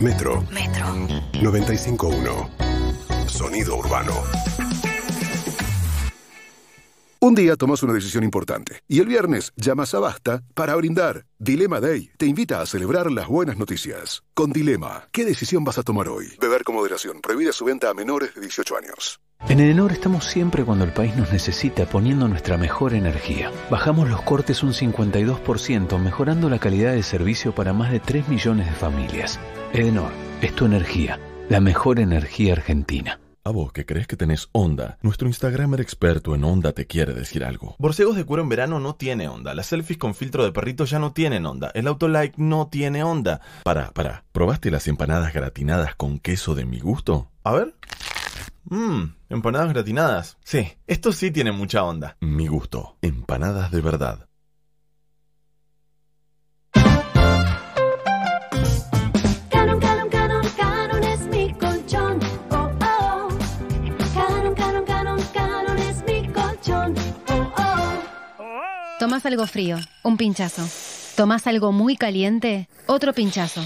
Metro. Metro. 95.1. Sonido urbano. Un día tomas una decisión importante y el viernes llamas a Basta para brindar. Dilema Day te invita a celebrar las buenas noticias. Con Dilema, ¿qué decisión vas a tomar hoy? Beber con moderación. Prohibida su venta a menores de 18 años. En Edenor estamos siempre cuando el país nos necesita poniendo nuestra mejor energía. Bajamos los cortes un 52%, mejorando la calidad de servicio para más de 3 millones de familias. Edenor, es tu energía, la mejor energía argentina. A vos que crees que tenés onda, nuestro Instagramer experto en onda te quiere decir algo. Borcegos de cuero en verano no tiene onda. Las selfies con filtro de perrito ya no tienen onda. El autolike no tiene onda. Para, para, ¿probaste las empanadas gratinadas con queso de mi gusto? A ver. Mmm, empanadas gratinadas. Sí, esto sí tiene mucha onda. Mi gusto. Empanadas de verdad. Tomás algo frío, un pinchazo. Tomás algo muy caliente, otro pinchazo.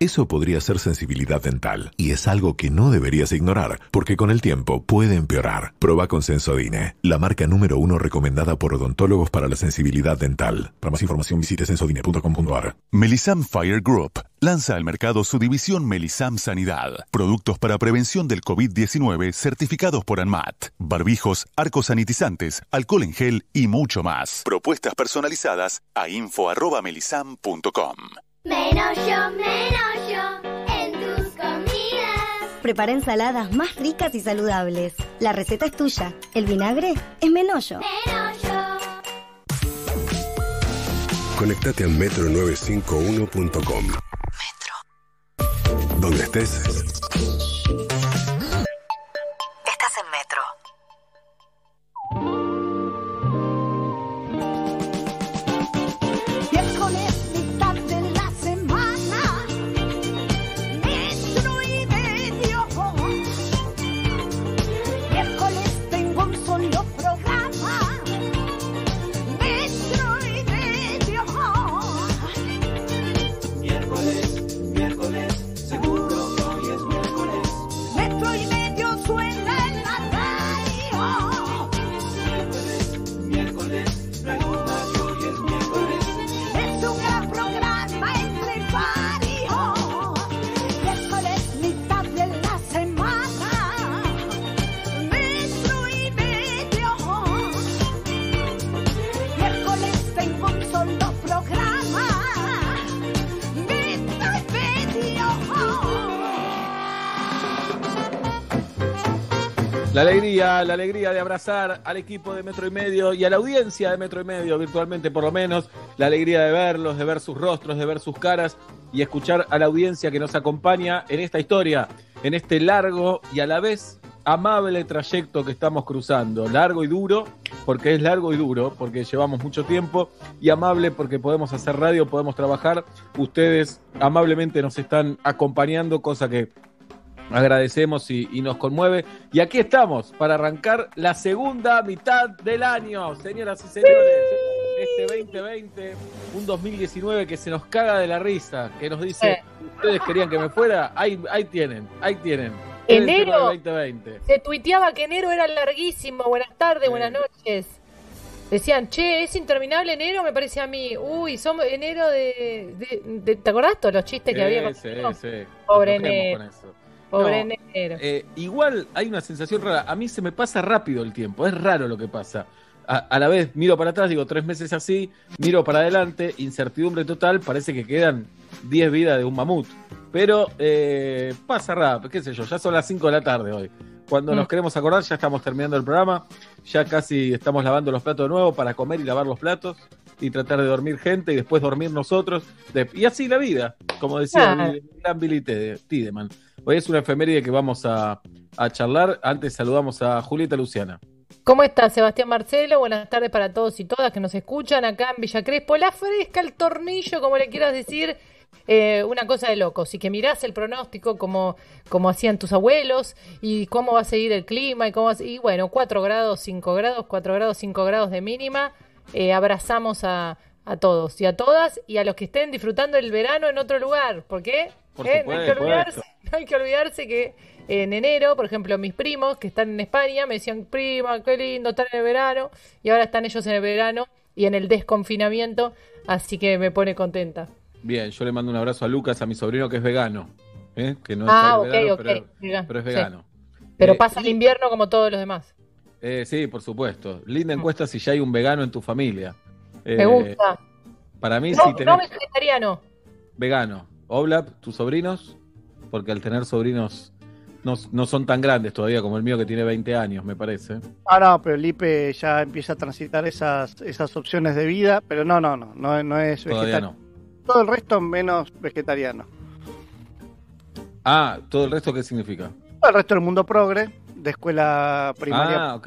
Eso podría ser sensibilidad dental y es algo que no deberías ignorar porque con el tiempo puede empeorar. Proba con Sensodine, la marca número uno recomendada por odontólogos para la sensibilidad dental. Para más información visite sensodine.com.ar. Melisam Fire Group lanza al mercado su división Melisam Sanidad. Productos para prevención del COVID-19 certificados por ANMAT. Barbijos, arcos sanitizantes, alcohol en gel y mucho más. Propuestas personalizadas a info.melisam.com. Menos yo, menos yo en tus comidas. Prepara ensaladas más ricas y saludables. La receta es tuya. El vinagre es menollo. Menos yo. Conectate a metro951.com. Metro. Donde estés. Estás en Metro. La alegría, la alegría de abrazar al equipo de Metro y Medio y a la audiencia de Metro y Medio, virtualmente por lo menos, la alegría de verlos, de ver sus rostros, de ver sus caras y escuchar a la audiencia que nos acompaña en esta historia, en este largo y a la vez amable trayecto que estamos cruzando. Largo y duro, porque es largo y duro, porque llevamos mucho tiempo, y amable porque podemos hacer radio, podemos trabajar. Ustedes amablemente nos están acompañando, cosa que agradecemos y, y nos conmueve. Y aquí estamos para arrancar la segunda mitad del año, señoras y señores. Este 2020, un 2019 que se nos caga de la risa, que nos dice, ustedes querían que me fuera, ahí, ahí tienen, ahí tienen. Enero. El 2020. Se tuiteaba que enero era larguísimo. Buenas tardes, buenas noches. Decían, che, es interminable enero, me parece a mí. Uy, somos enero de. de- de- ¿Te acordás todos los chistes que había Sí, enero? sí, sí. Pobre enero. con eso. Pobre No, eh, igual hay una sensación rara. A mí se me pasa rápido el tiempo. Es raro lo que pasa. A, a la vez miro para atrás, digo tres meses así, miro para adelante, incertidumbre total, parece que quedan 10 vidas de un mamut. Pero eh, pasa rápido, qué sé yo, ya son las 5 de la tarde hoy. Cuando Mm. nos queremos acordar, ya estamos terminando el programa, ya casi estamos lavando los platos de nuevo para comer y lavar los platos y tratar de dormir gente y después dormir nosotros. De- y así la vida, como decía Claro. el gran Billy Tiedemann. Hoy es una efeméride que vamos a, a charlar. Antes saludamos a Julieta Luciana. ¿Cómo está Sebastián Marcelo? Buenas tardes para todos y todas que nos escuchan acá en Villa Crespo. La fresca, el tornillo, como le quieras decir. Eh, una cosa de locos. Y que mirás el pronóstico como, como hacían tus abuelos y cómo va a seguir el clima y cómo va a y bueno, 4 grados, 5 grados, 4 grados, 5 grados de mínima. Eh, abrazamos a, a todos y a todas y a los que estén disfrutando el verano en otro lugar. ¿Por qué? por ¿eh? que supuesto. olvidarse, no hay que olvidarse que en enero, por ejemplo, mis primos que están en España me decían, prima, qué lindo estar en el verano, y ahora están ellos en el verano y en el desconfinamiento, así que me pone contenta. Bien, yo le mando un abrazo a Lucas, a mi sobrino que es vegano. ¿eh? Que no Ah, es vegano, ok, ok, pero, es sí. vegano. Pero Eh, pasa el invierno como todos los demás. Eh, sí, por supuesto. Linda encuesta si ya hay un vegano en tu familia. Me Eh, gusta. Para mí, No, sí tenés no vegetariano. vegano. Oblap, tus sobrinos, porque al tener sobrinos no, no son tan grandes todavía como el mío que tiene 20 años, me parece. Ah, no, pero el IPE ya empieza a transitar esas, esas opciones de vida, pero no, no, no, no, no es vegetariano. Todo el resto menos vegetariano. Ah, ¿todo el resto qué significa? Todo el resto del mundo progre, de escuela primaria, Ah, ok.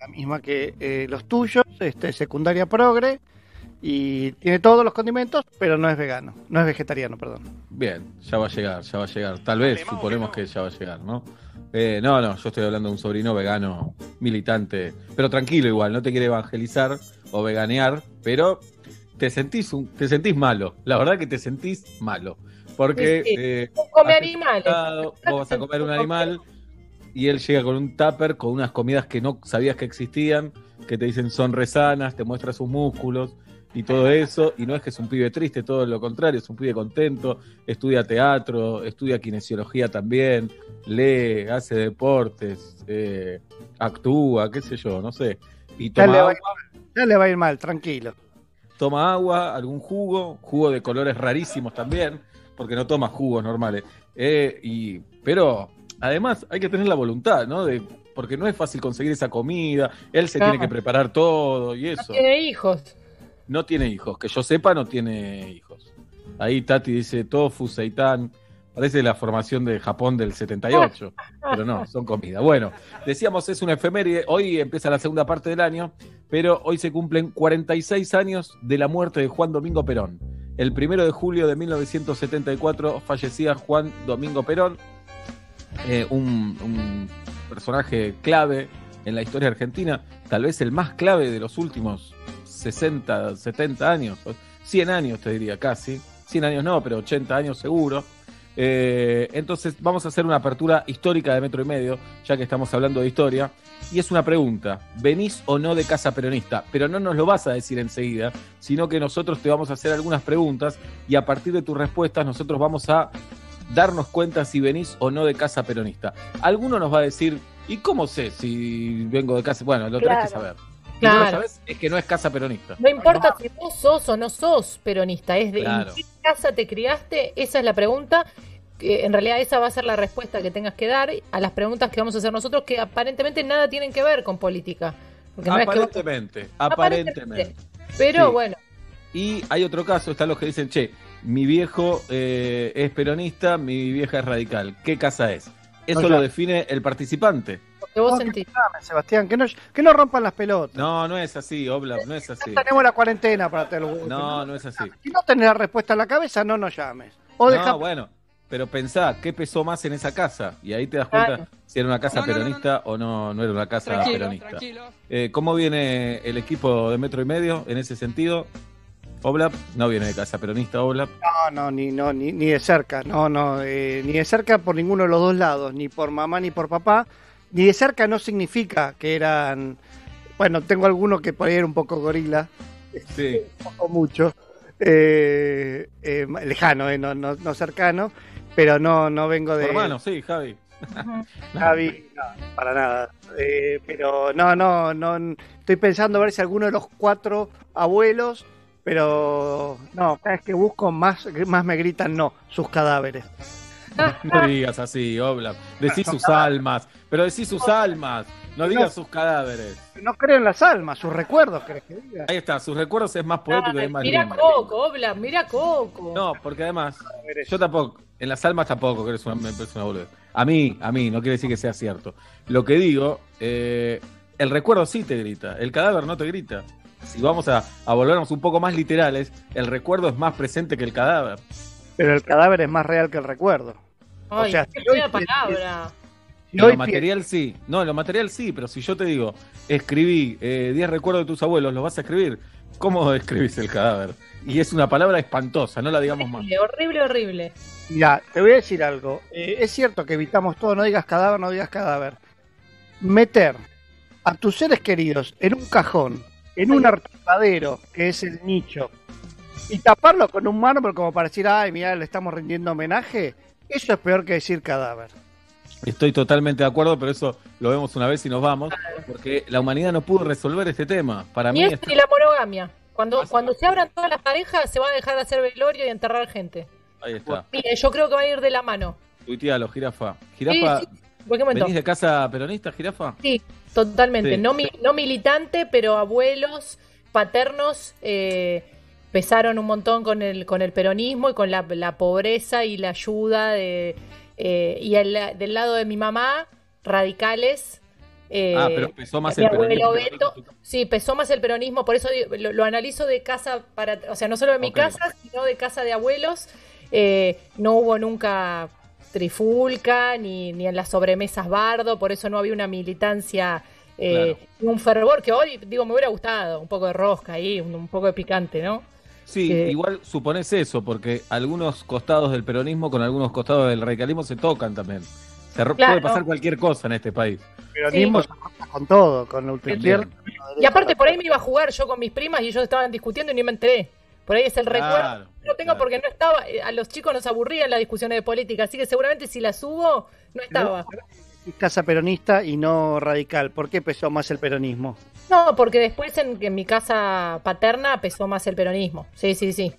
la misma que eh, los tuyos, este, secundaria progre, y tiene todos los condimentos, pero no es vegano, no es vegetariano, perdón. Bien, ya va a llegar, ya va a llegar. Tal vez, suponemos que ya va a llegar, ¿no? Eh, no, no, yo estoy hablando de un sobrino vegano militante, pero tranquilo igual, no te quiere evangelizar o veganear, pero te sentís, un- te sentís malo, la verdad que te sentís malo, porque Sí, sí. eh, Come animales. vos vas a comer un animal y él llega con un tupper con unas comidas que no sabías que existían, que te dicen son resanas, te muestra sus músculos y todo eso, y no es que es un pibe triste, todo lo contrario, es un pibe contento, estudia teatro, estudia kinesiología también, lee, hace deportes, eh, actúa, qué sé yo, no sé, y Ya toma le, va a agua, ir mal, ya le va a ir mal, tranquilo. toma agua, algún jugo, jugo de colores rarísimos también, porque no toma jugos normales. Eh, y, pero además hay que tener la voluntad, ¿no? De, porque no es fácil conseguir esa comida, él se Claro. tiene que preparar todo y No eso. tiene hijos. No tiene hijos, que yo sepa no tiene hijos. Ahí Tati dice tofu, seitán, parece la formación de Japón del 78, pero no, son comida. Bueno, decíamos es una efeméride, hoy empieza la segunda parte del año, pero hoy se cumplen 46 años de la muerte de Juan Domingo Perón. El primero de julio de 1974 fallecía Juan Domingo Perón, eh, un, un personaje clave en la historia argentina, tal vez el más clave de los últimos 60, 70 años, o 100 años te diría casi, 100 años no, pero 80 años seguro. Eh, entonces vamos a hacer una apertura histórica de metro y medio, ya que estamos hablando de historia. Y es una pregunta, ¿venís o no de casa peronista? Pero no nos lo vas a decir enseguida, sino que nosotros te vamos a hacer algunas preguntas y a partir de tus respuestas nosotros vamos a darnos cuenta si venís o no de casa peronista. Alguno nos va a decir, ¿y cómo sé si vengo de casa? Bueno, lo tenés que Claro. Si no lo sabés, es que no es casa peronista. No importa si vos sos o no sos peronista, es de Claro. en qué casa te criaste, esa es la pregunta. que En realidad esa va a ser la respuesta que tengas que dar a las preguntas que vamos a hacer nosotros, que aparentemente nada tienen que ver con política. Porque no es que vos- Aparentemente, aparentemente. Pero Sí. bueno, Y hay otro caso, están los que dicen, che, mi viejo eh, es peronista, mi vieja es radical. ¿Qué casa es? Eso lo define el participante. Que vos No, que sentís. llame, Sebastián, que no, que no rompan las pelotas. No, no es así, Oblap, no es así. Tenemos la cuarentena para tenerlo. No, no es así. Si no tenés la respuesta en la cabeza, no nos llames. O deja No, bueno, pero pensá, ¿qué pesó más en esa casa? Y ahí te das cuenta Claro. si era una casa No, no, no, peronista o no, no era una casa Tranquilo, peronista. tranquilo. Eh, ¿Cómo viene el equipo de Metro y Medio en ese sentido? Oblap no viene de casa peronista, Oblap. No, no, ni, no, ni, ni de cerca, no, no, eh, ni de cerca por ninguno de los dos lados, ni por mamá ni por papá. Ni de cerca no significa que eran, bueno, tengo alguno que por ahí era un poco gorila, Sí. un poco mucho, eh, eh, lejano, eh, no, no, no cercano, pero no, no vengo de hermano, sí, Javi. Javi, no, para nada. Eh, pero no, no, no, estoy pensando a ver si alguno de los cuatro abuelos, pero no, cada vez que busco más, más me gritan no, sus cadáveres. No digas así, Oblap. Decí sus almas, pero decí sus almas. No digas sus cadáveres. No creo en las almas, sus recuerdos, ¿crees que diga? Ahí está, sus recuerdos es más poético y es más Mira lindo. Coco, Obla, mira Coco. No, porque además, yo tampoco, en las almas tampoco, que eres una, me parece una boludez. A mí, a mí, no quiere decir que sea cierto. Lo que digo, eh, el recuerdo sí te grita, el cadáver no te grita. Si vamos a, a volvernos un poco más literales, el recuerdo es más presente que el cadáver. Pero el cadáver es más real que el recuerdo. Ay, o sea, qué si hoy fea pi- palabra. si lo material sí, no, en lo material sí, pero si yo te digo, escribí eh, 10 recuerdos de tus abuelos, los vas a escribir, ¿Cómo describís el cadáver? Y es una palabra espantosa, no la digamos más. Horrible, horrible, horrible. Mira, te voy a decir algo. Eh, es cierto que evitamos todo, no digas cadáver, no digas cadáver. Meter a tus seres queridos en un cajón, en un artijadero, que es el nicho, y taparlo con un mármol como para decir, ay, mira, le estamos rindiendo homenaje, eso es peor que decir cadáver. Estoy totalmente de acuerdo, pero eso lo vemos una vez y nos vamos, porque la humanidad no pudo resolver este tema. Para Ni mí eso está- ni la monogamia. Cuando, cuando se abran todas las parejas, se va a dejar de hacer velorio y enterrar gente. Ahí está. Mire, yo creo que va a ir de la mano. Tuitealo, jirafa. Jirafa, Sí. ¿venís de casa peronista, jirafa? Sí, totalmente. Sí. No, mi- no militante, pero abuelos paternos eh, pesaron un montón con el, con el peronismo y con la, la pobreza y la ayuda de... eh, y el- del lado de mi mamá, radicales. eh, Ah, pero pesó más el peronismo Beto. Sí, pesó más el peronismo, por eso lo, lo analizo de casa para, o sea, no solo de mi casa, sino de casa de abuelos. Eh, no hubo nunca trifulca ni, ni en las sobremesas bardo, por eso no había una militancia, eh, y un fervor que hoy, digo, me hubiera gustado, un poco de rosca ahí, un, un poco de picante, ¿no? Sí, Eh, igual suponés eso, porque algunos costados del peronismo con algunos costados del radicalismo se tocan también. Se Claro. Puede pasar cualquier cosa en este país. Peronismo Sí. con todo, con la ultraizquierda. Y aparte por ahí me iba a jugar yo con mis primas y ellos estaban discutiendo y ni me enteré. Por ahí es el Claro, recuerdo. No tengo porque no estaba. eh, A los chicos nos aburrían las discusiones de política, así que seguramente si las subo, no estaba. Casa peronista y no radical. ¿Por qué pesó más el peronismo? No, porque después en, en mi casa paterna pesó más el peronismo. Sí, sí, sí.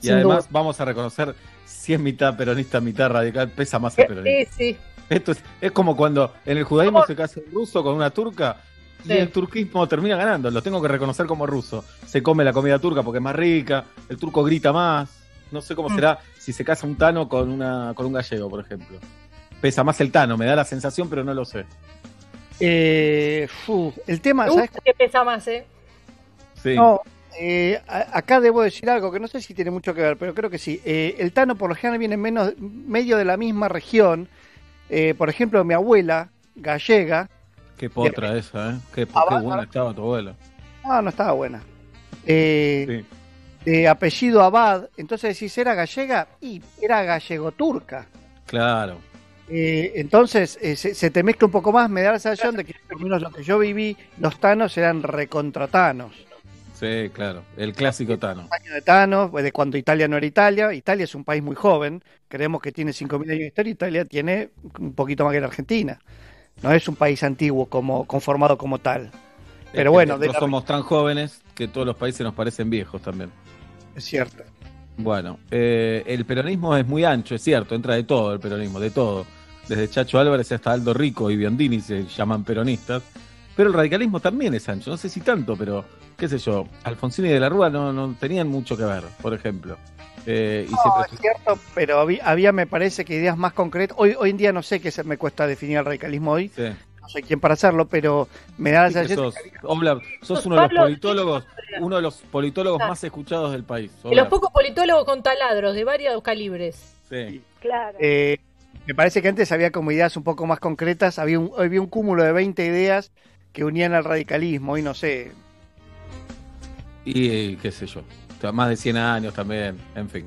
Y Sin además duda. vamos a reconocer si es mitad peronista, mitad radical, pesa más el peronismo. Sí, sí. Esto es, es como cuando en el judaísmo se casa un ruso con una turca y Sí. el turquismo termina ganando. Lo tengo que reconocer como ruso. Se come la comida turca porque es más rica, el turco grita más. No sé cómo Mm. será si se casa un tano con, una, con un gallego, por ejemplo. Pesa más el tano, me da la sensación, pero no lo sé. Eh, fu, el tema, ¿sabes? que pesa más, ¿eh? Sí. No, eh, acá debo decir algo que no sé si tiene mucho que ver, pero creo que sí. Eh, el Tano por lo general viene menos, medio de la misma región. Eh, por ejemplo, mi abuela, gallega, Qué potra esa, ¿eh? Qué, Ah, qué buena estaba tu abuela. ah, no estaba buena. Eh, De apellido Abad, entonces decís, ¿era gallega? Y era gallego-turca. Claro. Eh, entonces eh, se, se te mezcla un poco más, me da la sensación de que lo menos lo que yo viví, los tanos eran recontratanos. Sí, claro. El clásico tano. años de Thanos, de cuando Italia no era Italia. Italia es un país muy joven, creemos que tiene 5.000 años de historia, Italia tiene un poquito más que la Argentina. No es un país antiguo como conformado como tal. Pero Es que bueno, de nosotros la- somos tan jóvenes que todos los países nos parecen viejos también. es cierto. Bueno, eh, el peronismo es muy ancho, es cierto, entra de todo el peronismo, de todo. Desde Chacho Álvarez hasta Aldo Rico y Biondini se llaman peronistas. Pero el radicalismo también es ancho, no sé si tanto, pero qué sé yo, Alfonsín y de la Rúa no, no tenían mucho que ver, por ejemplo. Eh, y No, se es cierto, pero había, había, me parece que ideas más concretas. Hoy, hoy en día no sé qué se me cuesta definir el radicalismo hoy. Sí. No soy quien para hacerlo, pero me da la sensación sos, sos uno de los politólogos, uno de los politólogos más escuchados del país. Y los pocos politólogos con taladros de varios calibres. Sí. Claro. Eh, me parece que antes había como ideas un poco más concretas, había un, había un cúmulo de 20 ideas que unían al radicalismo y no sé. Y eh, qué sé yo, más de 100 años también, en fin.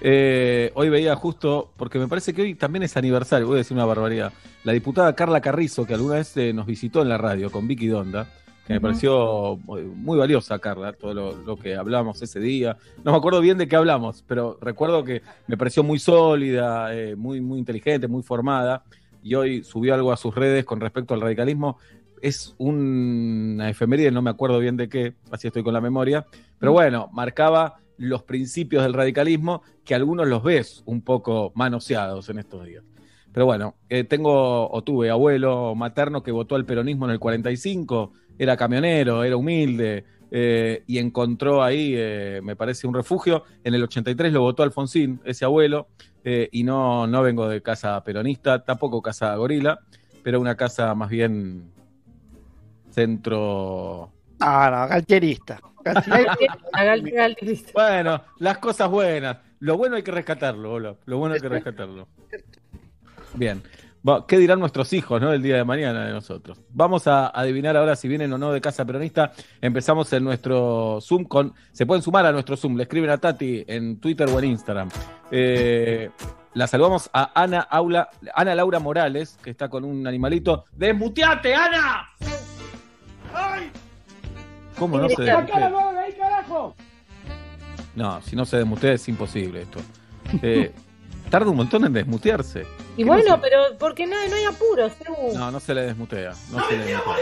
Eh, hoy veía justo, porque me parece que hoy también es aniversario, voy a decir una barbaridad, la diputada Carla Carrizo, que alguna vez eh, nos visitó en la radio con Vicky Donda, que me pareció muy muy valiosa, Carla, todo lo, lo que hablamos ese día. No me acuerdo bien de qué hablamos, pero recuerdo que me pareció muy sólida, eh, muy, muy inteligente, muy formada, y hoy subió algo a sus redes con respecto al radicalismo. Es una efeméride, no me acuerdo bien de qué, así estoy con la memoria, pero bueno, marcaba los principios del radicalismo que algunos los ves un poco manoseados en estos días. Pero bueno, eh, tengo o tuve abuelo materno que votó al peronismo en el 45, era camionero, era humilde eh, y encontró ahí, eh, me parece, un refugio. En el 83 lo votó Alfonsín, ese abuelo, y no, no vengo de casa peronista, tampoco casa gorila, pero una casa más bien centro Ah, no, bueno, las cosas buenas. Lo bueno hay que rescatarlo, Olaf. Lo bueno hay que rescatarlo. Bien. ¿Qué dirán nuestros hijos, no? El día de mañana de nosotros. Vamos a adivinar ahora si vienen o no de Casa Peronista. Empezamos en nuestro Zoom con. Se pueden sumar a nuestro Zoom. Le escriben a Tati en Twitter o en Instagram. Eh, la saludamos a Ana, Aula, Ana Laura Morales, que está con un animalito. ¡Desmuteate, Ana! ¿Cómo no se desmutea? ahí, carajo! No, si no se desmutea es imposible esto. Eh, tarda un montón en desmutearse. Y bueno, pero porque no, no hay apuro, Sebu. No, no se le desmutea. No se le desmutea.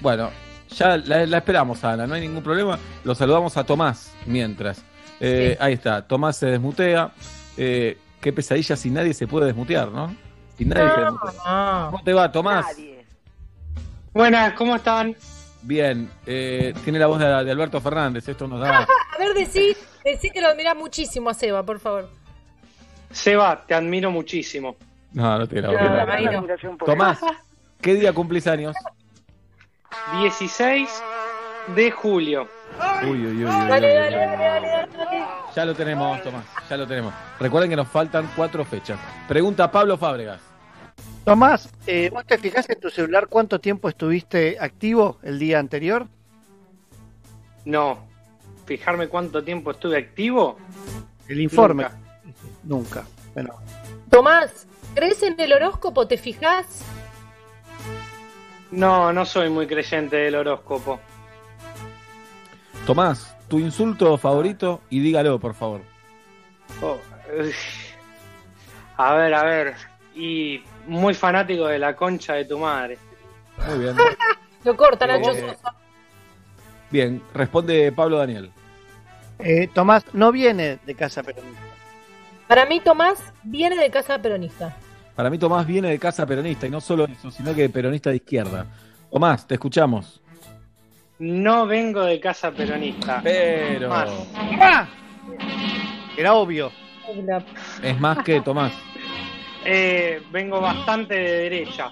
Bueno, ya la, la esperamos, Ana, no hay ningún problema. Lo saludamos a Tomás mientras. Eh, Ahí está, Tomás se desmutea. Eh, qué pesadilla si nadie se puede desmutear, ¿no? Si nadie se desmutea. ¿Cómo te va, Tomás? Buenas, ¿cómo están? Bien, eh, tiene la voz de, de Alberto Fernández, esto nos da... A ver, decí, decí que lo admirás muchísimo a Seba, por favor. Seba, te admiro muchísimo. No, no tiene la voz. No, ahí no. Tomás, ¿qué día cumplís años? 16 de julio. Uy, uy, uy, Dale, dale, dale, dale. Ya lo tenemos, Tomás, ya lo tenemos. Recuerden que nos faltan cuatro fechas. Pregunta Pablo Fábregas. Tomás, eh, ¿vos te fijás en tu celular cuánto tiempo estuviste activo el día anterior? No. Fijarme cuánto tiempo estuve activo. El informe. Nunca. Nunca. Bueno, Tomás, ¿crees en el horóscopo? ¿Te fijás? No, no soy muy creyente del horóscopo. Tomás, tu insulto favorito y dígalo, por favor. Oh, a ver, a ver. Y muy fanático de la concha de tu madre. Muy bien. Lo corta, Nacho Eh, Sosa. Bien, responde Pablo Daniel. eh, Tomás no viene de casa peronista. Para mí, Tomás viene de casa peronista. Para mí Tomás viene de casa peronista y no solo eso, sino que peronista de izquierda. Tomás, te escuchamos. No vengo de casa peronista. Pero Más. Era obvio. es más que Tomás. Eh, vengo bastante de derecha.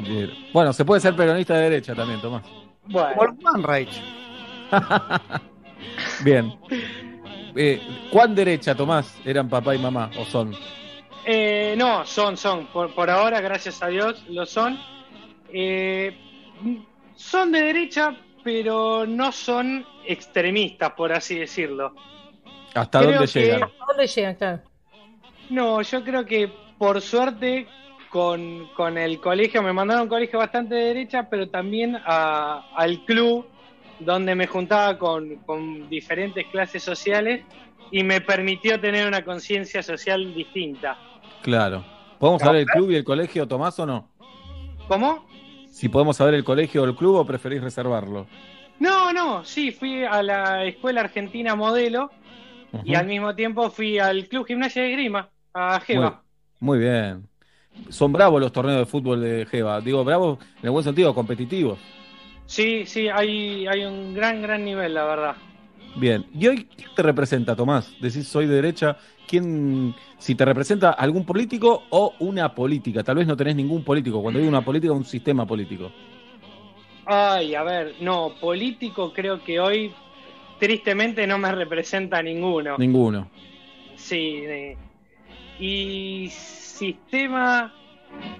Bien. Bueno, se puede ser peronista de derecha también, Tomás. Bueno. Bien. Eh, ¿Cuán derecha, Tomás, eran papá y mamá? ¿O son? eh, no, son, son. Por, por ahora, gracias a Dios, lo son. Eh, son de derecha, pero no son extremistas, por así decirlo. ¿Hasta Creo dónde que- llegan? ¿A dónde llegan? Claro. No, yo creo que por suerte con, con el colegio, me mandaron a un colegio bastante de derecha, pero también a- al club donde me juntaba con, con diferentes clases sociales y me permitió tener una conciencia social distinta. Claro. ¿Podemos saber el club y el colegio, Tomás, o no? ¿Cómo? Si podemos saber el colegio o el club o preferís reservarlo. No, no, sí, fui a la Escuela Argentina Modelo y al mismo tiempo fui al Club Gimnasia de Grima, a Muy, Jeva. Muy bien. Son bravos los torneos de fútbol de Jeva. Digo, bravos en el buen sentido, competitivos. Sí, sí, hay, hay un gran, gran nivel, la verdad. Bien. ¿Y hoy quién te representa, Tomás? Decís soy de derecha. ¿Quién, si te representa algún político o una política? Tal vez no tenés ningún político. Cuando digo una política, un sistema político. Ay, a ver, no, político creo que hoy tristemente no me representa ninguno. Ninguno. Sí, y sistema,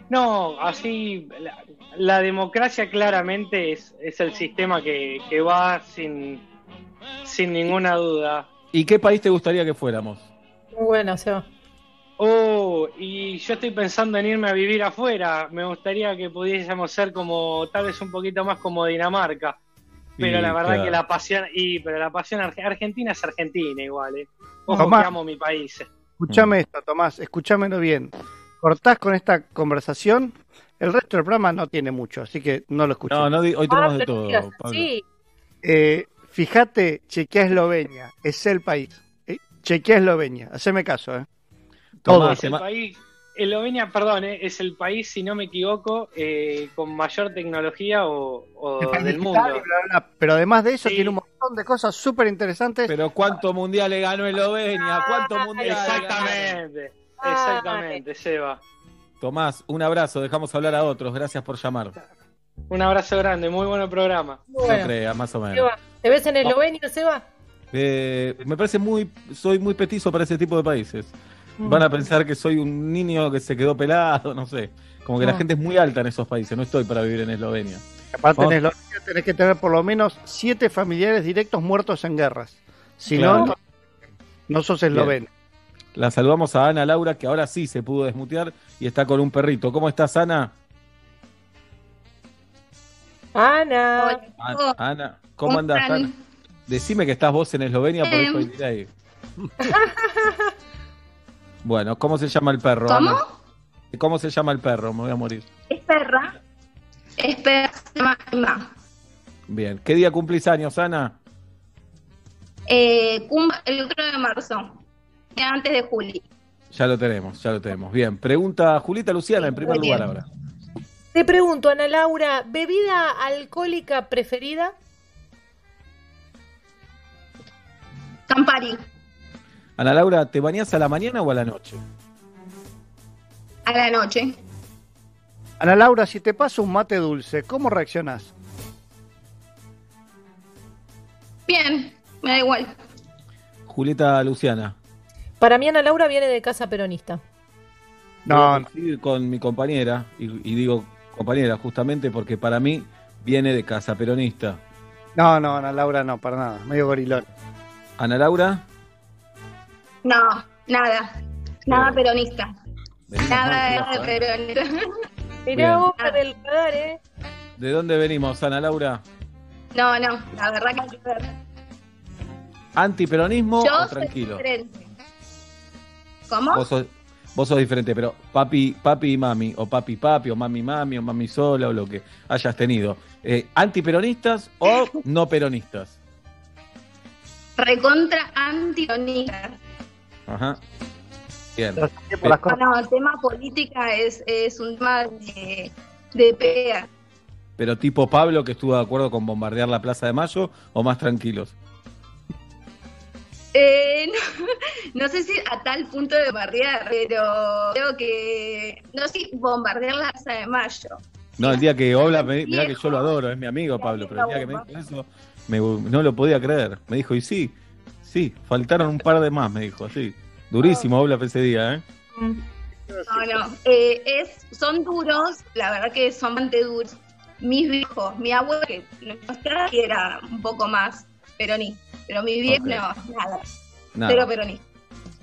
no, así, la, la democracia claramente es, es el sistema que, que va sin, sin ninguna duda. ¿Y qué país te gustaría que fuéramos? Muy bueno, Seba. Oh, y yo estoy pensando en irme a vivir afuera. Me gustaría que pudiésemos ser como, tal vez un poquito más como Dinamarca. Pero Y, la verdad claro. que la pasión, y pero la pasión arge- argentina es argentina igual, eh. Ojo Tomás. que amo mi país. Escúchame esto, Tomás, escúchamelo bien. Cortás con esta conversación, el resto del programa no tiene mucho, así que no lo escuché. No, no, di- hoy tenemos Ah, de todo, Pablo. Eh, fíjate, chequea Eslovenia, es el país. Eh, chequea Eslovenia, haceme caso, ¿eh? Tomás, Es el país, Eslovenia, perdón, eh, es el país, si no me equivoco, eh, con mayor tecnología o, del digital mundo. y bla, bla, bla. Pero además de eso, Sí. tiene un montón de cosas súper interesantes. Pero ¿cuántos mundiales ganó Eslovenia? ¿Cuántos mundiales? ganaron? Exactamente, exactamente, Seba. Tomás, un abrazo, dejamos hablar a otros, gracias por llamar. Un abrazo grande, muy buen programa. No Bueno, creas, más o menos. Seba, ¿te ves en Eslovenia, Seba? Eh, me parece muy, soy muy petizo para ese tipo de países. Van a pensar que soy un niño que se quedó pelado, no sé. Como que la No. gente es muy alta en esos países, no estoy para vivir en Eslovenia. Aparte Vamos- en Eslovenia tenés que tener por lo menos siete familiares directos muertos en guerras. Si Claro. no, no sos esloveno. La saludamos a Ana Laura, que ahora sí se pudo desmutear y está con un perrito. ¿Cómo estás, Ana? Ana. Ana, ¿cómo ¿Cómo andas? Ana? Decime que estás vos en Eslovenia, por eso hay Bien. delay. Bueno, ¿cómo se llama el perro? ¿Cómo? Ana? ¿Cómo se llama el perro? Me voy a morir. Es perra. Es perra, se llama Emma. Bien. ¿Qué día cumplís años, Ana? Eh, el otro de marzo. Antes de Juli. Ya lo tenemos, ya lo tenemos. Bien. Pregunta Julita Luciana en primer lugar bien. ahora. Te pregunto, Ana Laura, ¿bebida alcohólica preferida? Campari. Ana Laura, ¿te bañás a la mañana o a la noche? A la noche. Ana Laura, si te paso un mate dulce, ¿cómo reaccionás? Bien, me da igual. Julieta Luciana. Para mí, Ana Laura viene de casa peronista. A coincidir con mi compañera, y, y digo compañera justamente porque para mí viene de casa peronista. No, no, Ana Laura no, para nada. Medio gorilón. Ana Laura, No, nada. Nada peronista. Venimos Nada de peronista. Mirá vos con el radar, ¿eh? ¿de dónde venimos, Ana Laura? No, no, la verdad que hay que ver. ¿Antiperonismo Yo o soy tranquilo? diferente. ¿Cómo? Vos sos, vos sos diferente, pero papi, papi y mami, o papi papi, o mami mami, o mami sola, o lo que hayas tenido. Eh, ¿Antiperonistas o no peronistas? Recontra antiperonista. Ajá. Bien. No, el tema política es, es un tema de, de pelea. Pero tipo Pablo que estuvo de acuerdo con bombardear la Plaza de Mayo o más tranquilos. Eh, no, no sé si a tal punto de bombardear, pero creo que. No sé si bombardear la Plaza de Mayo. No, el día que Obla, me, mirá que yo lo adoro, es mi amigo Pablo, pero el día que me dijo eso, me- no lo podía creer. Me dijo, y sí, sí, faltaron un par de más, me dijo, así. Durísimo Obla ese día, ¿eh? No, no. eh, es, son duros, la verdad que son bastante duros. Mis viejos, mi abuelo, que no está, era un poco más. Pero mi viejo, Ok. no, nada. Nada. Cero peronista.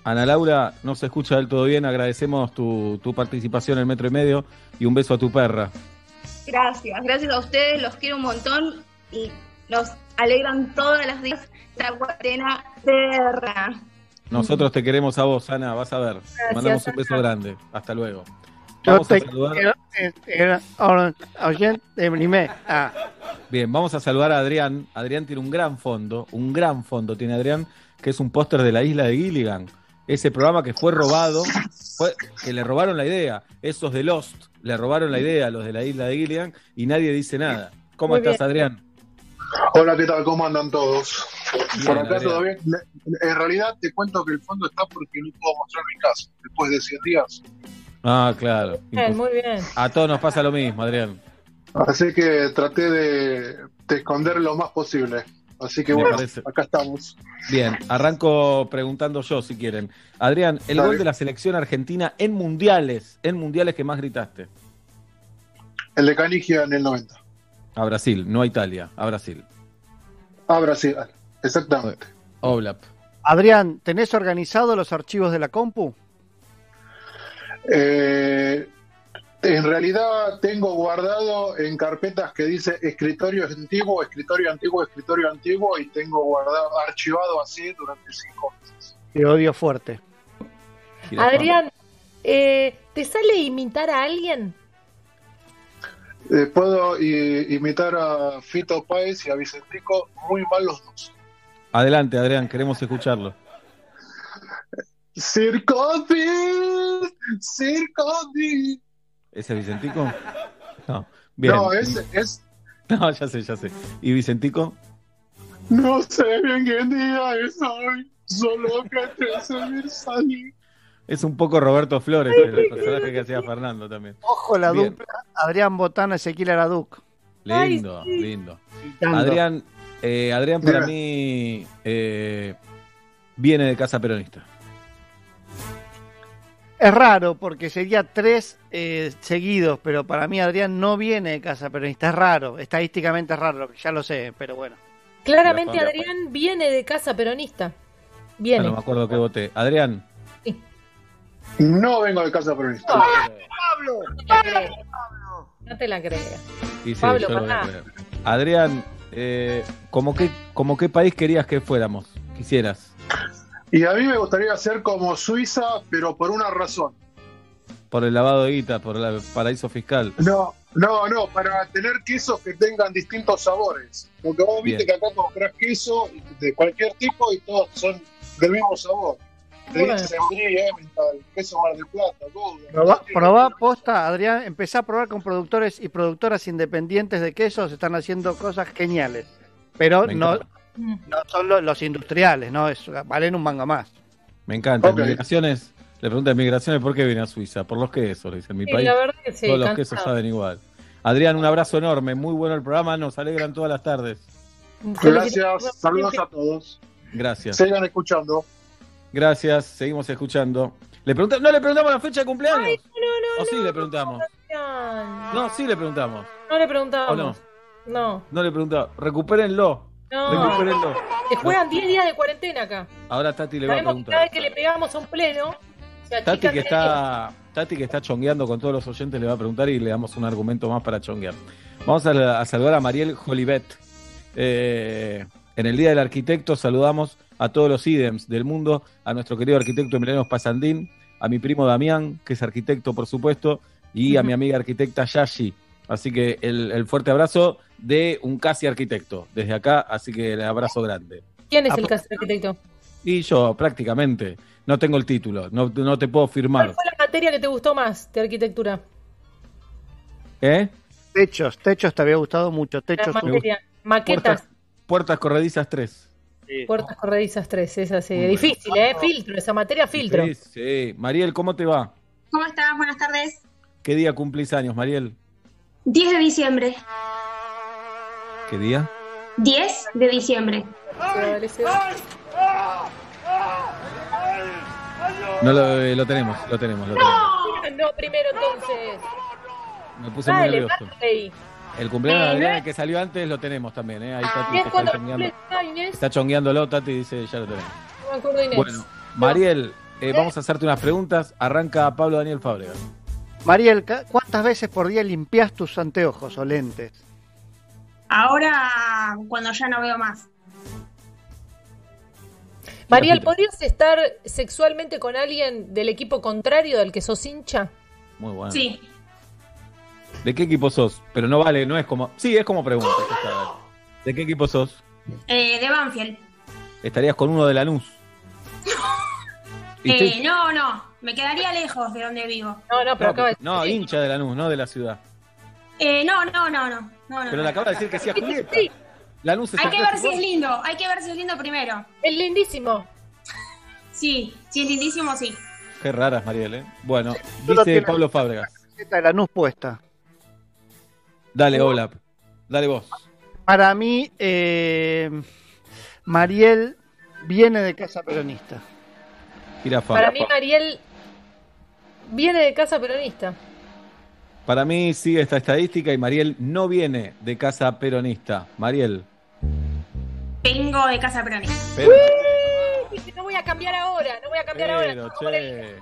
Ana Laura, no se escucha del todo bien, agradecemos tu, tu participación en el Metro y Medio y un beso a tu perra. Gracias, gracias a ustedes, los quiero un montón y nos alegran todos los días esta cuarentena perra. Nosotros te queremos a vos, Ana, vas a ver. Mandamos un beso Ana. grande. Hasta luego. Yo Vamos a saludar. quiero, este. Ah, Bien, vamos a saludar a Adrián. Adrián tiene un gran fondo, un gran fondo tiene Adrián, que es un póster de la isla de Gilligan. Ese programa que fue robado, fue, que le robaron la idea. Esos de Lost le robaron la idea a los de la isla de Gilligan y nadie dice nada. ¿Cómo Muy estás, bien. Adrián? Hola, ¿qué tal? ¿Cómo andan todos? Bien, Por acá Adrián. todo bien. En realidad te cuento que el fondo está porque no puedo mostrar mi casa después de 100 días. Ah, claro. Bien, muy bien. A todos nos pasa lo mismo, Adrián. Así que traté de, de esconder lo más posible. Así que Me bueno, parece. acá estamos. Bien, arranco preguntando yo si quieren. Adrián, el Dale. gol de la selección argentina en mundiales, en mundiales que más gritaste. El de Canigia en el 90. A Brasil, no a Italia, a Brasil. Ah, Brasil, exactamente. Oblap. Adrián, ¿tenés organizado los archivos de la compu? Eh, en realidad tengo guardado en carpetas que dice escritorio antiguo, escritorio antiguo, escritorio antiguo y tengo guardado, archivado así durante cinco meses. Te odio fuerte. Adrián, eh, ¿te sale imitar a alguien? Eh, puedo i- imitar a Fito Páez y a Vicentico muy mal los dos. Adelante, Adrián, queremos escucharlo. Circodis, Circodis. ¿Ese es Vicentico? No. Bien. No, ese es, No, ya sé, ya sé. ¿Y Vicentico? no sé bien qué día es hoy, solo que te sé salir. Es un poco Roberto Flores, el personaje que hacía Fernando también. Ojo la Bien. dupla. Adrián Botana, Ezequiel Araduc. Lindo, lindo. Gritando. Adrián, eh, Adrián para mí eh, viene de casa peronista. Es raro porque sería tres eh, seguidos, pero para mí Adrián no viene de casa peronista. Es raro, estadísticamente es raro, ya lo sé, pero bueno. Claramente Adrián viene de casa peronista. Ah, Viene. no me acuerdo que voté. Adrián. No vengo de casa peronista. Pablo, No te la creas. No te la creas. Sí, Pablo, creer. Adrián, eh, ¿cómo, qué, ¿cómo qué país querías que fuéramos? Quisieras. Y a mí me gustaría ser como Suiza, pero por una razón. Por el lavado de guita, por el paraíso fiscal. No, no, no, para tener quesos que tengan distintos sabores. Porque vos viste que acá comprás queso de cualquier tipo y todos son del mismo sabor. Dicen. Probá, probá, posta, Adrián, empezá a probar con productores y productoras independientes de quesos, están haciendo cosas geniales. Pero no, no son lo- los industriales, ¿no? Es, valen un manga más. Me encanta. Ok. Migraciones. Le pregunta en migraciones por qué viene a Suiza. Por los quesos, le dice en mi Sí, país. la verdad que sí, Todos los cansado. quesos saben igual. Adrián, un abrazo enorme. Muy bueno el programa. Nos alegran todas las tardes. Gracias, saludos a todos. Gracias. Sigan escuchando. Gracias. Seguimos escuchando. ¿Le pregunta- ¿No le preguntamos la fecha de cumpleaños? Ay, no, no, ¿O sí le preguntamos? No, sí le preguntamos. No le ¿O preguntamos. no? No. No le preguntamos. Recupérenlo. No. Recupérenlo. Se juegan 10 días de cuarentena acá. Ahora Tati le va a preguntar. cada vez que le pegamos a un pleno, Tati que está Tati que está chongueando con todos los oyentes le va a preguntar y le damos un argumento más para chonguear. Vamos a, a saludar a Mariel Jolivet. Eh, en el Día del Arquitecto saludamos a todos los IDEMS del mundo, a nuestro querido arquitecto Emiliano Pasandín, a mi primo Damián, que es arquitecto por supuesto, y a mi amiga arquitecta Yashi. Así que el, el fuerte abrazo de un casi arquitecto desde acá, así que el abrazo grande. ¿Quién es el caso arquitecto? Y yo prácticamente no tengo el título, no, no te puedo firmar. ¿Cuál fue la materia que te gustó más de arquitectura? ¿Eh? Techos, techos te había gustado mucho. La Techos, materia. Maquetas, Puertas, puertas corredizas 3. Puertas corredizas 3, es así. Difícil, ¿eh? Filtro, esa materia filtro. Sí, sí. Mariel, ¿cómo te va? ¿Cómo estás? Buenas tardes. ¿Qué día cumplís años, Mariel? 10 de diciembre. ¿Qué día? 10 de diciembre. No lo, eh, lo tenemos, lo tenemos, lo tenemos. No, primero entonces. Me puse muy Dale, nervioso. El cumpleaños de Eh, el que salió antes, lo tenemos también, ¿eh? Ahí Tati ¿Y te es está cuando chongueando. Está chongueándolo, Tati dice, ya lo tenemos. No me acuerdo Inés. Bueno, Mariel, eh, vamos a hacerte unas preguntas. Arranca Pablo Daniel Fábregas. Mariel, ¿ca- ¿cuántas veces por día limpias tus anteojos o lentes? Ahora, cuando ya no veo más. Mariel, ¿podrías estar sexualmente con alguien del equipo contrario del que sos hincha? Muy bueno. Sí. ¿De qué equipo sos? Pero no vale, no es como... Sí, es como pregunta. ¿De qué equipo sos? Eh, de Banfield. ¿Estarías con uno de Lanús? ¿Y Eh, sí? no, no. Me quedaría lejos de donde vivo. No, no, No, pero- no, hincha de Lanús, no de la ciudad. Eh, no, no, no, no. no, no. Pero le acaba de decir que sí a Julieta. Lanús es Hay que ver si es lindo. Hay que ver si es lindo primero. Es lindísimo. Sí, si es lindísimo, sí. Qué raras, Mariel, ¿eh? Bueno, dice Pablo Fábregas. De la puesta. Dale, hola. Dale vos. Para mí, eh, Mariel viene de casa peronista. Para mí, Mariel viene de casa peronista. Para mí sigue esta estadística y Mariel no viene de casa peronista. Mariel. Vengo de casa peronista. Pero, Dije, no voy a cambiar ahora, no voy a cambiar pero, ahora. che.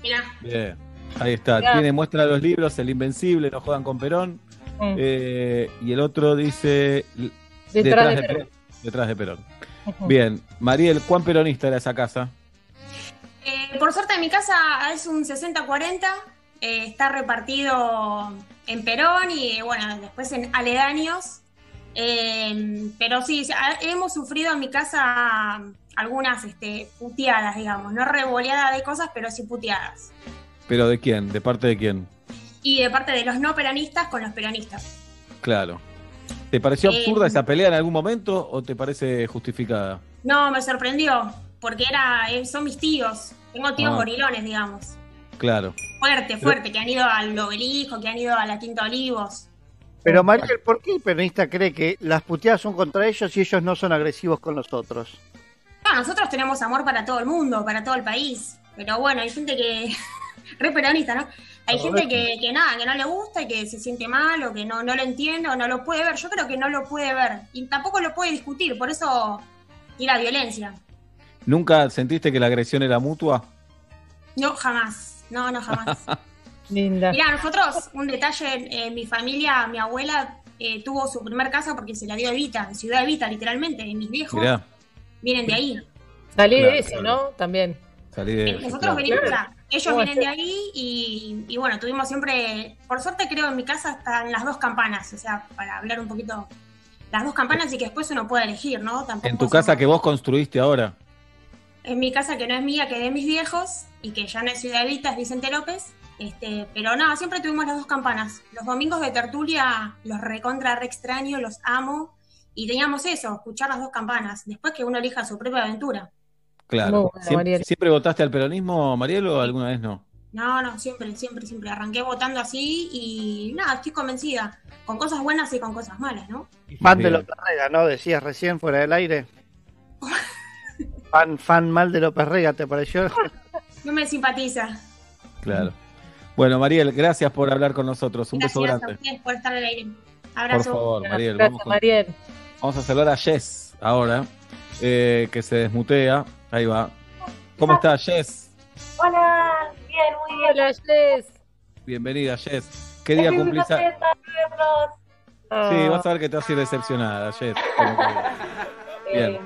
Mirá. Bien. Ahí está. Mirá. Tiene muestra de los libros, El Invencible, No Jodan con Perón. Mm. Eh, y el otro dice Detrás de Perón. Detrás de Perón. Bien. Mariel, ¿cuán peronista era esa casa? Eh, por suerte en mi casa es un 60-40, eh, está repartido en Perón y bueno, después en aledaños. Eh, pero sí, hemos sufrido en mi casa algunas este, puteadas, digamos, no revoleadas de cosas, pero sí puteadas. ¿Pero de quién? ¿De parte de quién? Y de parte de los no peronistas con los peronistas. Claro. ¿Te pareció Eh, absurda esa pelea en algún momento o te parece justificada? No, me sorprendió, porque era, eh, son mis tíos. Tengo tíos Ah. gorilones, digamos. Claro. Fuerte, fuerte, que han ido al obelisco, que han ido a la Quinta Olivos. Pero Mariel, ¿por qué el peronista cree que las puteadas son contra ellos y ellos no son agresivos con los otros? No, nosotros tenemos amor para todo el mundo, para todo el país. Pero bueno, hay gente que. re peronista, ¿no? Hay gente que, que nada, que no le gusta y que se siente mal o que no, no lo entiende o no lo puede ver. Yo creo que no lo puede ver y tampoco lo puede discutir, por eso. Y la violencia. ¿Nunca sentiste que la agresión era mutua? No, jamás. No, no, jamás. Linda. Mira, nosotros, un detalle, en, en mi familia, mi abuela eh, tuvo su primer casa porque se la dio Evita, en Ciudad Evita, literalmente. y Mis viejos Mirá, vienen de ahí. Salí Claro, de claro. ¿no? También. salí de Eh, eso, Nosotros claro. venimos, sea, ellos ¿Cómo vienen de ahí y, y bueno, tuvimos siempre, por suerte creo en mi casa están las dos campanas, o sea, para hablar un poquito, las dos campanas y que después uno pueda elegir, ¿no? Tampoco En tu casa que vos construiste ahora. En mi casa que no es mía, que es de mis viejos y que ya no es Ciudad Evita, es Vicente López. Este, pero nada, siempre tuvimos las dos campanas. Los domingos de tertulia los recontra re extraño, los amo. Y teníamos eso, escuchar las dos campanas. Después que uno elija su propia aventura. Claro. Muy buena, ¿Siem- Mariel. ¿Siempre, votaste al peronismo, Mariel, o alguna vez no? No, no, siempre, siempre, siempre. Arranqué votando así y nada, estoy convencida. Con cosas buenas y con cosas malas, ¿no? Fan de. López Rega, ¿no? Decías recién fuera del aire. Fan, fan mal de López Rega, ¿te pareció? No me simpatiza. Claro. Bueno, Mariel, gracias por hablar con nosotros. Un beso Gracias a grande. ustedes por estar al aire. Por Abrazo. favor, Mariel. Gracias, Vamos, con- Mariel. vamos a saludar a Jess ahora, eh, que se desmutea. Ahí va. ¿Cómo está, Jess? Hola, bien, muy bien. Hola, Jess. Bienvenida, Jess. ¿Qué día cumplís? a-. Sí, Ah, vas a ver que te vas a ir decepcionada, Jess. Que- Bien. Eh,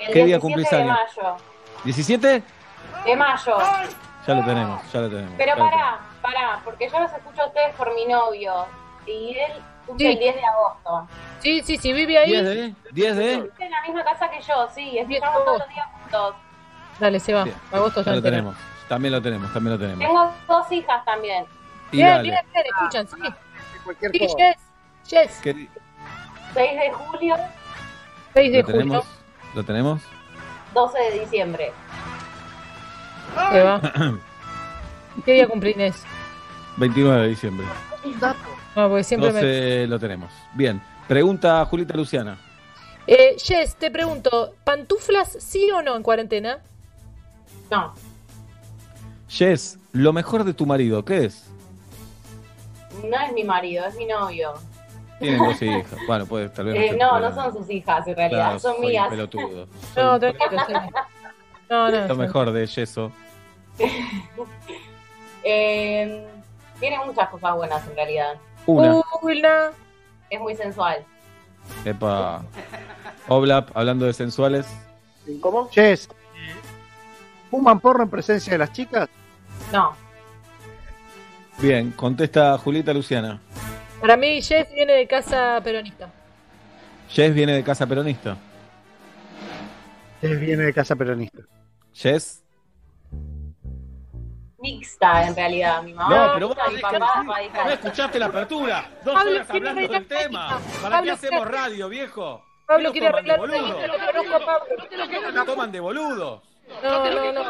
el ¿Qué día 17 cumplís de años? mayo. ¿17? De mayo. Ya lo tenemos, ya lo tenemos. Pero pará, pará, porque yo los escucho a ustedes por mi novio. Y él cumple Sí. el 10 de agosto. Sí, sí, sí, vive ahí. tenemos. ¿10 de? ¿10 de? Vive en la misma casa que yo, sí. Diez de Escuchamos todos agosto. los días juntos. Dale, se va. Bien, Agosto Ya ya lo entero. tenemos. También lo tenemos, también lo tenemos. Tengo dos hijas también. Y Bien, dale. bien, bien, escuchan, sí. Cualquier Sí, cosa. Jess. Jess. ¿Qué di- 6 de julio, 6 de ¿Lo julio. tenemos? ¿Lo tenemos? 12 de diciembre. Se va. ¿Qué día cumple Inés? 29 de diciembre. No, porque siempre me... 12 lo tenemos. Bien. Pregunta Julita Luciana. Eh, Jess, te pregunto, ¿pantuflas sí o no en cuarentena? No, Jess, lo mejor de tu marido, ¿qué es? no es mi marido, es mi novio. Tienen dos hijas. Bueno, pues tal vez Eh, no, pueda- no son sus hijas en realidad, Claro, son mías. pelotudo. No, tranquilo, sí. No, no. Lo mejor de Yeso. Eh, tiene muchas cosas buenas en realidad. Una. Uy, no. Es muy sensual. Epa. Oblap, hablando de sensuales. ¿Cómo? Jess, ¿fuman porro en presencia de las chicas? No, Bien, contesta Julita Luciana. Para mí, Jess viene de casa peronista. Jess viene de casa peronista. Jess viene de casa peronista. Jess. Mixta en realidad. Mi mamá, No, pero vos mi papá, no escuchaste la apertura. Dos Pablo horas hablando del tema. ¿Para Pablo qué hacemos radio, viejo? Pablo ¿Qué quiere arreglar boludo? técnica, lo conozco a Pablo. No te lo quiero- ¿Nos toman de boludo? No, no, no.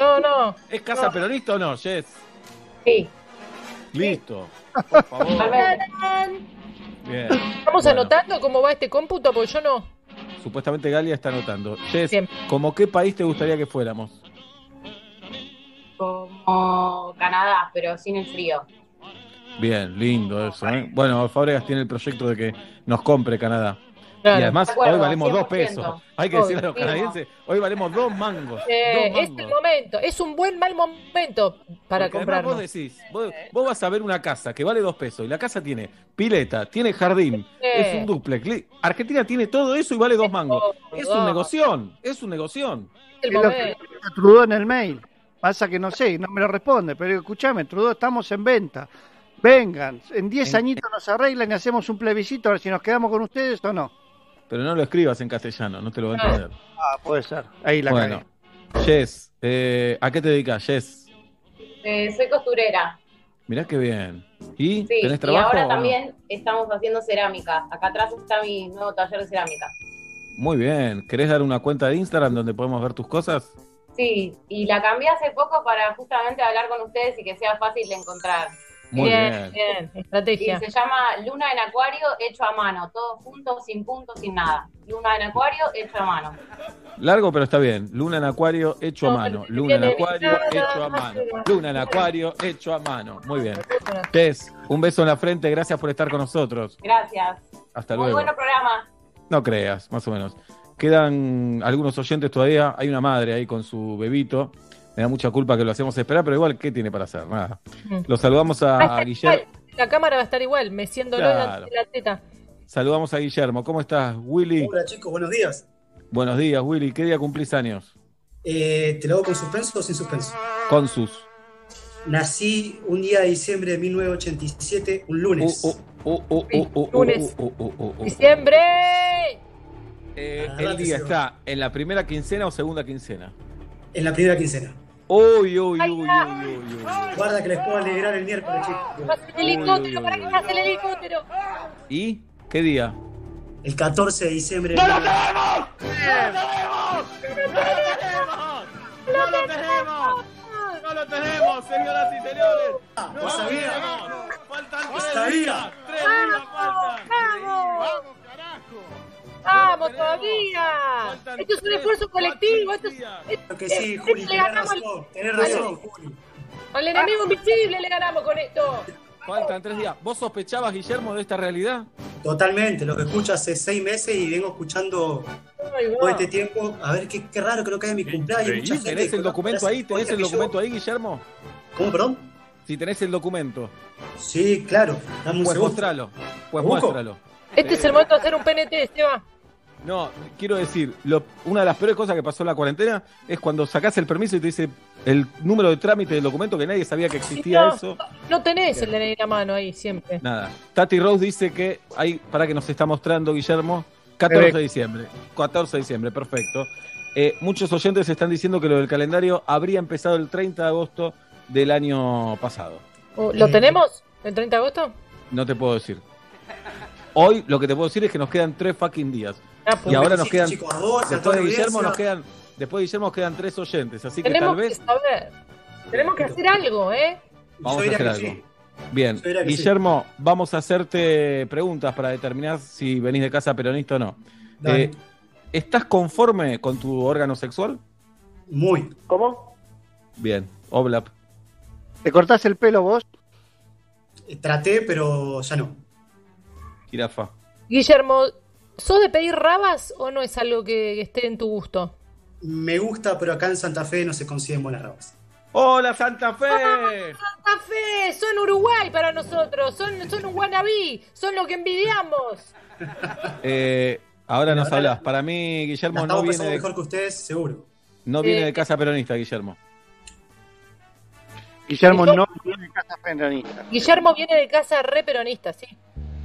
No, no. ¿Es casa No. peronista o no, Jess? Sí. Listo. Por favor. Bien. ¿Estamos Bueno, anotando cómo va este cómputo? Porque yo no. Supuestamente Galia está anotando. Jess. ¿cómo qué país te gustaría que fuéramos? Como Canadá, pero sin el frío. Bien, lindo eso. ¿eh? Bueno, Fábregas tiene el proyecto de que nos compre Canadá. Claro. Y además acuerdo, hoy valemos dos 100%. pesos. Hay que decirle a los canadienses, hoy valemos dos mangos. Eh, dos es el momento. Es un buen mal momento para comprarnos. vos decís, vos, vos vas a ver una casa que vale dos pesos y la casa tiene pileta, tiene jardín, es un duplex. Argentina tiene todo eso y vale dos mangos. Es un negoción, es un negoción. Es el Es lo que momento. dijo Trudeau en el mail. Pasa que no sé, no me lo responde, pero digo, escuchame, Trudeau, estamos en venta. Vengan, en 10 En- añitos nos arreglan y hacemos un plebiscito a ver si nos quedamos con ustedes o no. Pero no lo escribas en castellano, no te lo va a entender. Ah, puede ser. Ahí la Bueno, cagué. Jess, eh, ¿a qué te dedicas, Jess? Eh, soy costurera. Mirá qué bien. ¿Y Sí, tenés y trabajo? ahora o no? también estamos haciendo cerámica. Acá atrás está mi nuevo taller de cerámica. Muy bien. ¿Querés dar una cuenta de Instagram donde podemos ver tus cosas? Sí, y la cambié hace poco para justamente hablar con ustedes y que sea fácil de encontrar. Muy bien, bien. bien, estrategia. Sí, se llama Luna en Acuario hecho a mano, todo junto, sin puntos, sin nada. Luna en Acuario hecho a mano. Largo, pero está bien. Luna en acuario hecho a No, mano. Luna en acuario hecho a mano. Luna en acuario hecho a mano. Muy bien. Tess, un beso en la frente. Gracias por estar con nosotros. Gracias. Hasta Muy luego. bueno programa. No creas, más o menos. Quedan algunos oyentes todavía. Hay una madre ahí con su bebito. Me da mucha culpa que lo hacemos esperar, pero igual, ¿qué tiene para hacer? Nada. Mm. Los saludamos a, Guillermo. La cámara va a estar igual, meciéndolo en la- Claro. en la teta. Saludamos a Guillermo. ¿Cómo estás, Willy? Hola chicos, buenos días. Buenos días, Willy. ¿Qué día cumplís años? Eh, ¿Te lo hago con suspenso o sin suspenso? Con sus. Nací un día de diciembre de 1987, un lunes. Uh, uh, uh, uh, uh, Lunes. uh, uh, uh, uh, uh. ¡Diciembre! Eh, Ah, el que día está en la primera quincena o segunda quincena. En la primera quincena. Uy, uy, uy, uy, uy, uy. Guarda que les puedo alegrar el miércoles, chicos. Pasa el helicóptero, ¿para qué pasa el helicóptero? ¿Y qué día? El 14 de diciembre. ¡No lo tenemos! ¡No lo tenemos! ¡No lo tenemos, señoras y señores! ¡No lo lo sabía. tenemos! ¡Faltan Lo tres sabía. días! ¡Tres días faltan! ¡Vamos! ¡Vamos todavía! Esto es un esfuerzo colectivo. Esto es, Creo que sí, Juli, le tenés ganamos al- razón. Tenés razón, Juli. al enemigo invisible, le ganamos con esto. Faltan tres días. ¿Vos sospechabas, Guillermo, de esta realidad? Totalmente, lo que escucho hace seis meses y vengo escuchando todo este tiempo. A ver, qué, qué raro que no caiga mi cumpleaños. Mucha gente ¿Tenés el documento ahí? ¿Tenés el yo- documento ahí, Guillermo? ¿Cómo, perdón? Si tenés el documento. Sí, claro. Dame un Pues segundo. muéstralo. Pues muéstralo. Este es el momento de hacer un PNT, Seba. No, quiero decir, lo- una de las peores cosas que pasó en la cuarentena es cuando sacás el permiso y te dice el número de trámite del documento que nadie sabía que existía No. eso. No tenés el DNI en la mano ahí siempre. Nada. Tati Rose dice que hay, para que nos está mostrando Guillermo, 14 de diciembre. 14 de diciembre, perfecto. Eh, muchos oyentes están diciendo que lo del calendario habría empezado el 30 de agosto del año pasado. ¿Lo tenemos? ¿El 30 de agosto? No te puedo decir. Hoy lo que te puedo decir es que nos quedan tres fucking días. Ah, pues. y ahora nos quedan. chicos, vos, después de la Guillermo nos quedan. Después de Guillermo nos quedan tres oyentes. Así que Tenemos tal vez que saber. Tenemos que hacer algo, ¿eh? vamos a hacer algo. sí. Bien, sí. Guillermo, vamos a hacerte preguntas para determinar si venís de casa peronista o no. Eh, ¿Estás conforme con tu órgano sexual? Muy. ¿Cómo? Bien, Oblap. ¿Te cortás el pelo vos? Traté, pero ya no. Jirafa. Guillermo, ¿sos de pedir rabas o no es algo que esté en tu gusto? Me gusta, pero acá en Santa Fe no se consiguen buenas rabas. ¡Hola, Santa Fe! Santa Fe, son Uruguay para nosotros, son, son un wannabe, son lo que envidiamos. Eh, ahora nos hablas. Para mí, Guillermo no viene, de, mejor que ustedes, seguro. no viene de casa peronista, Guillermo. Guillermo Guillermo- no viene de casa peronista. Guillermo viene de casa re peronista, sí.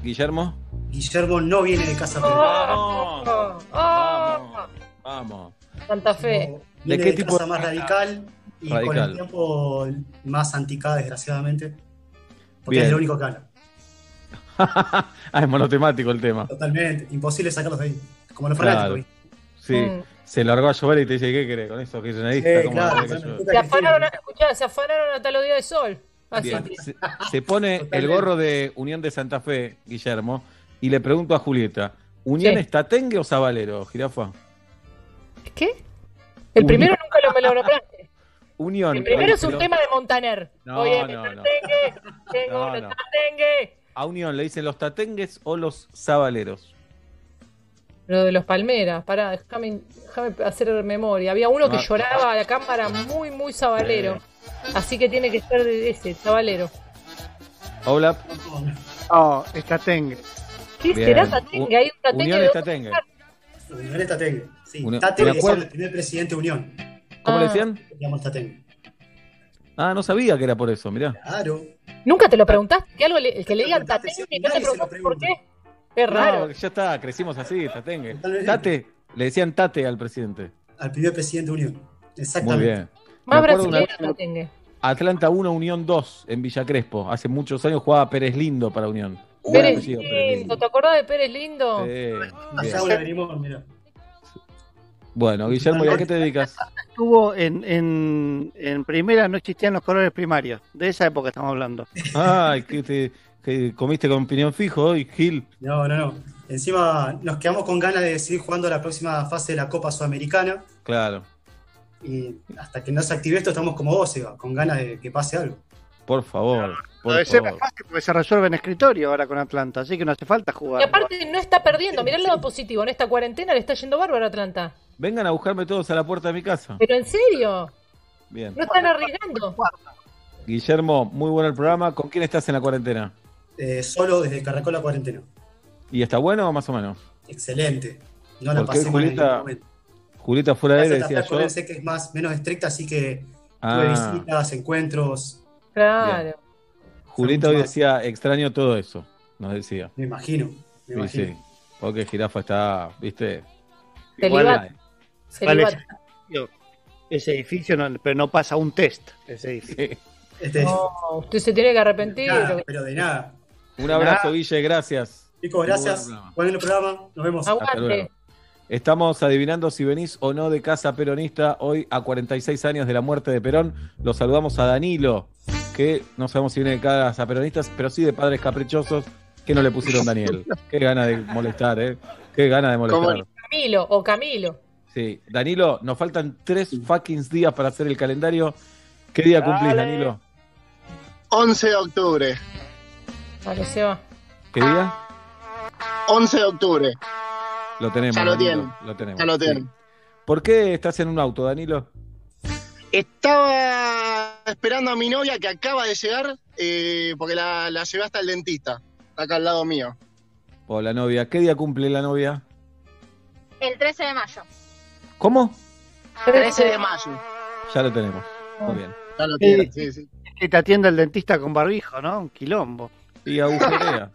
Guillermo. Guillermo no viene de casa peronista. Oh, oh, Vamos. Santa Fe. Viene qué de tipo casa de- más radical y con Radical. el tiempo más anticada, desgraciadamente. Porque Bien. es lo único que habla. ah, es monotemático el tema. Totalmente. Imposible sacarlos de ahí. Como los Claro. fanáticos. Sí. Mm. Se largó a llover y te dice, ¿qué querés con eso? kirchnerista? Sí, ¿Cómo claro? Se afanaron, a, escuchá, se afanaron a tal día de sol. Así. Bien. Se, se pone el gorro de Unión de Santa Fe, Guillermo, y le pregunto a Julieta, ¿Unión Sí. es tatengue o sabalero, jirafa? ¿Qué? El primero nunca lo me lo nombraste. Unión. El primero es un Pero- tema de Montaner. No, Oye, no, no. tengo No, no. tatengue. A Unión le dicen los tatengues o los sabaleros. Lo de los palmeras, pará, déjame, déjame hacer memoria. Había uno que Ah. lloraba a la cámara muy, muy sabalero. Así que tiene que ser de ese, sabalero. Hola. Oh, está ¿Qué Bien. será tatengue? Hay un tatengue Unión es tatengue. Unión es Tatengue. Sí, Unión- Tatengue es el primer presidente de Unión. ¿Cómo Ah. le decían? Llamo Tatengue. Ah, no sabía que era por eso, mirá. Claro. ¿Nunca te lo preguntaste? ¿Que algo le- el que le digan preguntaste, tatengue sí, y no te preguntaste por qué? Es raro. No, ya está, crecimos así, tatengue. Tate, le decían tate al presidente. Al primer presidente de Unión. Muy Exactamente. bien. Más brasileño tatengue. Atlanta 1, Unión 2 en Villa Crespo. Hace muchos años jugaba Pérez Lindo para Unión. Pérez Lindo, ¿te acordás de Pérez Lindo? Sí, una venimos, mira. Bueno, Guillermo, ¿y a qué te dedicas? Estuvo en, en, en primera, no existían los colores primarios. De esa época estamos hablando. Ay, que te que comiste con opinión fijo hoy, Gil. No, no, no. Encima nos quedamos con ganas de seguir jugando la próxima fase de la Copa Sudamericana. Claro, Y hasta que no se active esto, estamos como vos, Eva, con ganas de que pase algo. por favor. Por Debe ser favor. más fácil porque se resuelve en escritorio ahora con Atlanta, así que no hace falta Y jugar. aparte no está perdiendo, mirá el lado positivo, en esta cuarentena le está yendo bárbaro a Atlanta. Vengan a buscarme todos a la puerta de mi casa. Pero en serio, Bien. no están arriesgando. Guillermo, muy bueno el programa. ¿Con quién estás en la cuarentena? Eh, solo desde Caracol la cuarentena. ¿Y está bueno o más o menos? Excelente. No la pasé mal en Julieta, ningún momento. Julieta fuera de él a decía yo. Que es más, menos estricta, así que Ah. tuve visitas, encuentros. Claro. Mucho hoy decía, extraño todo eso, nos decía. Me imagino. Me imagino. sí. Porque Jirafa está, viste. Vale, Celibato. ese, ese edificio, no- pero no pasa un test. Ese edificio. Este, No, usted se tiene que arrepentir. nada, pero de nada. Un abrazo, Guille, gracias. Chicos, gracias. Buen programa. Nos vemos. Hasta luego. Estamos adivinando si venís o no de casa peronista hoy a 46 años de la muerte de Perón. Los saludamos a Danilo, que no sabemos si viene de casa peronistas, pero sí de padres caprichosos que no le pusieron Daniel. Qué gana de molestar, ¿eh? Qué gana de molestar. Camilo o Camilo. Sí, Danilo, nos faltan tres fucking días para hacer el calendario. ¿Qué día cumplís, Dale. Danilo? 11 de octubre. Vale, se va. ¿Qué día? 11 de octubre. Lo tenemos. Ya lo Danilo, tienen. Lo tenemos. Ya lo sí. tienen. ¿Por qué estás en un auto, Danilo? Estaba esperando a mi novia que acaba de llegar eh, porque la, la llevé hasta el dentista. Está acá al lado mío. O la novia. ¿Qué día cumple la novia? El 13 de mayo. ¿Cómo? 13 de mayo. Ya lo tenemos. Muy bien. Ya lo Sí. tienen, sí, sí. Que te atienda el dentista con barbijo, ¿no? Un quilombo. Y agujerea.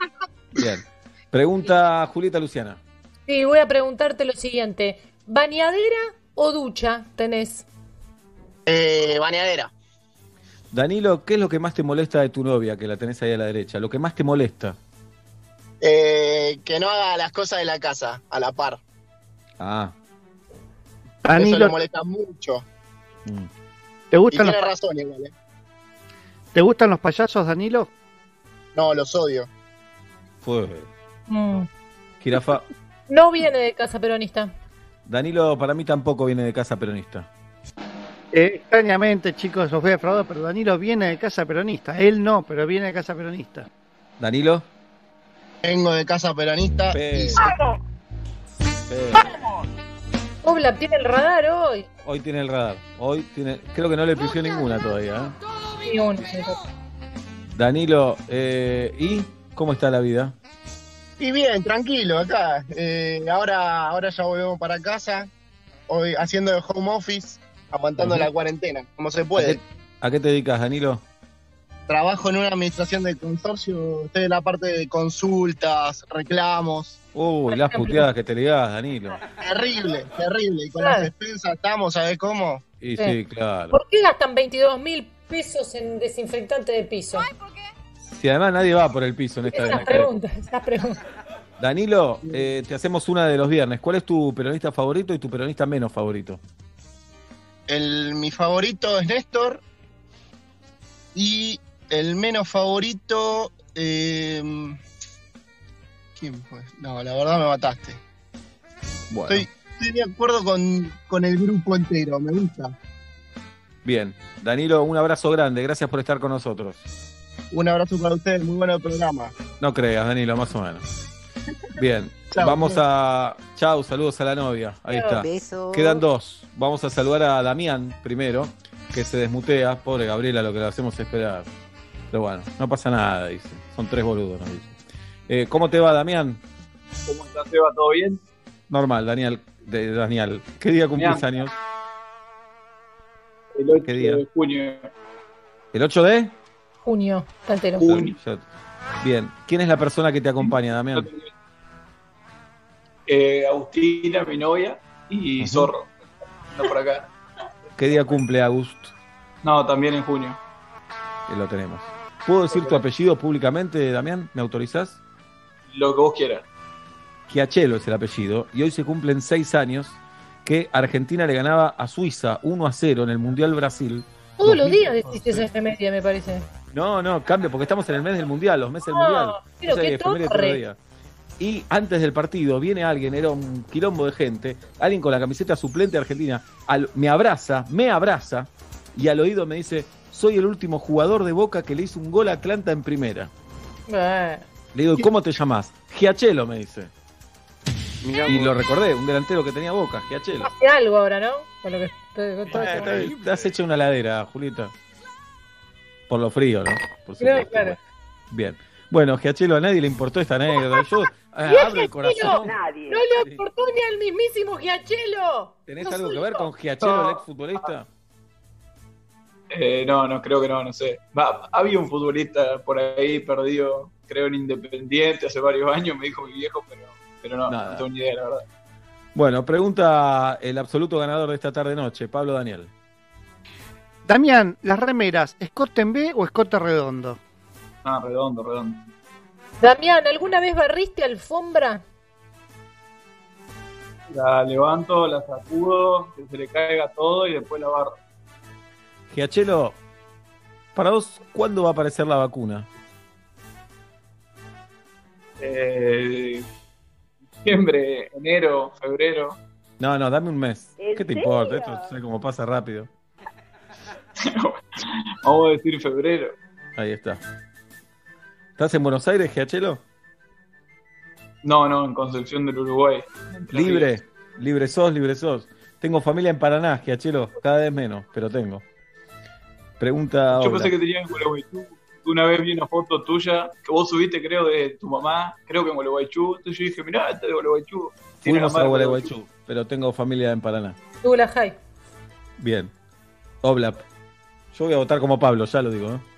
Bien. Pregunta Julieta Luciana. Sí, voy a preguntarte lo siguiente. ¿Bañadera o ducha tenés? Eh, bañadera. Danilo, ¿qué es lo que más te molesta de tu novia, que la tenés ahí a la derecha? Lo que más te molesta. Eh, que no haga las cosas de la casa a la par. Ah. Eso le Danilo, molesta mucho. ¿te Y gustan, tiene los, razón igual, ¿eh? ¿te gustan los payasos, Danilo? No, los odio. Fue. Mm. Jirafa. No viene de casa peronista. Danilo, para mí tampoco viene de casa peronista. Eh, extrañamente, chicos, os voy a defraudar, pero Danilo viene de casa peronista. Él no, pero viene de casa peronista. Danilo. Vengo de casa peronista. Pe- y- Eh, Obla tiene el radar hoy. hoy tiene el radar. Hoy tiene. Creo que no le pifió ninguna todavía. ¿eh? Ni señor. Danilo, eh, ¿y cómo está la vida? Y bien, tranquilo, acá. Eh, ahora, ahora ya volvemos para casa. Hoy haciendo de home office, aguantando la cuarentena, como se ¿A puede. qué, a qué te dedicas, Danilo? Trabajo en una administración de consorcio, estoy en la parte de consultas, reclamos. Uy, las puteadas que te ligás, Danilo. Terrible, terrible. Y con Claro. las expensas estamos, ¿sabes cómo? Y Sí. sí, claro. ¿Por qué gastan 22 mil pesos en desinfectante de piso? Si además nadie va por el piso en esta Esas preguntas, esas preguntas. Danilo, eh, te hacemos una de los viernes. ¿Cuál es tu peronista favorito y tu peronista menos favorito? El, mi favorito es Néstor. Y el menos favorito. eh, ¿Quién fue? No, la verdad me mataste. Bueno, Estoy, estoy de acuerdo con, con el grupo entero, me gusta. bien. Danilo, un abrazo grande. Gracias por estar con nosotros. Un abrazo para ustedes, muy bueno el programa. No creas, Danilo, más o menos. Bien, Chau. vamos a. Chau, saludos a la novia. Ahí está. Besos. Quedan dos. Vamos a saludar a Damián primero, que se desmutea. Pobre Gabriela, lo que le hacemos esperar. Pero bueno, no pasa nada, dice. Son tres boludos, nos dice. Eh, ¿Cómo te va, Damián? ¿Cómo estás, Eva? ¿Todo bien? Normal, Daniel. De, Daniel. ¿Qué día cumplís Damián. años? El 8 ¿Qué día? de junio. ¿El 8 de? Junio, está entero. Ya- Bien. ¿Quién es la persona que te acompaña, Damián? Eh, Agustina, mi novia, y. Zorro. Anda por acá. ¿Qué día cumple August? No, también en junio. Que lo tenemos. ¿Puedo decir tu apellido públicamente, Damián? ¿Me autorizás? Lo que vos quieras. Chiachelo es el apellido, y hoy se cumplen seis años que Argentina le ganaba a Suiza 1 a 0 en el Mundial Brasil. Todos los 2000. días decís esa efeméride, me parece. No, no, cambia, porque estamos en el mes del Mundial, los meses del No, Mundial. pero O sea, qué torre. Y antes del partido viene alguien, era un quilombo de gente, alguien con la camiseta suplente de Argentina, al- me abraza, me abraza y al oído me dice, soy el último jugador de Boca que le hizo un gol a Atlanta en primera. Eh, Le digo, ¿cómo te llamas? Giachelo, me dice. Mirá Y vos. lo recordé, un delantero que tenía Boca, Giachelo. hace algo ahora, ¿no? Con lo que con Eh, eso. te, te has hecho una ladera, Julieta. Por lo frío, ¿no? Por supuesto. claro. Bien. Bueno, Giachelo, a nadie le importó esta anécdota. Yo eh, abro el corazón. No le importó ni al mismísimo Giachelo. ¿Tenés No algo que ver yo. con Giachelo, el No. exfutbolista? Eh, no, no, creo que no, no sé. Va, había un futbolista por ahí perdido, creo en Independiente hace varios años, me dijo mi viejo, pero, pero no, Nada. no tengo ni idea, la verdad. Bueno, pregunta el absoluto ganador de esta tarde-noche, Pablo Daniel. Damián, las remeras, ¿escote en B o escote redondo? Ah, redondo, redondo. Damián, ¿alguna vez barriste alfombra? La levanto, la sacudo, que se le caiga todo y después la barro. Giachelo, para vos, ¿cuándo va a aparecer la vacuna? Eh, diciembre, enero, febrero. No, no, dame un mes. ¿En ¿Qué te serio? importa? Esto sé cómo pasa rápido. Vamos a decir febrero. Ahí está. ¿Estás en Buenos Aires, Giachelo? No, no, en Concepción del Uruguay. Libre, libre sos, libre sos. Tengo familia en Paraná, Giachelo, cada vez menos, pero tengo. Pregunta Yo pensé que tenías en Gualeguaychú. Una vez vi una foto tuya que vos subiste, creo, de tu mamá, creo que en Gualeguaychú. Entonces yo dije, mirá, este de Gualeguaychú. Tiene la Fuimos a Gualeguaychú, pero tengo familia en Paraná. Douglas High. Bien. Oblap. Yo voy a votar como Pablo, ya lo digo. ¿eh?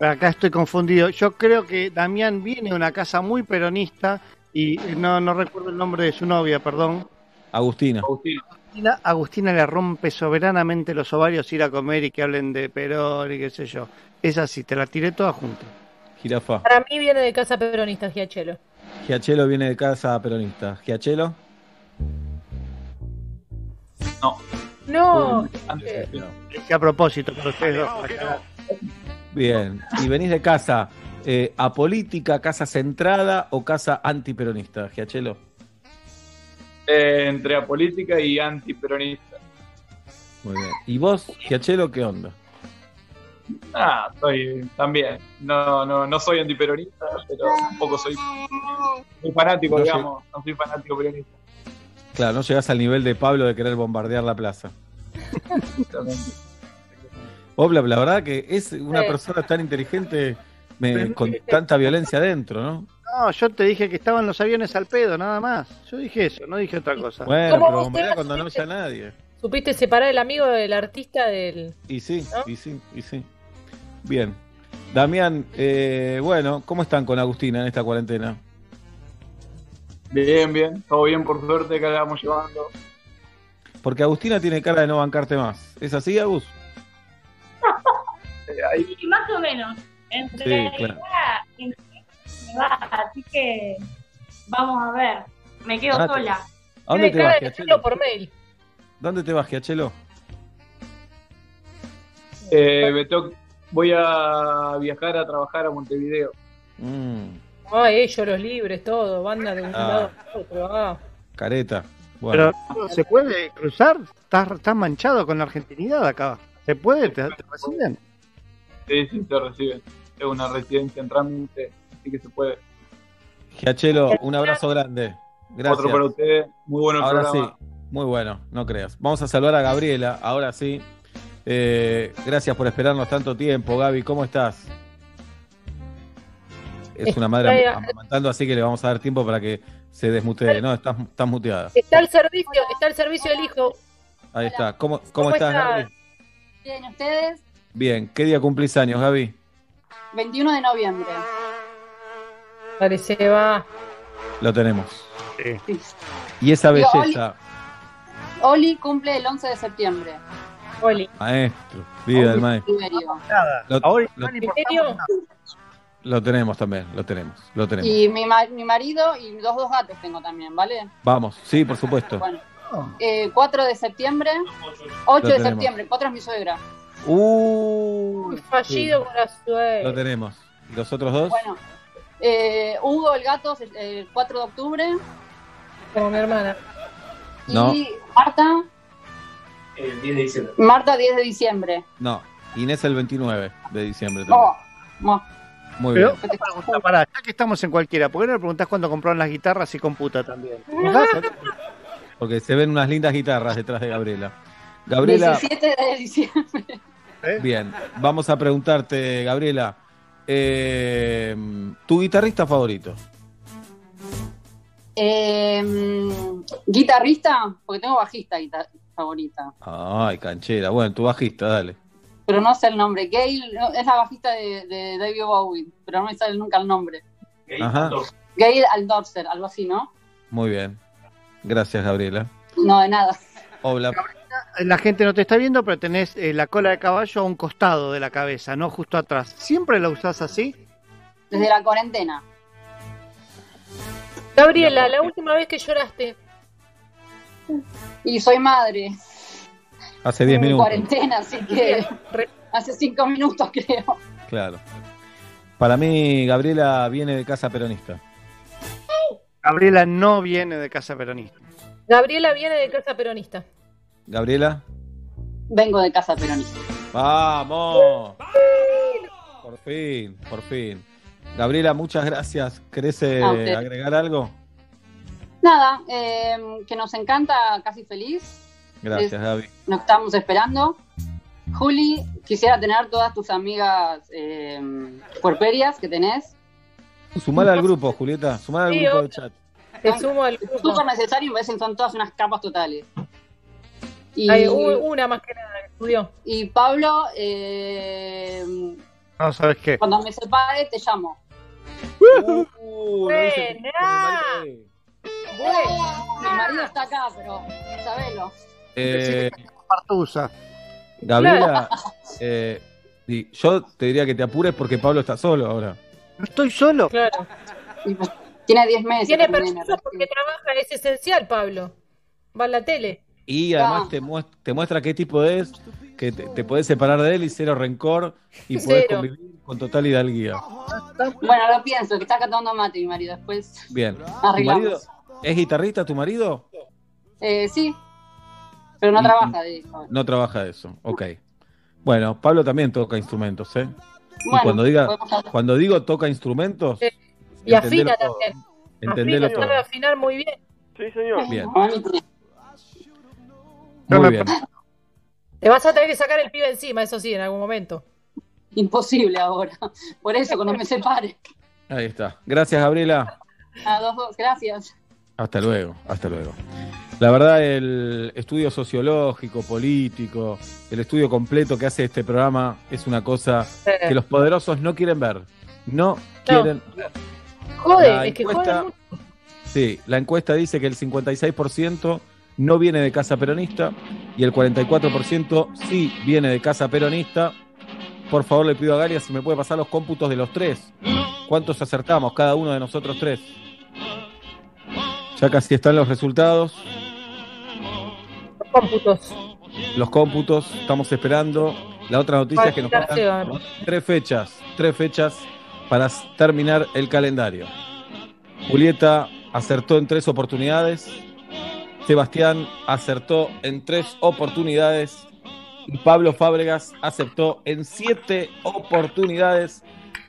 Acá estoy confundido. Yo creo que Damián viene de una casa muy peronista y no, no recuerdo el nombre de su novia, perdón. Agustina. Agustina, Agustina le rompe soberanamente los ovarios ir a comer y que hablen de Perón y qué sé yo. Es así, te la tiré toda junta. Jirafa. Para mí viene de casa peronista, Giachelo. Giachelo viene de casa peronista. Giachelo. No. Antes, Dije a propósito para ustedes dos. Bien. ¿Y venís de casa eh, apolítica, casa centrada o casa antiperonista, Giachelo? Eh, entre apolítica y antiperonista. Muy bien. ¿Y vos, Giachelo, qué onda? Ah, soy también. No, no, no soy antiperonista, pero tampoco soy muy fanático, No sé. digamos. No soy fanático peronista. Claro, no llegás al nivel de Pablo de querer bombardear la plaza. Exactamente. Oblap, la verdad que es una Sí. persona tan inteligente me- con tanta violencia dentro, ¿no? No, yo te dije que estaban los aviones al pedo, nada más. Yo dije eso, no dije otra cosa. Bueno, ¿Cómo pero vos bombardea te cuando no haya nadie. ¿Supiste separar el amigo del artista del. Y sí, ¿No? y sí, y sí. Bien. Damián, eh, bueno, ¿cómo están con Agustina en esta cuarentena? Bien, bien. Todo bien, por suerte, que la vamos llevando. Porque Agustina tiene cara de no bancarte más. ¿Es así, Agus? Eh, Sí, más o menos. Entre Sí, la claro. me va, así que vamos a ver. Me quedo Ah, sola. ¿A dónde te vas, Giachelo? por mail. ¿Dónde te vas, Giachelo? eh, me tengo- voy a viajar a trabajar a Montevideo. Mm, Ah, ellos, los libres, todo, banda de un Ah. lado a otro. Ah. careta. Bueno, Pero ¿se puede cruzar? ¿Estás, estás manchado con la argentinidad acá. ¿Se puede? ¿Te, te reciben? Sí, sí, te reciben. Es una residencia en trámite, así que se puede. Giachelo, un abrazo grande. Gracias. Otro para ustedes. Muy bueno el Ahora programa. sí, muy bueno, no creas. Vamos a saludar a Gabriela, ahora sí. Eh, gracias por esperarnos tanto tiempo, Gaby, ¿cómo estás? Es una madre am- amamantando, así que le vamos a dar tiempo para que se desmutee. No, estás, estás muteada. Está el servicio, está el servicio del hijo. Ahí está. ¿Cómo, cómo, ¿Cómo estás, estás? Gaby? Bien, ¿ustedes? Bien, ¿qué día cumplís años, Gaby? 21 de noviembre. Parece va. Lo tenemos. Sí. Y esa Digo, belleza, Oli cumple el 11 de septiembre. Oli. maestro, vida del maestro. Lo, lo- lo tenemos también, lo tenemos, lo tenemos. Y mi, ma- mi marido y los dos gatos tengo también, ¿vale? Vamos, sí, por supuesto. Bueno, Eh, 4 de septiembre. 8 Lo de tenemos. septiembre. 4 es mi suegra. Uh, Fallido con la sí, suegra. lo tenemos. ¿Y ¿Los otros dos? Bueno, eh, Hugo el gato el 4 de octubre. Como mi hermana. No, Y Marta, El 10 de diciembre. Marta 10 de diciembre. no. Inés el 29 de diciembre. también. Oh, mo- Muy Pero, bien. una pregunta, pará, ya que estamos en cualquiera, ¿por qué no le preguntás cuándo compraron las guitarras y computa también? Porque se ven unas lindas guitarras detrás de Gabriela. Gabriela, 17 de diciembre. bien, vamos a preguntarte, Gabriela, eh, ¿tu guitarrista favorito? Eh, guitarrista, porque tengo bajista favorita. Ay, canchera. Bueno, tu bajista, dale. Pero no sé el nombre. Gail no, es la bajista de, de David Bowie, pero no me sale nunca el nombre. Ajá. Gail Aldorser, algo así, ¿no? Muy bien. Gracias, Gabriela. No, de nada. Hola. La gente no te está viendo, pero tenés eh, la cola de caballo a un costado de la cabeza, no justo atrás. ¿Siempre la usás así? Desde la cuarentena. Gabriela, la última vez que lloraste. Y soy madre. Hace 10 en minutos. cuarentena, así que hace cinco minutos creo. Claro. Para mí, Gabriela viene de casa peronista. Gabriela no viene de casa peronista. Gabriela viene de casa peronista. Gabriela. Vengo de casa peronista. ¡Vamos! Por fin, por fin. Gabriela, muchas gracias. ¿Querés eh, agregar algo? Nada, eh, que nos encanta Casi Feliz. Gracias, Es- Gaby. Nos estamos esperando. Juli, quisiera tener todas tus amigas eh, puerperias que tenés. Sumala al grupo, Julieta. Sumala al Sí, grupo de chat. Te sumo al Es súper necesario y me parecen son todas unas capas totales. Y, Hay una más que nada que estudió. y Pablo, eh, No, ¿sabes qué? cuando me separe te llamo. Uh, Buena. Mi marido está acá, pero sabelo. Eh, Partusa. Gabriela, eh, yo te diría que te apures porque Pablo está solo ahora. No estoy solo. Claro. Tiene 10 meses. Tiene permiso porque trabaja, es esencial, Pablo. Va a la tele. Y además te, muest- te muestra qué tipo es, que te, te podés separar de él y cero rencor y Cero. convivir con total hidalguía. Bueno, lo pienso, que está acá tomando mate mi marido. Después, Bien. ¿Tu Arreglamos. marido es guitarrista tu marido? eh, sí, pero no Y- trabaja de eso. No trabaja de eso, ok. Bueno, Pablo también toca instrumentos, ¿eh? y cuando diga, cuando digo toca instrumentos, Y entendelo afina todo. también. Entendelo afina, todo. sabe afinar muy bien. Sí, señor. Bien. No Muy me bien. Te vas a tener que sacar el pibe encima, eso sí, en algún momento. Imposible ahora. Por eso, cuando me separe. Ahí está. Gracias, Gabriela. A dos, dos, gracias. Hasta luego, hasta luego. La verdad, el estudio sociológico, político, el estudio completo que hace este programa es una cosa que los poderosos no quieren ver. No quieren. Jode, La es que encuesta- jode mucho. Sí, la encuesta dice que el 56% no viene de casa peronista y el 44% sí viene de casa peronista. Por favor, le pido a Galia si me puede pasar los cómputos de los tres. ¿Cuántos acertamos cada uno de nosotros tres? Ya casi están los resultados, Cómputos. los cómputos. Estamos esperando. La otra noticia es que nos faltan tres fechas, tres fechas para terminar el calendario. Julieta acertó en tres oportunidades. Sebastián acertó en tres oportunidades. Y Pablo Fábregas aceptó en siete oportunidades.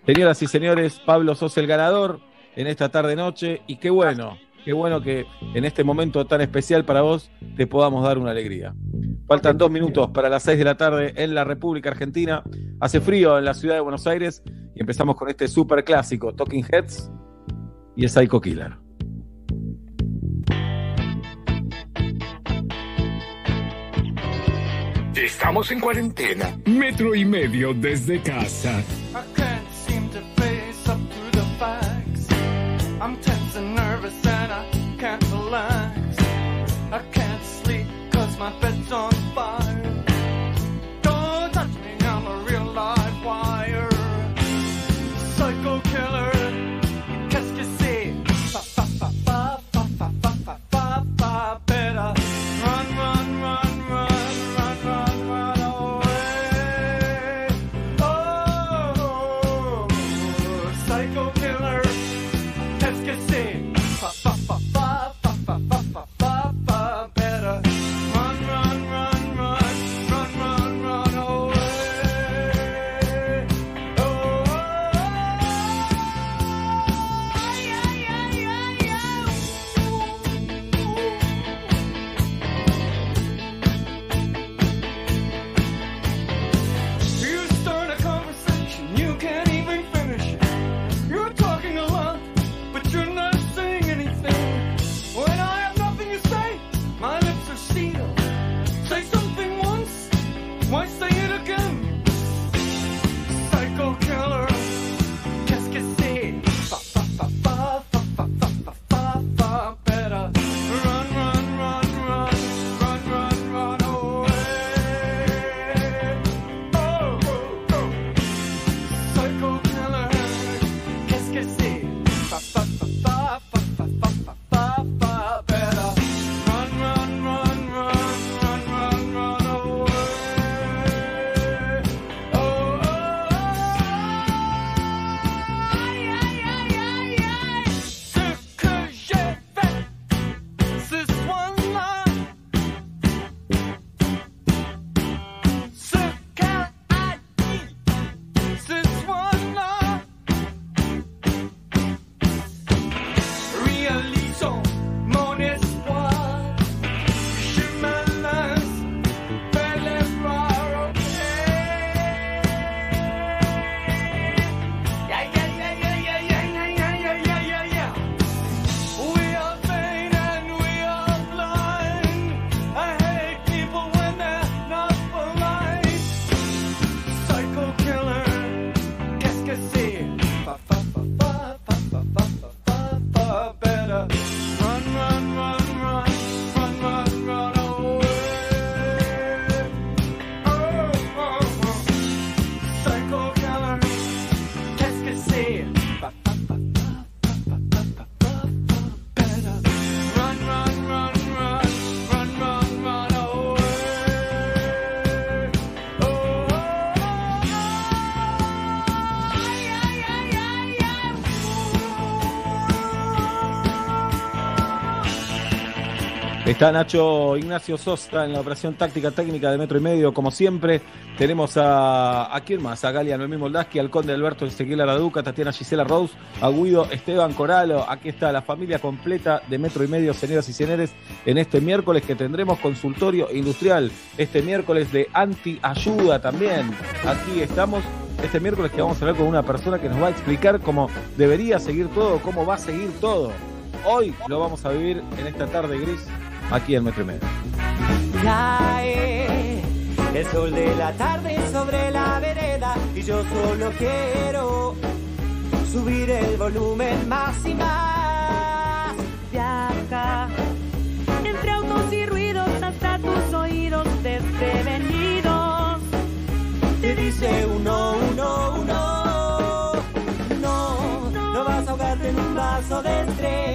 Señoras y señores, Pablo, sos el ganador en esta tarde-noche. Y qué bueno, qué bueno que en este momento tan especial para vos te podamos dar una alegría. Faltan dos minutos para las seis de la tarde en la República Argentina. Hace frío en la ciudad de Buenos Aires y empezamos con este super clásico, Talking Heads y el Psycho Killer. Estamos en cuarentena, metro y medio desde casa. I can't Está Nacho Ignacio Sosta en la operación táctica técnica de metro y medio, como siempre. Tenemos a, ¿a quién más? A Galia Noemí Moldaski, al conde Alberto Ezequiel Araduca, Tatiana Gisela Rose, a Guido Esteban Coralo. Aquí está la familia completa de metro y medio, señoras y señores, en este miércoles que tendremos consultorio industrial. Este miércoles de anti-ayuda también. Aquí estamos. Este miércoles que vamos a hablar con una persona que nos va a explicar cómo debería seguir todo, cómo va a seguir todo. Hoy lo vamos a vivir en esta tarde gris aquí en Metro y Medio. Cae el sol de la tarde sobre la vereda y yo solo quiero subir el volumen más y más. Viaja entre autos y ruidos hasta tus oídos desprevenidos. Te dice uno, uno, uno. No, no vas a ahogarte en un vaso de estrés.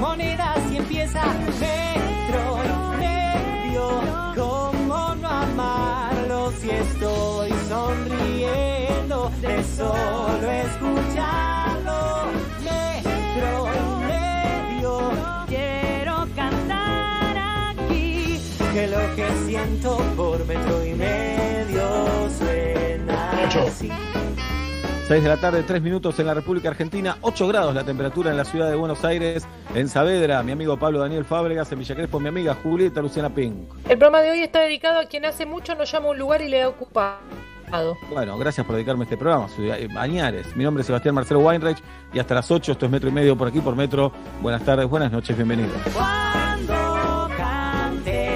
Monedas y empieza metro y medio. ¿Cómo no amarlo si estoy sonriendo de solo escucharlo? Metro y medio. Quiero cantar aquí. Que lo que siento por metro y medio suena así. 6 de la tarde, 3 minutos en la República Argentina, 8 grados la temperatura en la ciudad de Buenos Aires, en Saavedra, mi amigo Pablo Daniel Fábregas, en Villa Crespo, mi amiga Julieta Luciana Pink. El programa de hoy está dedicado a quien hace mucho nos llama a un lugar y le da ocupado. Bueno, gracias por dedicarme a este programa. Soy eh, Bañares. Mi nombre es Sebastián Marcelo Weinreich y hasta las 8, esto es metro y medio por aquí por metro. Buenas tardes, buenas noches, bienvenidos. Cuando cante,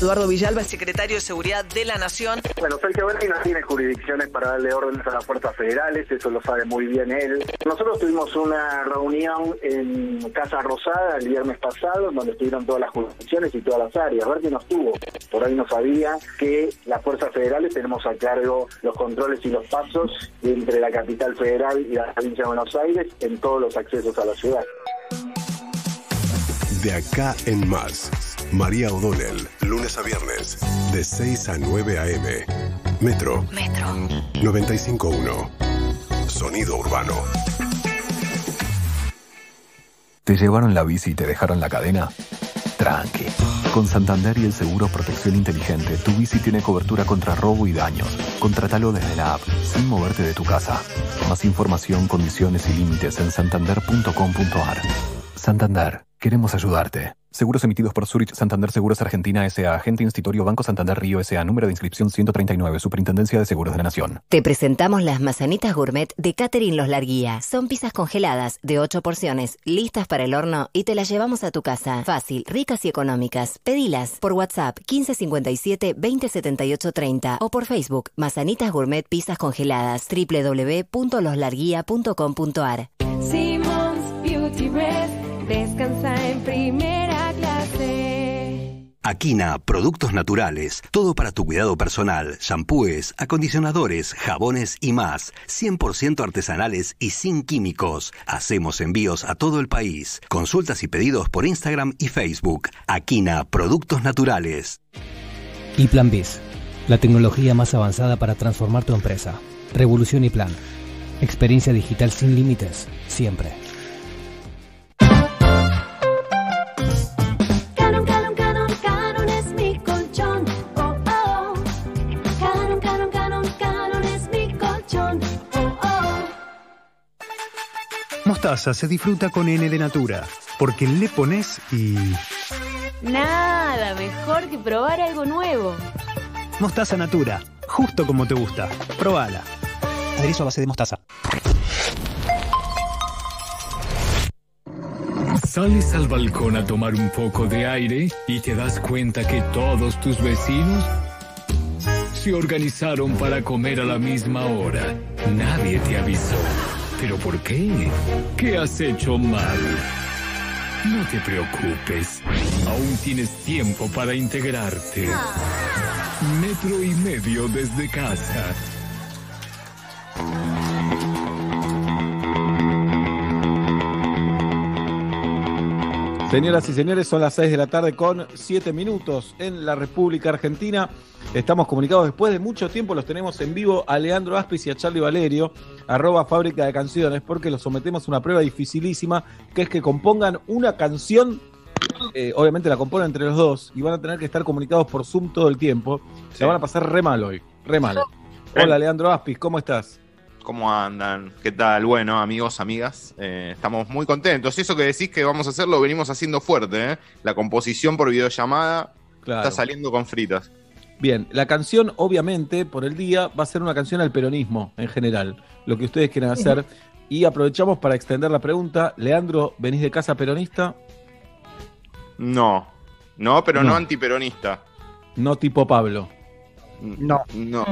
Eduardo Villalba, el secretario de Seguridad de la Nación. Bueno, Sergio Berni no tiene jurisdicciones para darle órdenes a las fuerzas federales, eso lo sabe muy bien él. Nosotros tuvimos una reunión en Casa Rosada el viernes pasado, donde estuvieron todas las jurisdicciones y todas las áreas. Berni no estuvo, por ahí no sabía que las fuerzas federales tenemos a cargo los controles y los pasos entre la capital federal y la provincia de Buenos Aires en todos los accesos a la ciudad. De acá en más. María O'Donnell, lunes a viernes, de 6 a 9 a.m. Metro. Metro. 95.1. Sonido urbano. ¿Te llevaron la bici y te dejaron la cadena? Tranqui. Con Santander y el seguro Protección Inteligente, tu bici tiene cobertura contra robo y daños. Contratalo desde la app, sin moverte de tu casa. Más información, condiciones y límites en santander.com.ar. Santander, queremos ayudarte. Seguros emitidos por Zurich Santander Seguros Argentina S.A. Agente Institutorio Banco Santander Río S.A. Número de inscripción 139. Superintendencia de Seguros de la Nación. Te presentamos las mazanitas gourmet de Catherine Los Larguía. Son pizzas congeladas de 8 porciones, listas para el horno y te las llevamos a tu casa. Fácil, ricas y económicas. Pedilas por WhatsApp 1557 2078 30 o por Facebook Mazanitas Gourmet Pizzas Congeladas www.loslarguía.com.ar Simmons Beauty Rest. Descansa en primera clase. Aquina, productos naturales, todo para tu cuidado personal, shampoos, acondicionadores, jabones y más, 100% artesanales y sin químicos. Hacemos envíos a todo el país. Consultas y pedidos por Instagram y Facebook. Aquina, productos naturales. Y Plan Bis, La tecnología más avanzada para transformar tu empresa. Revolución y Plan. Experiencia digital sin límites, siempre. Mostaza se disfruta con N de Natura, porque le pones y... Nada mejor que probar algo nuevo. Mostaza Natura, justo como te gusta. Probala. Aderezo a base de mostaza. Sales al balcón a tomar un poco de aire y te das cuenta que todos tus vecinos se organizaron para comer a la misma hora. Nadie te avisó. ¿Pero por qué? ¿Qué has hecho mal? No te preocupes. Aún tienes tiempo para integrarte. Metro y medio desde casa. Señoras y señores, son las 6 de la tarde con 7 minutos en la República Argentina. Estamos comunicados después de mucho tiempo, los tenemos en vivo a Leandro Aspis y a Charlie Valerio, arroba fábrica de canciones, porque los sometemos a una prueba dificilísima, que es que compongan una canción, eh, obviamente la componen entre los dos, y van a tener que estar comunicados por Zoom todo el tiempo. Se van a pasar re mal hoy, re mal. Hola Leandro Aspis, ¿cómo estás? ¿Cómo andan? ¿Qué tal? Bueno, amigos, amigas, eh, estamos muy contentos. Eso que decís que vamos a hacer lo venimos haciendo fuerte, ¿eh? La composición por videollamada Claro. está saliendo con fritas. Bien, la canción, obviamente, por el día, va a ser una canción al peronismo en general, lo que ustedes quieran hacer. Y aprovechamos para extender la pregunta. Leandro, ¿venís de casa peronista? No, no, pero no, No. antiperonista. No tipo Pablo. No. No.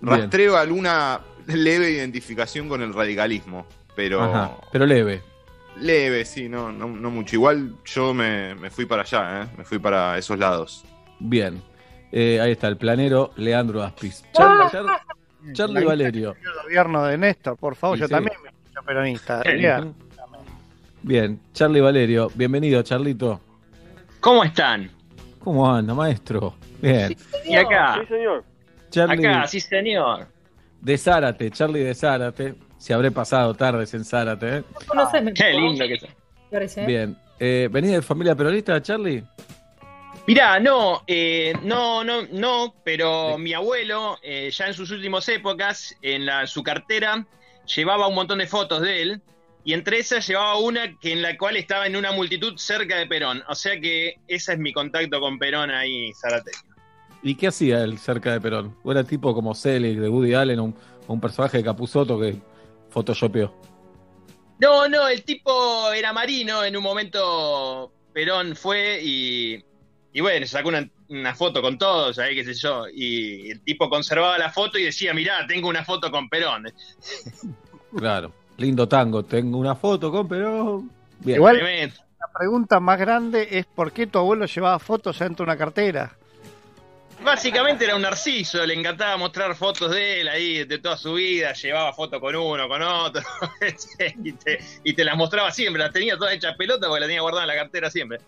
Bien. Rastreo alguna leve identificación con el radicalismo, pero Ajá, pero leve. leve, sí, no, no, no mucho. Igual yo me, me fui para allá, ¿eh? me fui para esos lados. Bien. Eh, ahí está, el planero Leandro Aspis. Charlie, Char- Charlie Valerio. El gobierno de Néstor, por favor, Sí, yo sí. también me escucho peronista. Bien. Charlie Valerio, bienvenido, Charlito. ¿Cómo están? ¿Cómo anda, maestro? Bien. Y acá. Sí, señor. Charlie Acá, sí, señor. De Zárate, Charlie de Zárate. Se habré pasado tardes en Zárate. ¿eh? No sé, me Qué lindo que. Bien. Eh, ¿Venís de familia peronista, Charlie? Mirá, no, eh, no, no, no, pero mi abuelo, eh, ya en sus últimas épocas, en la, su cartera, llevaba un montón de fotos de él, y entre esas llevaba una que en la cual estaba en una multitud cerca de Perón. O sea que ese es mi contacto con Perón ahí, Zárate. ¿Y qué hacía él cerca de Perón? ¿O era tipo como Selig de Woody Allen, un, un personaje de Capuzoto que photoshopeó? No, no, el tipo era marino, en un momento Perón fue y, y bueno, sacó una, una foto con todos, ahí qué sé yo, y el tipo conservaba la foto y decía, mirá, tengo una foto con Perón. Claro. Lindo tango. Tengo una foto con Perón. Bien. Igual la pregunta más grande es por qué tu abuelo llevaba fotos dentro de una cartera. Básicamente era un narciso, le encantaba mostrar fotos de él ahí, de toda su vida, llevaba fotos con uno, con otro, y, te, y te las mostraba siempre, las tenía todas hechas pelota porque las tenía guardadas en la cartera siempre.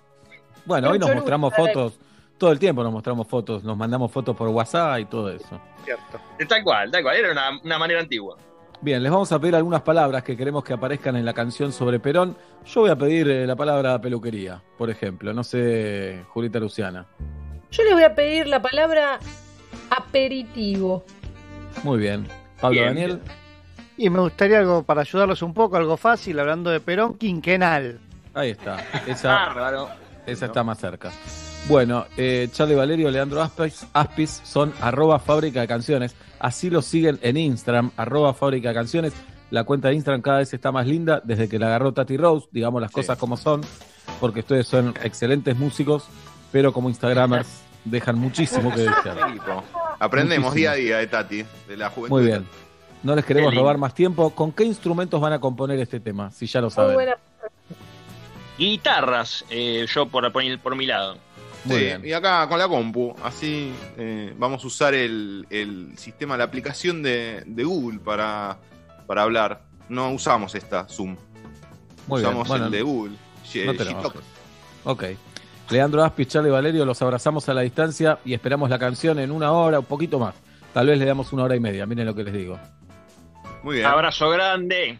Bueno, hoy nos mostramos fotos. Todo el tiempo nos mostramos fotos. Nos mandamos fotos por WhatsApp y todo eso. Cierto. Tal cual, tal cual, era una, una manera antigua. Bien, les vamos a pedir algunas palabras que queremos que aparezcan en la canción sobre Perón. Yo voy a pedir eh, la palabra peluquería, por ejemplo. No sé, Julita Luciana. Yo le voy a pedir la palabra aperitivo. Muy bien. Pablo Bien, Daniel. Y me gustaría algo para ayudarlos un poco, algo fácil, hablando de Perón, quinquenal. Ahí está. Esa, Bárbaro. esa está más cerca. Bueno, eh, Charlie Valerio, Leandro Aspis, Aspis son arroba fábrica de canciones. Así los siguen en Instagram, arroba fábrica de canciones. La cuenta de Instagram cada vez está más linda desde que la agarró Tati Rose, digamos las cosas como son, porque ustedes son excelentes músicos, pero como Instagramers dejan muchísimo que desear. Aprendemos Muchísimo. día a día de Tati, de la juventud. Muy bien. No les queremos robar más tiempo. ¿Con qué instrumentos van a componer este tema? Si ya lo Muy saben. buena. Guitarras, eh, yo por, por, por mi lado. Muy Sí, bien. y acá con la compu, así eh, vamos a usar el, el sistema, la aplicación de, de Google para, para hablar. No usamos esta Zoom. Muy bien, usamos bueno, el de Google. No te. Ok. Leandro Aspis, Charlie Valerio, los abrazamos a la distancia y esperamos la canción en una hora, un poquito más. Tal vez le damos una hora y media, miren lo que les digo. Muy bien. Abrazo grande.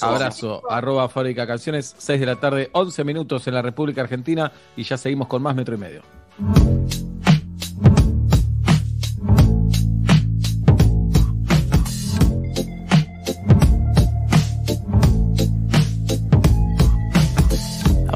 Abrazo, arroba Fábrica Canciones, 6 de la tarde, 11 minutos en la República Argentina y ya seguimos con más metro y medio.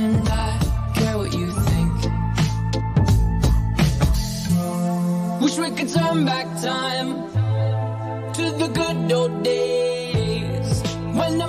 And I care what you think. Wish we could turn back time to the good old days when the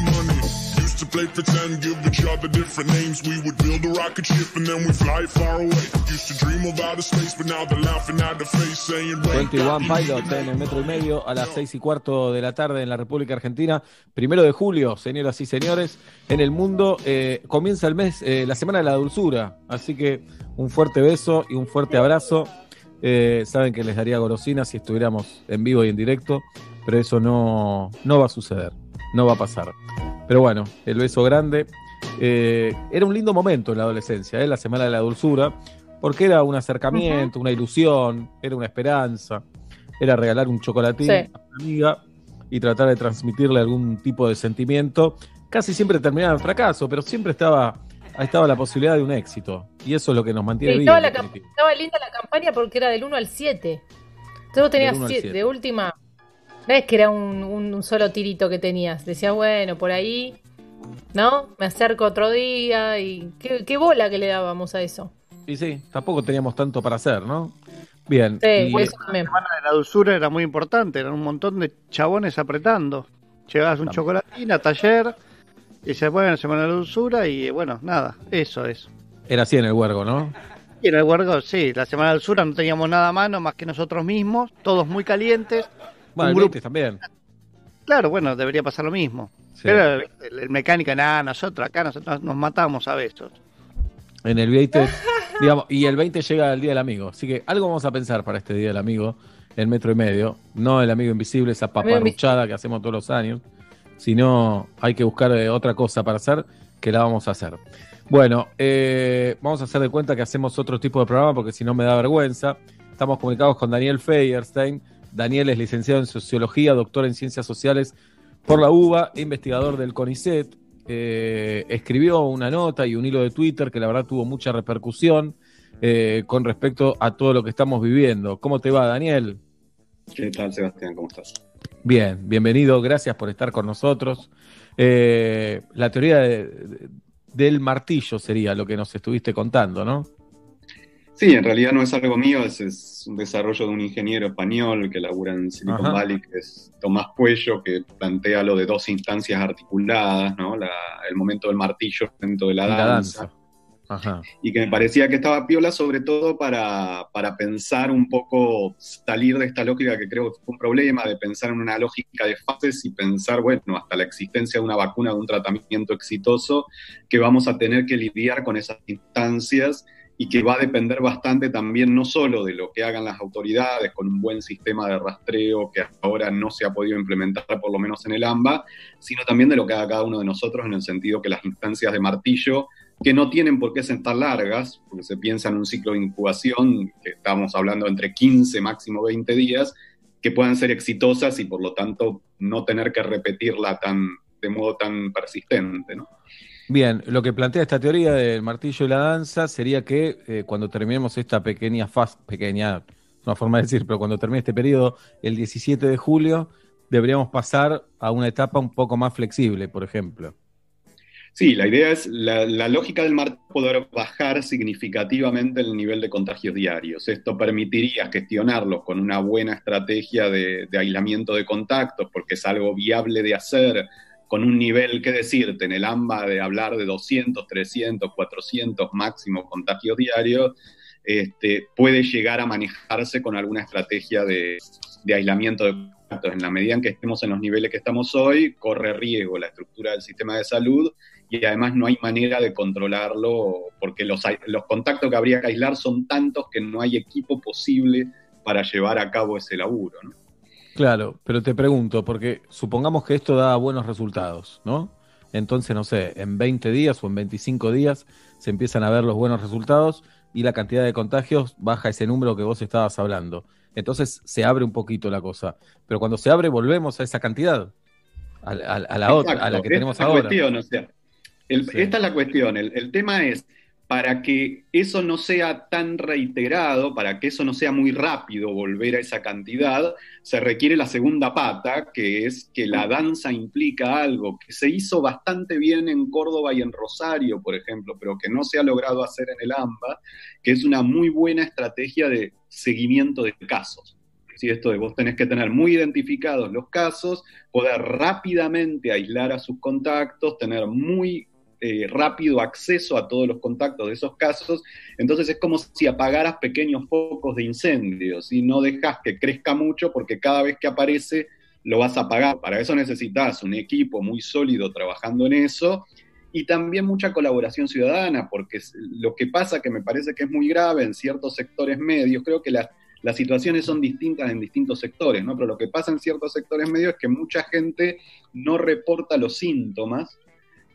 To play pretend, give each other different names. We would build a rocket ship and then we fly far away. Used to dream of outer space, but now they're laughing at the face, saying, wake 21 up, you need Pilots en el metro y medio a las 6 y cuarto de la tarde en la República Argentina. Primero de julio, señoras y señores, en el mundo eh, comienza el mes, eh, la semana de la dulzura. Así que un fuerte beso y un fuerte abrazo. Eh, saben que les daría golosinas si estuviéramos en vivo y en directo, pero eso no, no va a suceder, no va a pasar. Pero bueno, el beso grande. Eh, era un lindo momento en la adolescencia, ¿eh? la semana de la dulzura, porque era un acercamiento, una ilusión, era una esperanza, era regalar un chocolatín Sí. a una amiga y tratar de transmitirle algún tipo de sentimiento. Casi siempre terminaba en fracaso, pero siempre estaba, estaba la posibilidad de un éxito. Y eso es lo que nos mantiene Sí, vivos. estaba, linda la campaña porque era del 1 al 7. Entonces vos tenías Del 1 al siete- 7. de última. No es que era un, un- un solo tirito que tenías. Decías, bueno, por ahí, ¿no? Me acerco otro día y qué, qué bola que le dábamos a eso. Y sí, tampoco teníamos tanto para hacer, ¿no? Bien. Sí, y- eso también. La semana de la dulzura era muy importante, eran un montón de chabones apretando. Llegabas un chocolatín a taller y decías, bueno, semana de la dulzura y bueno, nada, eso es. Era así en el huergo, ¿no? Y en el huergo, sí, la semana de la dulzura no teníamos nada a mano más que nosotros mismos, todos muy calientes. Bueno, un el grupo, 20 también. claro, bueno, debería pasar lo mismo. Sí. Pero el, el mecánico, nada, nosotros acá nosotros nos matamos a besos. En el Vieites Digamos, y el 20 llega el Día del Amigo. Así que algo vamos a pensar para este Día del Amigo en metro y medio. No el amigo invisible, esa paparruchada que hacemos todos los años. Sino hay que buscar eh, otra cosa para hacer que la vamos a hacer. Bueno, eh, vamos a hacer de cuenta que hacemos otro tipo de programa porque si no me da vergüenza. Estamos comunicados con Daniel Feierstein. Daniel es licenciado en Sociología, doctor en Ciencias Sociales por la UBA, investigador del CONICET. Eh, escribió una nota y un hilo de Twitter que la verdad tuvo mucha repercusión eh, con respecto a todo lo que estamos viviendo. ¿Cómo te va, Daniel? ¿Qué tal, Sebastián? ¿Cómo estás? Bien, bienvenido, gracias por estar con nosotros. Eh, la teoría de- de- del martillo sería lo que nos estuviste contando, ¿no? Sí, en realidad no es algo mío, es, es un desarrollo de un ingeniero español que labura en Silicon Ajá. Valley, que es Tomás Puello, que plantea lo de dos instancias articuladas, ¿no? La- el momento del martillo, el momento de la, Y la danza. danza. Ajá. y que me parecía que estaba piola sobre todo para, para pensar un poco, salir de esta lógica que creo que fue un problema, de pensar en una lógica de fases y pensar, bueno, hasta la existencia de una vacuna, de un tratamiento exitoso, que vamos a tener que lidiar con esas instancias y que va a depender bastante también no solo de lo que hagan las autoridades con un buen sistema de rastreo que hasta ahora no se ha podido implementar por lo menos en el AMBA, sino también de lo que haga cada uno de nosotros en el sentido que las instancias de martillo que no tienen por qué ser largas, porque se piensa en un ciclo de incubación, que estamos hablando entre 15, máximo 20 días, que puedan ser exitosas y por lo tanto no tener que repetirla tan, de modo tan persistente. ¿no? Bien, lo que plantea esta teoría del martillo y la danza sería que eh, cuando terminemos esta pequeña fase, pequeña, una forma de decir, pero cuando termine este periodo, el 17 de julio, deberíamos pasar a una etapa un poco más flexible, por ejemplo. Sí, la idea es, la, la lógica del martillo poder bajar significativamente el nivel de contagios diarios. Esto permitiría gestionarlos con una buena estrategia de aislamiento de contactos, porque es algo viable de hacer con un nivel, qué decirte, en el AMBA de hablar de 200, 300, 400 máximo contagios diarios, este, puede llegar a manejarse con alguna estrategia de, aislamiento de contactos. En la medida en que estemos en los niveles que estamos hoy, corre riesgo la estructura del sistema de salud y además no hay manera de controlarlo porque los, los contactos que habría que aislar son tantos que no hay equipo posible para llevar a cabo ese laburo. ¿no? Claro, pero te pregunto, porque supongamos que esto da buenos resultados, ¿no? Entonces, no sé, en 20 días o en 25 días se empiezan a ver los buenos resultados y la cantidad de contagios baja ese número que vos estabas hablando. Entonces se abre un poquito la cosa. Pero cuando se abre, volvemos a esa cantidad, a, la- a la- otra, a que esta tenemos es la ahora. cuestión, o sea, el- Esta es la cuestión. El, el tema es, para que eso no sea tan reiterado, para que eso no sea muy rápido volver a esa cantidad, se requiere la segunda pata, que es que la danza implica algo que se hizo bastante bien en Córdoba y en Rosario, por ejemplo, pero que no se ha logrado hacer en el AMBA, que es una muy buena estrategia de seguimiento de casos. ¿sí? Esto de vos tenés que tener muy identificados los casos, poder rápidamente aislar a sus contactos, tener muy eh, rápido acceso a todos los contactos de esos casos. Entonces es como si apagaras pequeños focos de incendios y no dejas que crezca mucho porque cada vez que aparece lo vas a apagar. Para eso necesitas un equipo muy sólido trabajando en eso y también mucha colaboración ciudadana, porque lo que pasa que me parece que es muy grave en ciertos sectores medios, creo que las, las situaciones son distintas en distintos sectores, ¿no? Pero lo que pasa en ciertos sectores medios es que mucha gente no reporta los síntomas,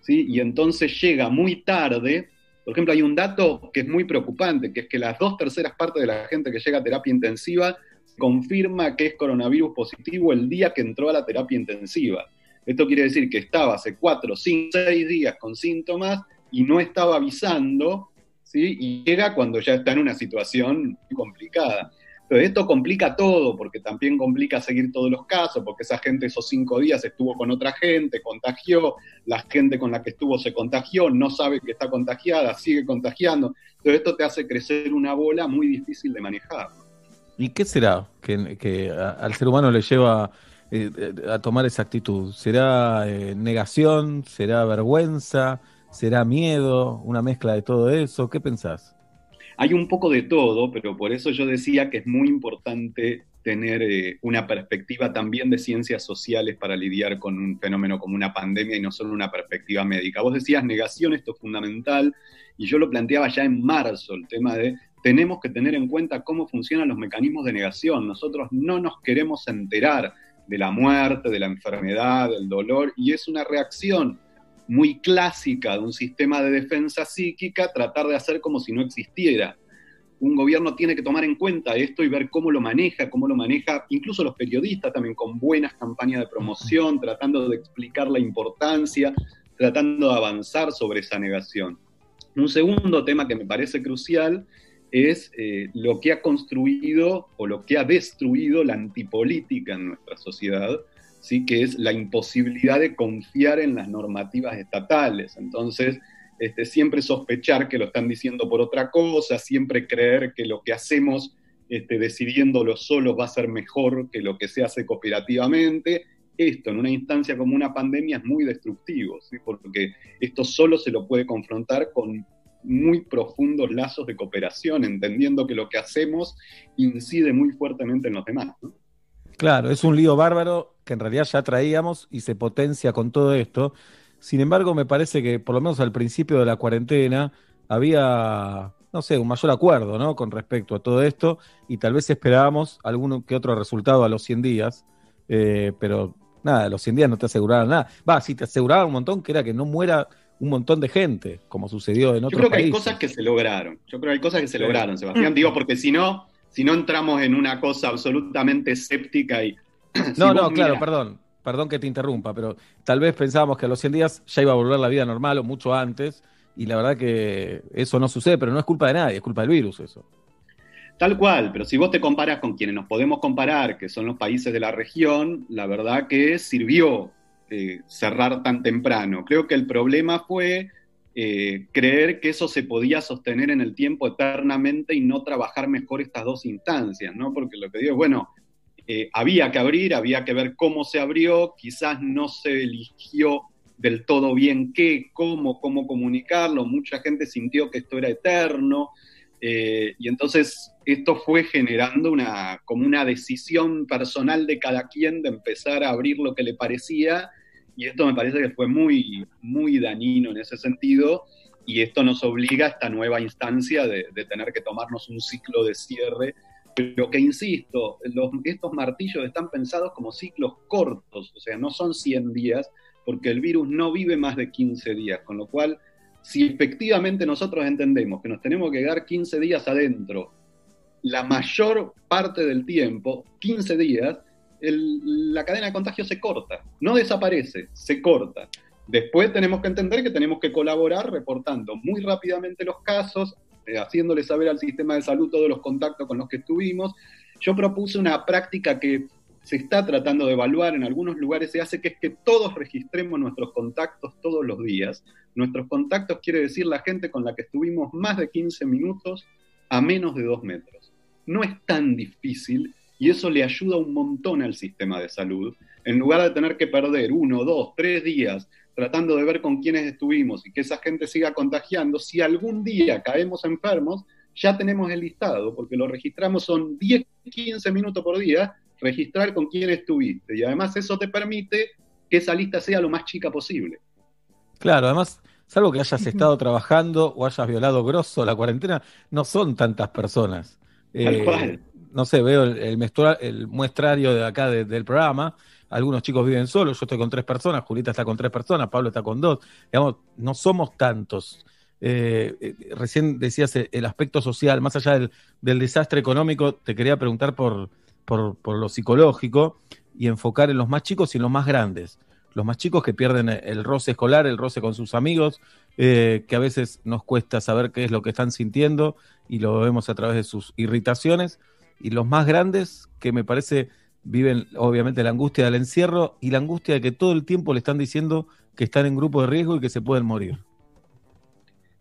Y entonces llega muy tarde. Por ejemplo, hay un dato que es muy preocupante, que es que las dos terceras partes de la gente que llega a terapia intensiva confirma que es coronavirus positivo el día que entró a la terapia intensiva. Esto quiere decir que estaba hace cuatro, cinco, seis días con síntomas y no estaba avisando, ¿sí? Y llega cuando ya está en una situación complicada. Pero esto complica todo, porque también complica seguir todos los casos, porque esa gente esos cinco días estuvo con otra gente, contagió, la gente con la que estuvo se contagió, no sabe que está contagiada, sigue contagiando. Entonces esto te hace crecer una bola muy difícil de manejar. ¿Y qué será que, al ser humano le lleva eh, eh, a tomar esa actitud? ¿Será eh, negación? ¿Será vergüenza? ¿Será miedo? ¿Una mezcla de todo eso? ¿Qué pensás? Hay un poco de todo, pero por eso yo decía que es muy importante tener eh, una perspectiva también de ciencias sociales para lidiar con un fenómeno como una pandemia y no solo una perspectiva médica. Vos decías negación, esto es fundamental, y yo lo planteaba ya en marzo, el tema de tenemos que tener en cuenta cómo funcionan los mecanismos de negación. Nosotros no nos queremos enterar de la muerte, de la enfermedad, del dolor, y es una reacción muy clásica de un sistema de defensa psíquica tratar de hacer como si no existiera. Un gobierno tiene que tomar en cuenta esto y ver cómo lo maneja, cómo lo maneja incluso los periodistas también con buenas campañas de promoción, tratando de explicar la importancia, tratando de avanzar sobre esa negación. Un segundo tema que me parece crucial es eh, lo que ha construido o lo que ha destruido la antipolítica en nuestra sociedad, ¿sí? que es la imposibilidad de confiar en las normativas estatales. Entonces, este, siempre sospechar que lo están diciendo por otra cosa, siempre creer que lo que hacemos este, decidiéndolo solos va a ser mejor que lo que se hace cooperativamente. Esto en una instancia como una pandemia es muy destructivo, ¿sí? porque esto solo se lo puede confrontar con muy profundos lazos de cooperación, entendiendo que lo que hacemos incide muy fuertemente en los demás. Claro, es un lío bárbaro que en realidad ya traíamos y se potencia con todo esto. Sin embargo, me parece que por lo menos al principio de la cuarentena había, no sé, un mayor acuerdo, ¿no? Con respecto a todo esto y tal vez esperábamos algún que otro resultado a los 100 días, eh, pero nada, a los 100 días no te aseguraban nada. Va, sí te aseguraban un montón que era que no muera un montón de gente, como sucedió en otros Yo creo que hay países. cosas que se lograron. Yo creo que hay cosas que se lograron, Sebastián. Digo, porque si no, si no entramos en una cosa absolutamente escéptica y. No, no, claro, mirás- perdón, perdón que te interrumpa, pero tal vez pensábamos que a los 100 días ya iba a volver la vida normal o mucho antes, y la verdad que eso no sucede, pero no es culpa de nadie, es culpa del virus eso. Tal cual, pero si vos te comparas con quienes nos podemos comparar, que son los países de la región, la verdad que sirvió eh, cerrar tan temprano. Creo que el problema fue eh, creer que eso se podía sostener en el tiempo eternamente y no trabajar mejor estas dos instancias, ¿no? Porque lo que digo es, bueno, eh, había que abrir, había que ver cómo se abrió, quizás no se eligió del todo bien qué, cómo, cómo comunicarlo, mucha gente sintió que esto era eterno, eh, y entonces esto fue generando una, como una decisión personal de cada quien de empezar a abrir lo que le parecía, y esto me parece que fue muy, muy dañino en ese sentido, y esto nos obliga a esta nueva instancia de, de tener que tomarnos un ciclo de cierre, pero que insisto, los- estos martillos están pensados como ciclos cortos, o sea, no son 100 días, porque el virus no vive más de 15 días, con lo cual si efectivamente nosotros entendemos que nos tenemos que quedar 15 días adentro, la mayor parte del tiempo, 15 días, la cadena de contagio se corta, no desaparece, se corta. Después tenemos que entender que tenemos que colaborar reportando muy rápidamente los casos, eh, haciéndole saber al sistema de salud todos los contactos con los que estuvimos. Yo propuse una práctica que se está tratando de evaluar en algunos lugares, se hace que es que todos registremos nuestros contactos todos los días. Nuestros contactos quiere decir la gente con la que estuvimos más de 15 minutos a menos de dos metros. No es tan difícil y eso le ayuda un montón al sistema de salud. En lugar de tener que perder uno, dos, tres días tratando de ver con quiénes estuvimos y que esa gente siga contagiando, si algún día caemos enfermos, ya tenemos el listado, porque lo registramos son 10, 15 minutos por día, registrar con quién estuviste. Y además eso te permite que esa lista sea lo más chica posible. Claro, además, salvo que hayas estado trabajando o hayas violado grosso la cuarentena, no son tantas personas. Tal Eh, cual. no sé, veo el, el muestra- el muestrario de acá de- del programa. Algunos chicos viven solos, yo estoy con tres personas, Julita está con tres personas, Pablo está con dos. Digamos, no somos tantos. Eh, eh, recién decías el, aspecto social, más allá del, del desastre económico, te quería preguntar por, por, por lo psicológico y enfocar en los más chicos y en los más grandes. Los más chicos que pierden el roce escolar, el roce con sus amigos, eh, que a veces nos cuesta saber qué es lo que están sintiendo y lo vemos a través de sus irritaciones. Y los más grandes, que me parece viven obviamente la angustia del encierro y la angustia de que todo el tiempo le están diciendo que están en grupo de riesgo y que se pueden morir.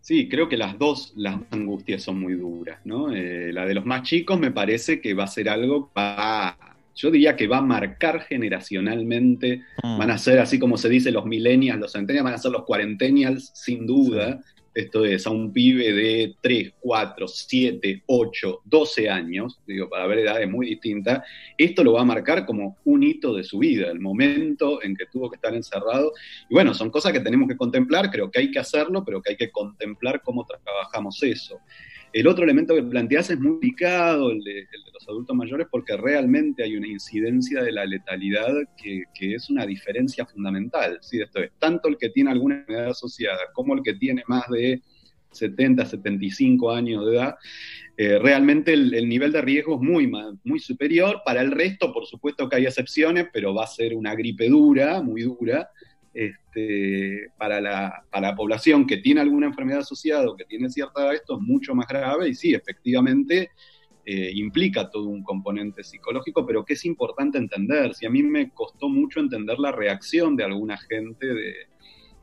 Sí, creo que las dos, las angustias son muy duras, ¿no? Eh, la de los más chicos me parece que va a ser algo, va, yo diría que va a marcar generacionalmente, van a ser así como se dice los millennials, los centennials, van a ser los cuarentenials, sin duda, Esto es, a un pibe de 3, 4, 7, 8, 12 años, digo, para ver edades muy distintas, esto lo va a marcar como un hito de su vida, el momento en que tuvo que estar encerrado. Y bueno, son cosas que tenemos que contemplar, creo que hay que hacerlo, pero que hay que contemplar cómo trabajamos eso. El otro elemento que planteas es muy picado, el de, el de los adultos mayores, porque realmente hay una incidencia de la letalidad que, es una diferencia fundamental. ¿sí? Esto es, tanto el que tiene alguna enfermedad asociada como el que tiene más de 70, 75 años de edad, eh, realmente el, el, nivel de riesgo es muy, muy superior. Para el resto, por supuesto que hay excepciones, pero va a ser una gripe dura, muy dura, este, para, la, para, la, población que tiene alguna enfermedad asociada o que tiene cierta esto es mucho más grave y sí, efectivamente eh, implica todo un componente psicológico, pero que es importante entender. Si a mí me costó mucho entender la reacción de alguna gente de,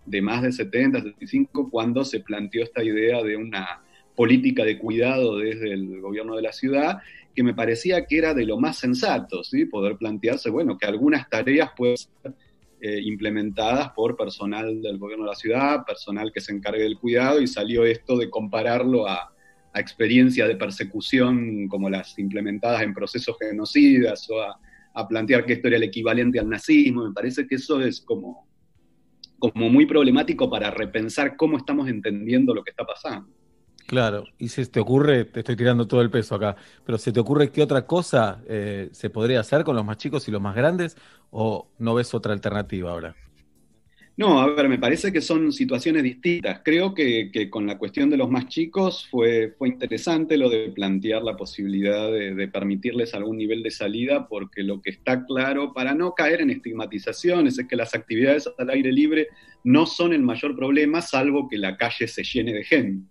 de más de 70, 75, cuando se planteó esta idea de una política de cuidado desde el gobierno de la ciudad, que me parecía que era de lo más sensato, ¿sí? poder plantearse, bueno, que algunas tareas pueden ser eh, implementadas por personal del gobierno de la ciudad, personal que se encargue del cuidado, y salió esto de compararlo a, a experiencias de persecución como las implementadas en procesos genocidas o a, a, plantear que esto era el equivalente al nazismo. Me parece que eso es como, como muy problemático para repensar cómo estamos entendiendo lo que está pasando. Claro, y si te ocurre, te estoy tirando todo el peso acá, pero ¿se te ocurre qué otra cosa eh, se podría hacer con los más chicos y los más grandes o no ves otra alternativa ahora? No, a ver, me parece que son situaciones distintas. Creo que, con la cuestión de los más chicos fue, fue interesante lo de plantear la posibilidad de, de, permitirles algún nivel de salida, porque lo que está claro, para no caer en estigmatizaciones, es que las actividades al aire libre no son el mayor problema, salvo que la calle se llene de gente.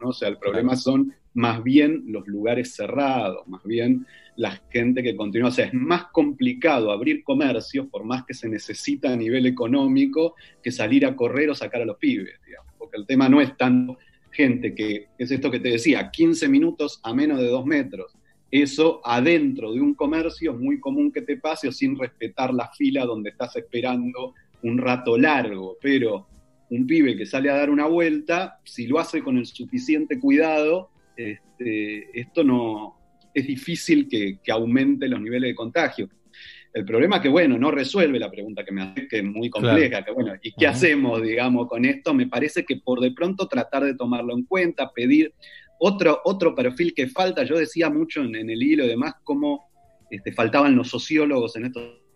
¿No? O sea, el problema son más bien los lugares cerrados, más bien la gente que continúa. O sea, es más complicado abrir comercios, por más que se necesita a nivel económico, que salir a correr o sacar a los pibes, digamos. Porque el tema no es tanto gente que, es esto que te decía, 15 minutos a menos de dos metros. Eso adentro de un comercio es muy común que te pase o sin respetar la fila donde estás esperando un rato largo, pero un pibe que sale a dar una vuelta, si lo hace con el suficiente cuidado, este, esto no es difícil que, que, aumente los niveles de contagio. El problema es que, bueno, no resuelve la pregunta que me hace, que es muy compleja, claro. que bueno, ¿y qué uh -huh. hacemos, digamos, con esto? Me parece que por de pronto tratar de tomarlo en cuenta, pedir otro, otro perfil que falta, yo decía mucho en, en el hilo y demás, cómo este, faltaban los sociólogos en estos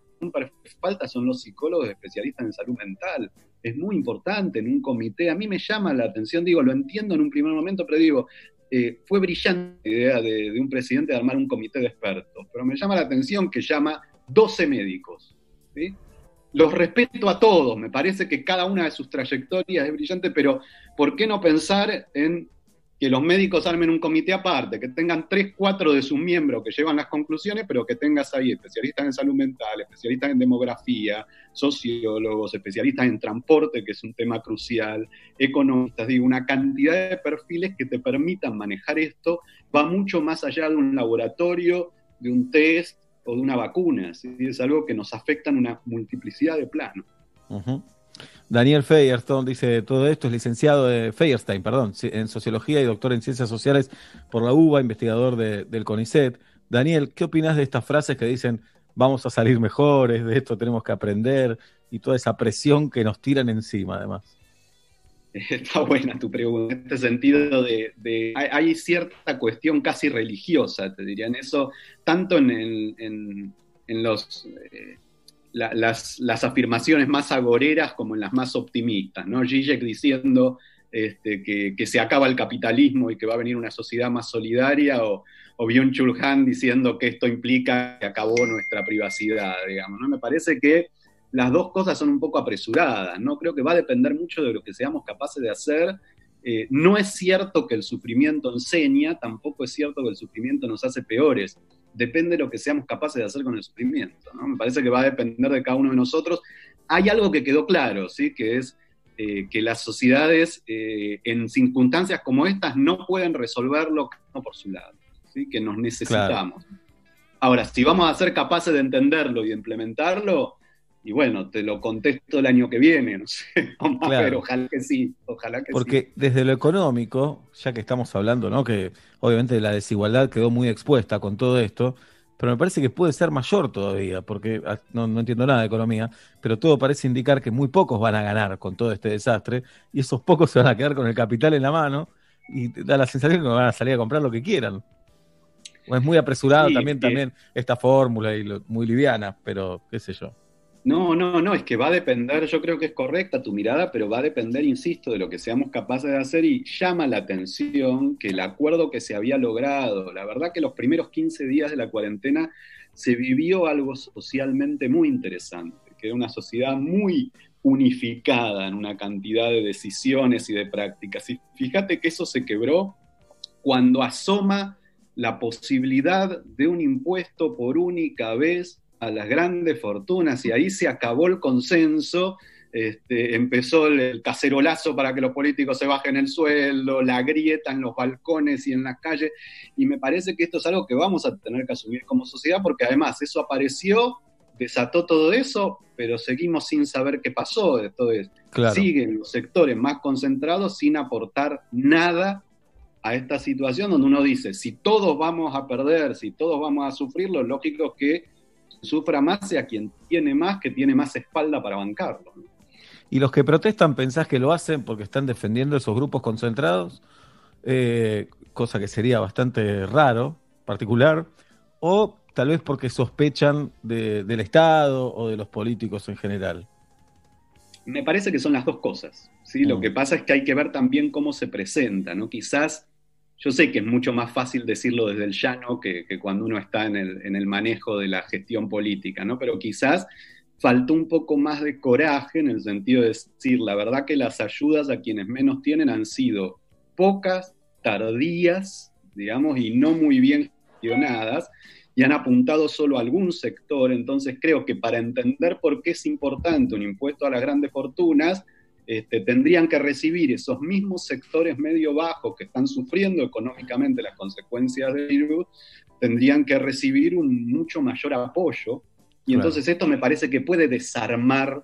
falta son los psicólogos especialistas en salud mental. Es muy importante en un comité. A mí me llama la atención, digo, lo entiendo en un primer momento, pero digo, eh, fue brillante la idea de, un presidente de armar un comité de expertos, pero me llama la atención que llama 12 médicos. Los respeto a todos, me parece que cada una de sus trayectorias es brillante, pero ¿por qué no pensar en que los médicos armen un comité aparte, que tengan tres, cuatro de sus miembros que llevan las conclusiones, pero que tengas ahí especialistas en salud mental, especialistas en demografía, sociólogos, especialistas en transporte, que es un tema crucial, economistas, digo, una cantidad de perfiles que te permitan manejar esto, va mucho más allá de un laboratorio, de un test o de una vacuna, ¿sí? es algo que nos afecta en una multiplicidad de planos. Uh. Daniel Feierstein dice todo esto, es licenciado de Feierstein, perdón, en sociología y doctor en ciencias sociales por la UBA, investigador de, del CONICET. Daniel, ¿qué opinas de estas frases que dicen vamos a salir mejores, de esto tenemos que aprender y toda esa presión que nos tiran encima además? Está buena tu pregunta, en este sentido de, hay, cierta cuestión casi religiosa, te dirían eso, tanto en los... Eh, la, las, afirmaciones más agoreras como en las más optimistas, ¿no? Zizek diciendo este, que, se acaba el capitalismo y que va a venir una sociedad más solidaria, o, o Han diciendo que esto implica que acabó nuestra privacidad, digamos, ¿no? Me parece que las dos cosas son un poco apresuradas, ¿no? Creo que va a depender mucho de lo que seamos capaces de hacer. Eh, no es cierto que el sufrimiento enseña, tampoco es cierto que el sufrimiento nos hace peores depende de lo que seamos capaces de hacer con el sufrimiento. ¿no? Me parece que va a depender de cada uno de nosotros. Hay algo que quedó claro, ¿sí? que es eh, que las sociedades eh, en circunstancias como estas no pueden resolverlo por su lado, ¿sí? que nos necesitamos. Claro. Ahora, si vamos a ser capaces de entenderlo y de implementarlo, Y bueno, te lo contesto el año que viene, no sé, vamos a Claro. ver, ojalá que sí, ojalá que sí. Porque desde lo económico, ya que estamos hablando, ¿no? Que obviamente la desigualdad quedó muy expuesta con todo esto, pero me parece que puede ser mayor todavía, porque ah, no, no entiendo nada de economía, pero todo parece indicar que muy pocos van a ganar con todo este desastre, y esos pocos se van a quedar con el capital en la mano, y da la sensación que van a salir a comprar lo que quieran. O es muy apresurado Sí, también, eh. también esta fórmula y lo- muy liviana, pero qué sé yo. No, no, no, es que va a depender, yo creo que es correcta tu mirada, pero va a depender, insisto, de lo que seamos capaces de hacer y llama la atención que el acuerdo que se había logrado, la verdad que los primeros 15 días de la cuarentena se vivió algo socialmente muy interesante, que era una sociedad muy unificada en una cantidad de decisiones y de prácticas. Fíjate que eso se quebró cuando asoma la posibilidad de un impuesto por única vez a las grandes fortunas y ahí se acabó el consenso, este, empezó el, el cacerolazo para que los políticos se bajen el sueldo, la grieta en los balcones y en las calles, y me parece que esto es algo que vamos a tener que asumir como sociedad porque además eso apareció, desató todo eso, pero seguimos sin saber qué pasó, entonces Claro. siguen los sectores más concentrados sin aportar nada a esta situación donde uno dice, si todos vamos a perder, si todos vamos a sufrir, lo lógico es que sufra más sea quien tiene más, que tiene más espalda para bancarlo. ¿no? ¿Y los que protestan pensás que lo hacen porque están defendiendo esos grupos concentrados? Eh, cosa que sería bastante raro, particular. O tal vez porque sospechan de- del Estado o de los políticos en general. Me parece que son las dos cosas. ¿sí? Lo Mm. que pasa es que hay que ver también cómo se presenta. ¿no? Quizás, yo sé que es mucho más fácil decirlo desde el llano que, cuando uno está en el, en el manejo de la gestión política, ¿no? pero quizás faltó un poco más de coraje en el sentido de decir, la verdad que las ayudas a quienes menos tienen han sido pocas, tardías, digamos, y no muy bien gestionadas, y han apuntado solo a algún sector. Entonces creo que para entender por qué es importante un impuesto a las grandes fortunas, este, tendrían que recibir esos mismos sectores medio bajos que están sufriendo económicamente las consecuencias del virus, tendrían que recibir un mucho mayor apoyo. Y Claro. entonces esto me parece que puede desarmar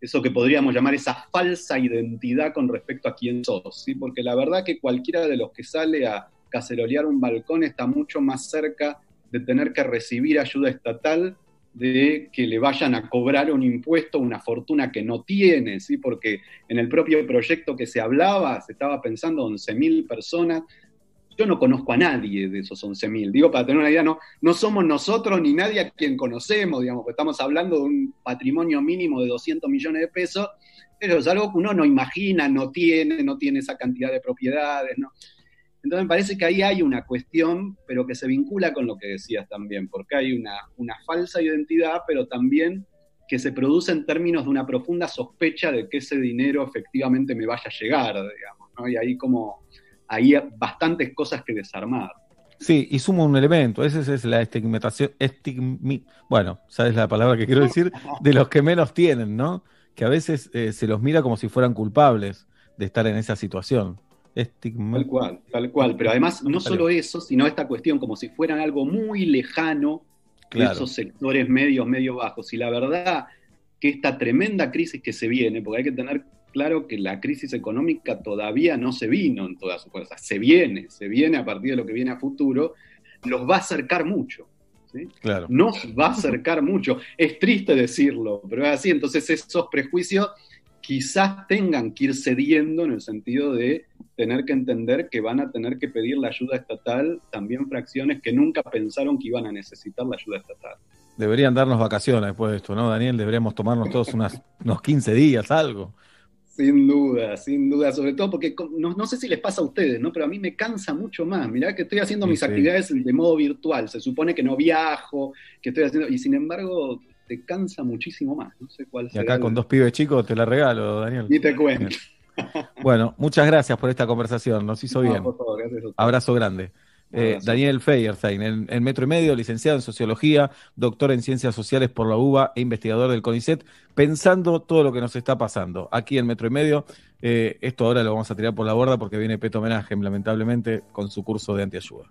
eso que podríamos llamar esa falsa identidad con respecto a quién sos, ¿sí? porque la verdad que cualquiera de los que sale a cacerolear un balcón está mucho más cerca de tener que recibir ayuda estatal de que le vayan a cobrar un impuesto, una fortuna que no tiene, ¿sí? porque en el propio proyecto que se hablaba, se estaba pensando 11.000 personas, yo no conozco a nadie de esos 11.000. Digo, para tener una idea, no, no somos nosotros ni nadie a quien conocemos, digamos, porque estamos hablando de un patrimonio mínimo de 200 millones de pesos, pero es algo que uno no imagina, no tiene, no tiene esa cantidad de propiedades, ¿no? Entonces me parece que ahí hay una cuestión, pero que se vincula con lo que decías también, porque hay una, falsa identidad, pero también que se produce en términos de una profunda sospecha de que ese dinero efectivamente me vaya a llegar, digamos, ¿no? Y ahí como hay bastantes cosas que desarmar. Sí, y sumo un elemento, esa es la estigmatación, estigmi- bueno, sabes la palabra que quiero decir, de los que menos tienen, ¿no? Que a veces eh, se los mira como si fueran culpables de estar en esa situación. Estigma- Tal cual, tal cual. Pero además, no solo eso, sino esta cuestión como si fueran algo muy lejano de esos sectores medios, medio bajos. Y la verdad que esta tremenda crisis que se viene, porque hay que tener claro que la crisis económica todavía no se vino en toda su fuerza, se viene, se viene a partir de lo que viene a futuro, los va a acercar mucho. ¿sí? Claro. Nos va a acercar mucho. Es triste decirlo, pero es así. Entonces esos prejuicios quizás tengan que ir cediendo en el sentido de tener que entender que van a tener que pedir la ayuda estatal también fracciones que nunca pensaron que iban a necesitar la ayuda estatal. Deberían darnos vacaciones después de esto, ¿no, Daniel? Deberíamos tomarnos todos unas, unos 15 días, algo. Sin duda, sin duda, sobre todo porque no, no sé si les pasa a ustedes, ¿no? Pero a mí me cansa mucho más. Mirá que estoy haciendo Sí, mis sí. actividades de modo virtual. Se supone que no viajo, que estoy haciendo. Y sin embargo, te cansa muchísimo más. No sé cuál Y será acá el- con dos pibes chicos te la regalo, Daniel. Ni te cuento. Bueno, muchas gracias por esta conversación, nos hizo No, bien. por favor, gracias a ustedes. Abrazo grande. Eh. Daniel Feyerstein, en, en Metro y Medio, licenciado en Sociología, doctor en Ciencias Sociales por la UBA e investigador del CONICET, pensando todo lo que nos está pasando aquí en Metro y Medio. Eh, esto ahora lo vamos a tirar por la borda porque viene Peto Homenaje, lamentablemente, con su curso de antiayuda.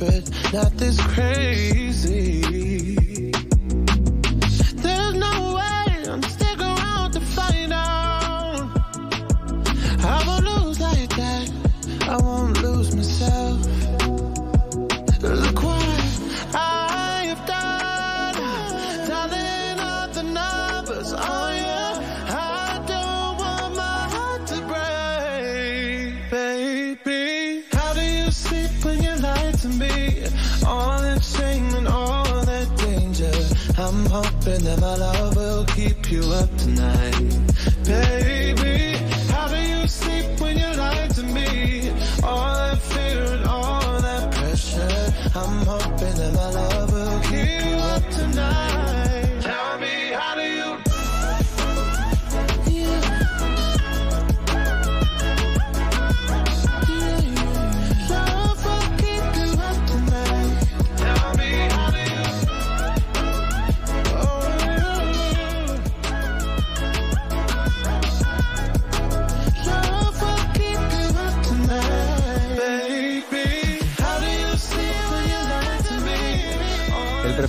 desperate, not this crazy. My love will keep you up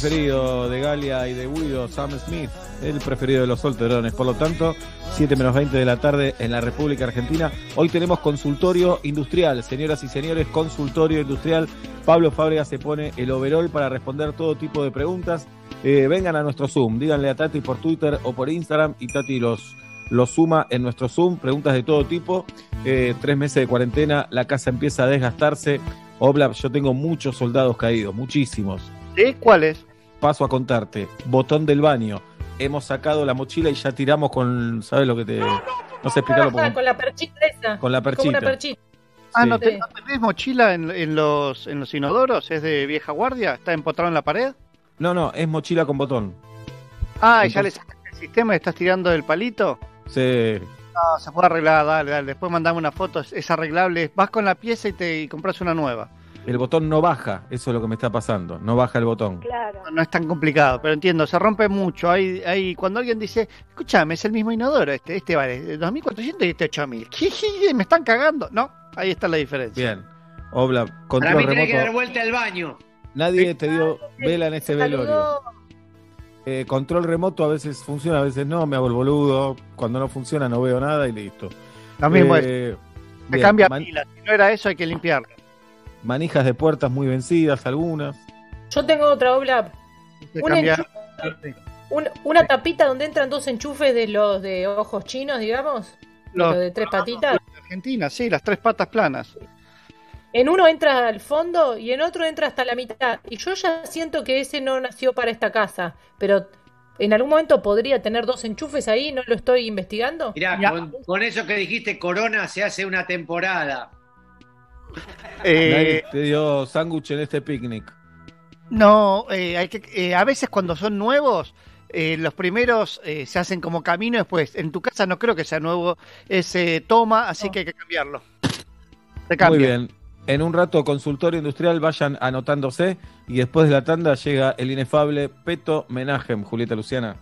preferido de Galia y de Guido, Sam Smith, el preferido de los solterones. Por lo tanto, 7 menos 20 de la tarde en la República Argentina. Hoy tenemos consultorio industrial, señoras y señores, consultorio industrial. Pablo Fábrega se pone el overall para responder todo tipo de preguntas. Eh, vengan a nuestro Zoom, díganle a Tati por Twitter o por Instagram y Tati los, los suma en nuestro Zoom. Preguntas de todo tipo. Eh, tres meses de cuarentena, la casa empieza a desgastarse. Oblap, yo tengo muchos soldados caídos, muchísimos. ¿Sí? ¿Cuáles? Paso a contarte. Botón del baño. Hemos sacado la mochila y ya tiramos con. ¿Sabes lo que te.? No sé explicarlo. Ah, porque- con la perchita esa. Con la perchita. una perchita. Ah, Sí. ¿no, te- no tenés mochila en, en los, en los inodoros? ¿Es de vieja guardia? ¿Está empotrado en la pared? No, no, es mochila con botón. Ah, ¿y ya le sacaste el sistema y estás tirando el palito? Se... No, se puede arreglar, dale, dale. Después mandame una foto, es, es arreglable. Vas con la pieza y te y compras una nueva. El botón no baja, eso es lo que me está pasando. No baja el botón. Claro. No, no es tan complicado, pero entiendo, se rompe mucho. Hay, hay, cuando alguien dice, escúchame, es el mismo inodoro, este, este vale 2.400 y este 8.000. Me están cagando. No, ahí está la diferencia. Bien. Obla, Para control mí tenés que dar vuelta al baño. Nadie te dio vela en este velorio. Eh, control remoto a veces funciona, a veces no. Me hago el boludo. Cuando no funciona no veo nada y listo. Lo mismo Eh, es. Se cambia pila. Si no era eso, hay que limpiarlo. Manijas de puertas muy vencidas, algunas. Yo tengo otra obla. Una, un- tapita donde entran dos enchufes de los de ojos chinos, digamos. Los- Los de tres patitas. Argentina, sí, las tres patas planas. En uno entra al fondo y en otro entra hasta la mitad. Y yo ya siento que ese no nació para esta casa. Pero en algún momento podría tener dos enchufes ahí, ¿no lo estoy investigando? Mirá, con, con eso que dijiste, Corona se hace una temporada. Eh, te dio sándwich en este picnic. No, eh, hay que, eh, a veces cuando son nuevos, eh, los primeros eh, se hacen como camino después. En tu casa no creo que sea nuevo ese toma, así que hay que cambiarlo. Se Muy cambia. bien. En un rato, consultorio industrial, vayan anotándose. Y después de la tanda llega el inefable Peto Menajem, Julieta Luciana.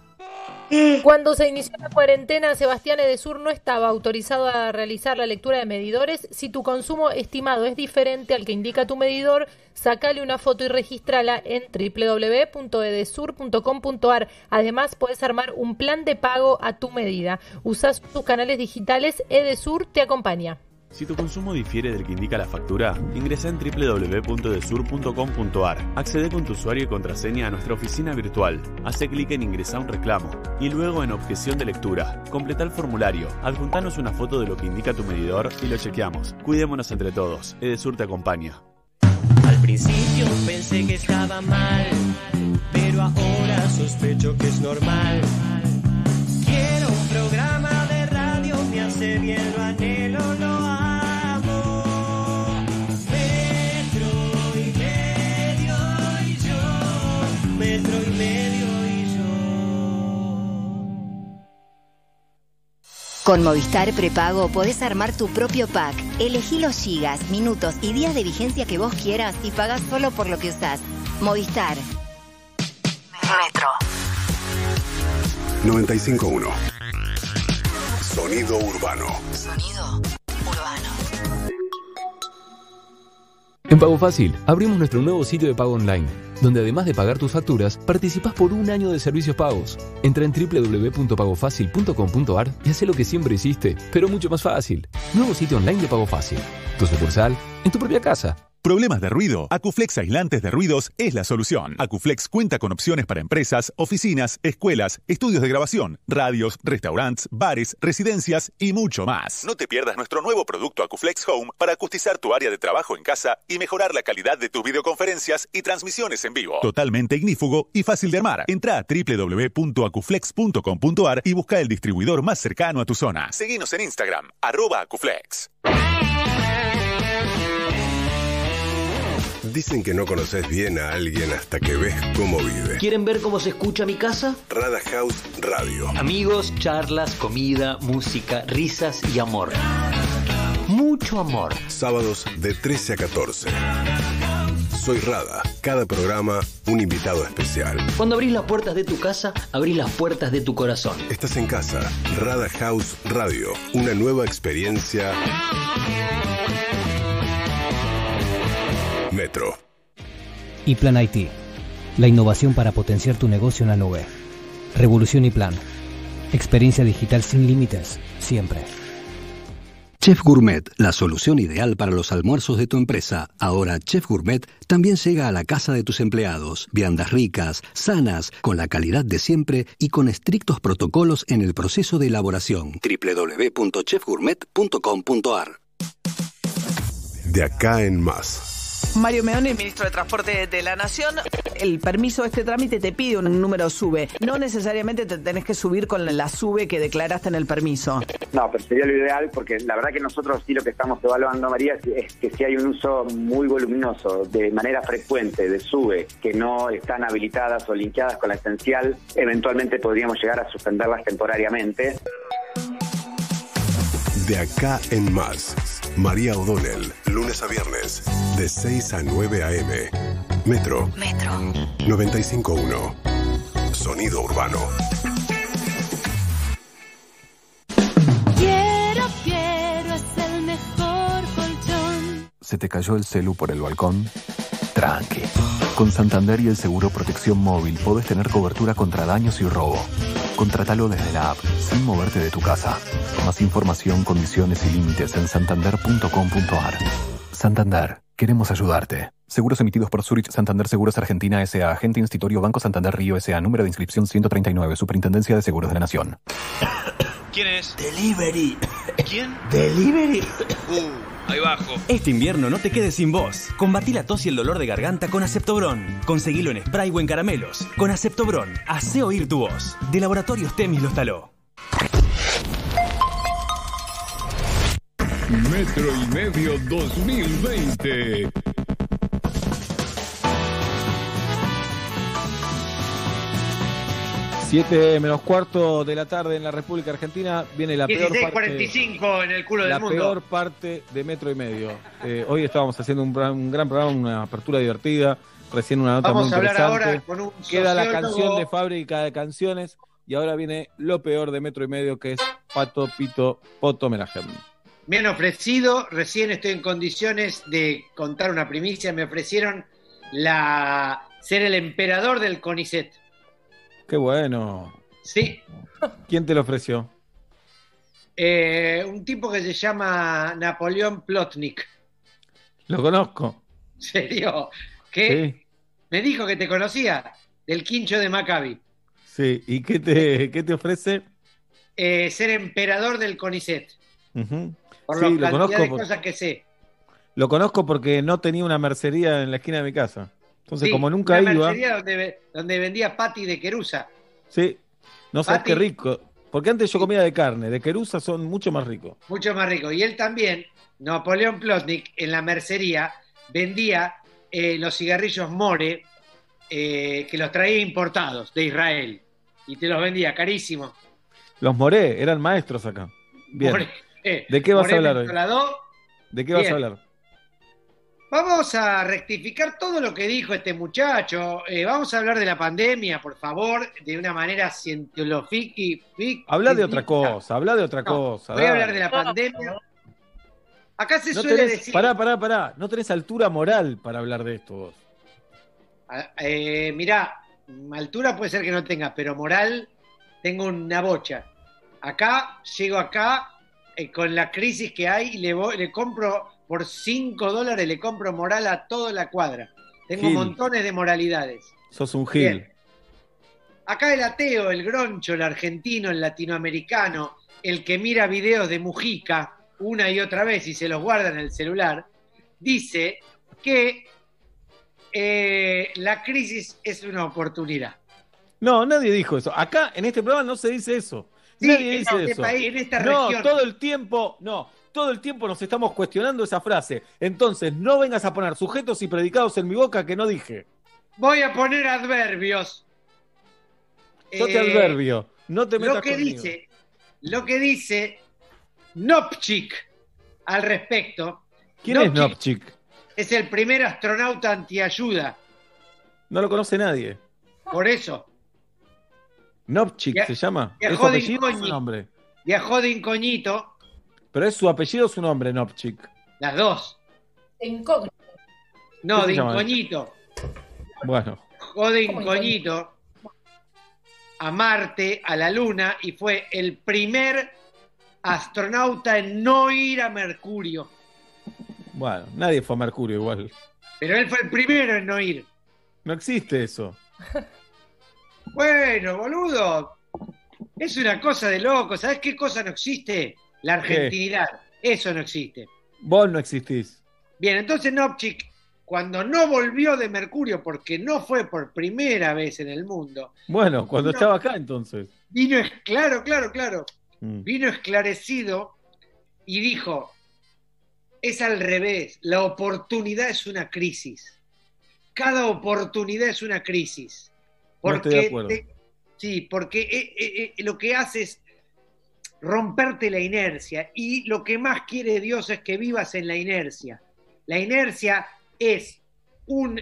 Cuando se inició la cuarentena, Sebastián Edesur no estaba autorizado a realizar la lectura de medidores. Si tu consumo estimado es diferente al que indica tu medidor, sacale una foto y registrala en www.edesur.com.ar. Además, puedes armar un plan de pago a tu medida. Usas tus canales digitales, Edesur te acompaña. Si tu consumo difiere del que indica la factura, ingresa en www.desur.com.ar. Accede con tu usuario y contraseña a nuestra oficina virtual. Hace clic en Ingresar un reclamo y luego en Objeción de lectura. Completa el formulario, adjuntanos una foto de lo que indica tu medidor y lo chequeamos. Cuidémonos entre todos. Edesur te acompaña. Al principio pensé que estaba mal, pero ahora sospecho que es normal. Quiero un programa de radio, me hace bien, lo anhelo, lo metro y medio y yo. Con Movistar Prepago podés armar tu propio pack. Elegí los gigas, minutos y días de vigencia que vos quieras y pagás solo por lo que usás. Movistar. Metro. 951. Sonido urbano. Sonido urbano. En Pago Fácil, abrimos nuestro nuevo sitio de pago online, donde además de pagar tus facturas, participás por un año de servicios pagos. Entra en www.pagofacil.com.ar y haz lo que siempre hiciste, pero mucho más fácil. Nuevo sitio online de Pago Fácil. Tu sucursal, en tu propia casa. ¿Problemas de ruido? Acuflex Aislantes de Ruidos es la solución. Acuflex cuenta con opciones para empresas, oficinas, escuelas, estudios de grabación, radios, restaurantes, bares, residencias y mucho más. No te pierdas nuestro nuevo producto Acuflex Home para acustizar tu área de trabajo en casa y mejorar la calidad de tus videoconferencias y transmisiones en vivo. Totalmente ignífugo y fácil de armar. Entra a www.acuflex.com.ar y busca el distribuidor más cercano a tu zona. Seguinos en Instagram, arroba Acuflex. Dicen que no conoces bien a alguien hasta que ves cómo vive. ¿Quieren ver cómo se escucha mi casa? Rada House Radio. Amigos, charlas, comida, música, risas y amor. Mucho amor. Sábados de 13 a 14. Soy Rada. Cada programa, un invitado especial. Cuando abrís las puertas de tu casa, abrís las puertas de tu corazón. Estás en casa. Rada House Radio. Una nueva experiencia. Metro. Y Plan IT. La innovación para potenciar tu negocio en la nube. Revolución y Plan. Experiencia digital sin límites, siempre. Chef Gourmet, la solución ideal para los almuerzos de tu empresa. Ahora Chef Gourmet también llega a la casa de tus empleados. Viandas ricas, sanas, con la calidad de siempre y con estrictos protocolos en el proceso de elaboración. www.chefgourmet.com.ar De acá en más. Mario Meone, ministro de Transporte de la Nación. El permiso de este trámite te pide un número SUBE. No necesariamente te tenés que subir con la SUBE que declaraste en el permiso. No, pero sería lo ideal porque la verdad que nosotros sí lo que estamos evaluando, María, es- es que si hay un uso muy voluminoso de manera frecuente de SUBE que no están habilitadas o linkeadas con la esencial, eventualmente podríamos llegar a suspenderlas temporariamente. De acá en más. María O'Donnell, lunes a viernes, de 6 a 9 a.m. Metro. Metro. 951. Sonido urbano. Quiero, quiero, es el mejor colchón. ¿Se te cayó el celu por el balcón? Tranqui. Con Santander y el seguro protección móvil podés tener cobertura contra daños y robo. Contratalo desde la app, sin moverte de tu casa. Más información, condiciones y límites en santander.com.ar. Santander, queremos ayudarte. Seguros emitidos por Zurich Santander Seguros Argentina S.A. Agente Institutorio Banco Santander Río S.A. Número de inscripción 139. Superintendencia de Seguros de la Nación. ¿Quién es? Delivery. ¿Quién? Delivery. Uh, ahí bajo. Este invierno no te quedes sin voz. Combatí la tos y el dolor de garganta con Aceptobron. Conseguilo en spray o en caramelos. Con Aceptobron, hace oír tu voz. De Laboratorios Temis los taló. Metro y medio 2020. 7 menos cuarto de la tarde en la República Argentina viene la peor parte, 16.45 en el culo la del mundo. peor parte de metro y medio. Eh, hoy estábamos haciendo un, gran- un gran programa, una apertura divertida, recién una nota Vamos muy a hablar interesante. ahora con un Queda la canción de fábrica de canciones y ahora viene lo peor de metro y medio que es Pato Pito Poto. Me han ofrecido, recién estoy en condiciones de contar una primicia, me ofrecieron la ser el emperador del CONICET. Qué bueno. Sí, ¿Quién te lo ofreció? eh, un tipo que se llama Napoleón Plotnik. Lo conozco. ¿En serio? ¿Qué? Me dijo que te conocía, del quincho de Maccabi. Sí, ¿y qué te, qué te ofrece? Eh, ser emperador del CONICET. Por Sí, la lo conozco, de por- cosas que sé. lo conozco porque no tenía una mercería en la esquina de mi casa. Entonces, Sí, como nunca una iba, donde, donde vendía patty de querusa. sí, no sabes qué rico. Porque antes yo comía de carne, de querusa son mucho más ricos. mucho más rico. Y él también, Napoleón Plotnik, en la mercería, vendía eh, los cigarrillos More, eh, que los traía importados de Israel. Y te los vendía carísimo. Los moré, eran maestros acá. Bien. More, eh, ¿De qué vas More a hablar hoy? ¿De qué vas a hablar? Vamos a rectificar todo lo que dijo este muchacho. Eh, vamos a hablar de la pandemia, por favor, de una manera científica. Habla de otra cosa, habla de otra No, cosa. Voy a hablar de la pandemia. Acá se No suele tenés- decir. Pará, pará, pará. No tenés altura moral para hablar de esto vos. Ah, Eh, mirá, altura puede ser que no tenga, pero moral tengo una bocha. Acá, llego acá eh, con la crisis que hay y le, voy- le compro por 5 dólares, le compro moral a toda la cuadra. Tengo Gil. montones de moralidades. Sos un gil. Bien. Acá el ateo, el groncho, el argentino, el latinoamericano, el que mira videos de Mujica una y otra vez y se los guarda en el celular, dice que eh, la crisis es una oportunidad. No, nadie dijo eso. Acá, en este programa, no se dice eso. Sí, nadie en dice este eso. país, en esta no, región. todo el tiempo, no, todo el tiempo nos estamos cuestionando esa frase. Entonces, no vengas a poner sujetos y predicados en mi boca que no dije. Voy a poner adverbios. Yo te Eh, adverbio. No te metas Lo que conmigo. dice, lo que dice Nopchik al respecto. ¿Quién es Nopchik? Es el primer astronauta antiayuda. No lo conoce nadie. Por eso. Nopchik Via- se llama. ¿Es su viajó de incógnito. nombre? Viajó de incógnito, Pero es su apellido o su nombre, Nopchik. las dos. Incógnito. No, ¿Qué de incógnito. Bueno, Viajó de incógnito a Marte, a la Luna, y fue el primer astronauta en no ir a Mercurio. bueno, nadie fue a Mercurio igual. Pero él fue el primero en no ir. No existe eso. Bueno, boludo. Es una cosa de loco. ¿Sabes qué cosa no existe? La argentinidad. Eso no existe. Vos no existís. Bien, entonces Nopchik, cuando no volvió de Mercurio, porque no fue por primera vez en el mundo, Bueno, cuando No. estaba acá entonces. vino, claro, claro, claro, Mm. vino esclarecido y dijo, es al revés, la oportunidad es una crisis. Cada oportunidad es una crisis. No estoy de Porque acuerdo. te- sí, porque eh, eh, eh, lo que hace es romperte la inercia y lo que más quiere Dios es que vivas en la inercia. La inercia es un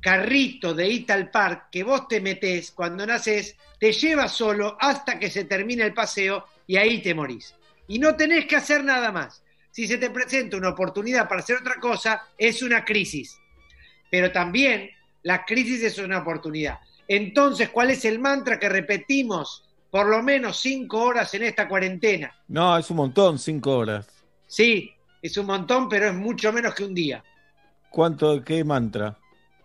carrito de Ital Park que vos te metés cuando naces, te lleva solo hasta que se termina el paseo y ahí te morís. Y no tenés que hacer nada más. Si se te presenta una oportunidad para hacer otra cosa, es una crisis. Pero también la crisis es una oportunidad. Entonces, ¿cuál es el mantra que repetimos por lo menos cinco horas en esta cuarentena? No, es un montón, cinco horas. Sí, es un montón, pero es mucho menos que un día. ¿Cuánto, qué mantra?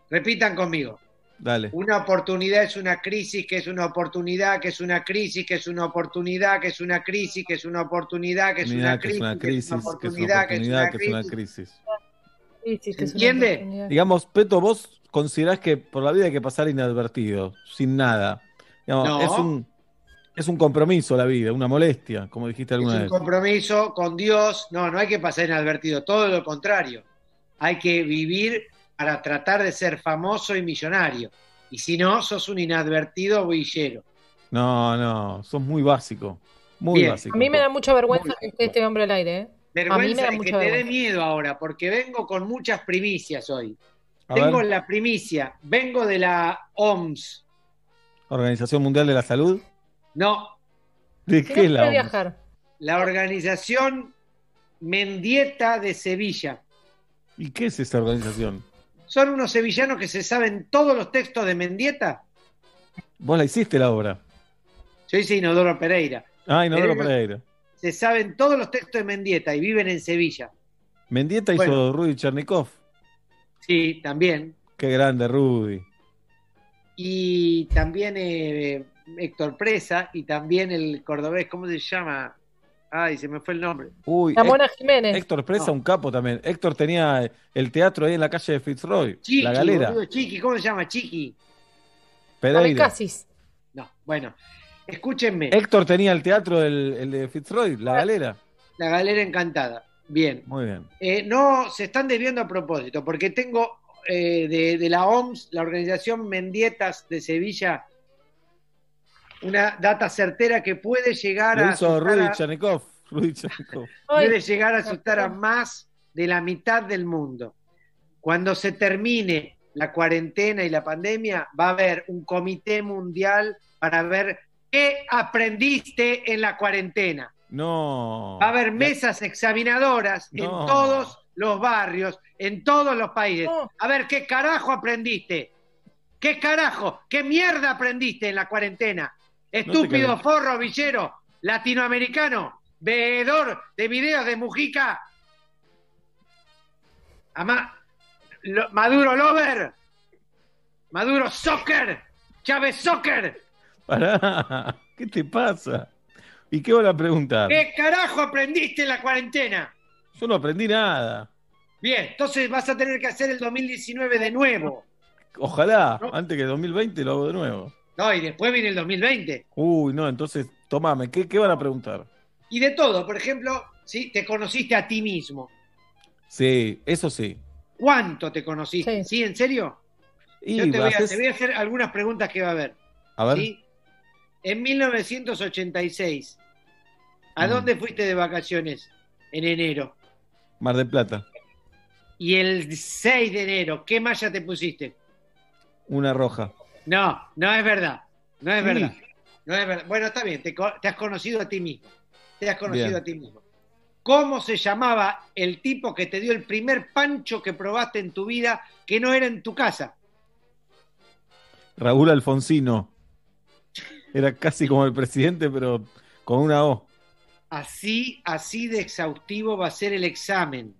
Repitan conmigo. Dale. Una oportunidad es una crisis, que es una oportunidad, que es una crisis, que es una oportunidad, que es una crisis, que es una oportunidad, que es una crisis, una que es una oportunidad, que es una crisis. ¿Entiende? Digamos, Peto, vos considerás que por la vida hay que pasar inadvertido, sin nada. Digamos, No. es, un, es un compromiso la vida, una molestia, como dijiste Es alguna un vez. compromiso con Dios. No, no hay que pasar inadvertido, todo lo contrario. Hay que vivir para tratar de ser famoso y millonario. Y si no, sos un inadvertido villero. No, no, sos muy básico. Muy Bien. básico. A mí me da mucha vergüenza que esté este hombre al aire, ¿eh? a mí me Vergüenza da de que mucha te dé vergüenza. miedo ahora, porque vengo con muchas primicias hoy. A Tengo ver. la primicia, vengo de la OMS. Organización Mundial de la Salud. No, ¿De Si no qué es la puede OMS? viajar. la organización Mendieta de Sevilla. ¿Y qué es esa organización? Son unos sevillanos que se saben todos los textos de Mendieta. Vos la hiciste la obra. Yo hice Inodoro Pereira. Ay, no, no, Pero- Pereira. Se saben todos los textos de Mendieta y viven en Sevilla. Mendieta hizo. Rudy Chernikov. Sí, también. Qué grande, Rudy. Y también eh, Héctor Presa y también el cordobés, ¿cómo se llama? Ay, se me fue el nombre. Uy, La Mona Héctor- Jiménez. Héctor Presa, No. un capo también. Héctor tenía el teatro ahí en la calle de Fitzroy, Chiqui, la galera. boludo, Chiqui, ¿cómo se llama? Chiqui. Pereira. Casis. No, bueno, escúchenme. Héctor tenía el teatro del el de Fitzroy, la galera. La galera encantada. Bien. Muy bien. Eh, no, se están desviando a propósito, porque tengo eh, de, de la OMS, la Organización Mendietas de Sevilla, una data certera que puede llegar Lo a hizo asustar Rudy a- Chernikov. Rudy Chernikov. puede llegar a asustar a más de la mitad del mundo. Cuando se termine la cuarentena y la pandemia, va a haber un comité mundial para ver qué aprendiste en la cuarentena. No. Va a haber mesas examinadoras en todos los barrios, en todos los países. A ver, ¿qué carajo aprendiste? ¿Qué carajo? ¿Qué mierda aprendiste en la cuarentena? Estúpido forro villero, latinoamericano, veedor de videos de Mujica. Ama- lo- Maduro Lover, Maduro Soccer, Chávez Soccer. Pará. ¿Qué te pasa? ¿Y qué van a preguntar? ¿Qué carajo aprendiste en la cuarentena? Yo no aprendí nada. Bien, entonces vas a tener que hacer el 2019 de nuevo. Ojalá, antes que 2020 lo hago de nuevo. No, y después viene el 2020. Uy, no, entonces, tomame, ¿qué, qué van a preguntar? Y de todo, por ejemplo, si te conociste a ti mismo. Sí, eso sí. ¿Cuánto te conociste? ¿Sí, en serio? Y Yo te voy, a, haces- te voy a hacer algunas preguntas que va a haber. A ver. ¿sí? En 1986, ¿a Mm. dónde fuiste de vacaciones en enero? Mar del Plata, Y el 6 de enero, ¿qué malla te pusiste? una roja. No, no es verdad. No es Sí. verdad. No es verdad. Bueno, está bien, te, has conocido a ti mismo. Te has conocido Bien. a ti mismo. ¿Cómo se llamaba el tipo que te dio el primer pancho que probaste en tu vida que no era en tu casa? Raúl Alfonsino. Era casi como el presidente, pero con una O. Así, así de exhaustivo va a ser el examen.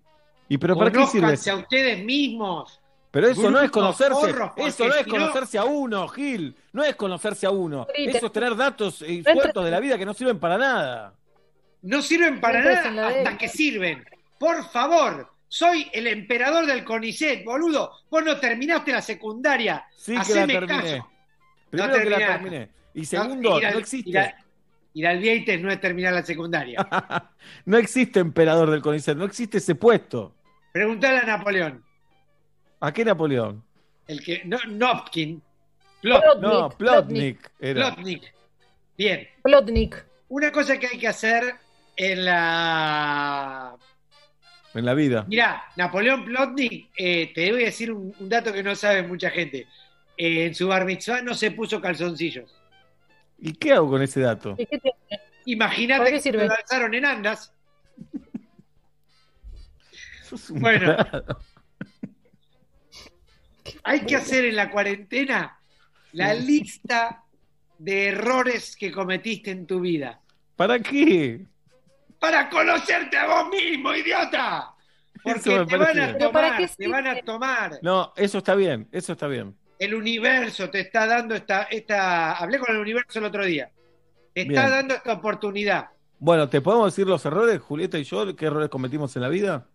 ¿Y pero para qué sirve a ustedes mismos. Pero eso no es conocerse, eso no es conocerse a uno, Gil. No es conocerse a uno. Eso es tener datos y sueltos de la vida que no sirven para nada. No sirven para nada hasta que sirven. Por favor, soy el emperador del CONICET, boludo. Vos no terminaste la secundaria. Sí que la terminé. caso. Primero No que la terminé. Y segundo, ir al- no existe. Ir, al- ir al Vieites no es terminar la secundaria. No existe emperador del CONICET, no existe ese puesto. Preguntale a Napoleón. ¿A qué Napoleón? El que. No, Nopkin. No, Plotnik era. Plotnik. Bien. Plotnik. Una cosa que hay que hacer en la. En la vida. Mirá, Napoleón Plotnik, eh, te voy a decir un, un dato que no sabe mucha gente. Eh, en su bar mitzvah no se puso calzoncillos. ¿Y qué hago con ese dato? Imagínate ¿Para qué que se sirve? lo alzaron en andas. Sos un Bueno. Hay que hacer en la cuarentena la lista de errores que cometiste en tu vida. ¿Para qué? Para conocerte a vos mismo, idiota. Porque te van a bien. ¿Pero para tomar, qué te van a tomar. No, eso está bien, eso está bien. El universo te está dando esta, esta. Hablé con el universo el otro día. Te está Bien. dando esta oportunidad. Bueno, ¿te podemos decir los errores, Julieta y yo? ¿Qué errores cometimos en la vida?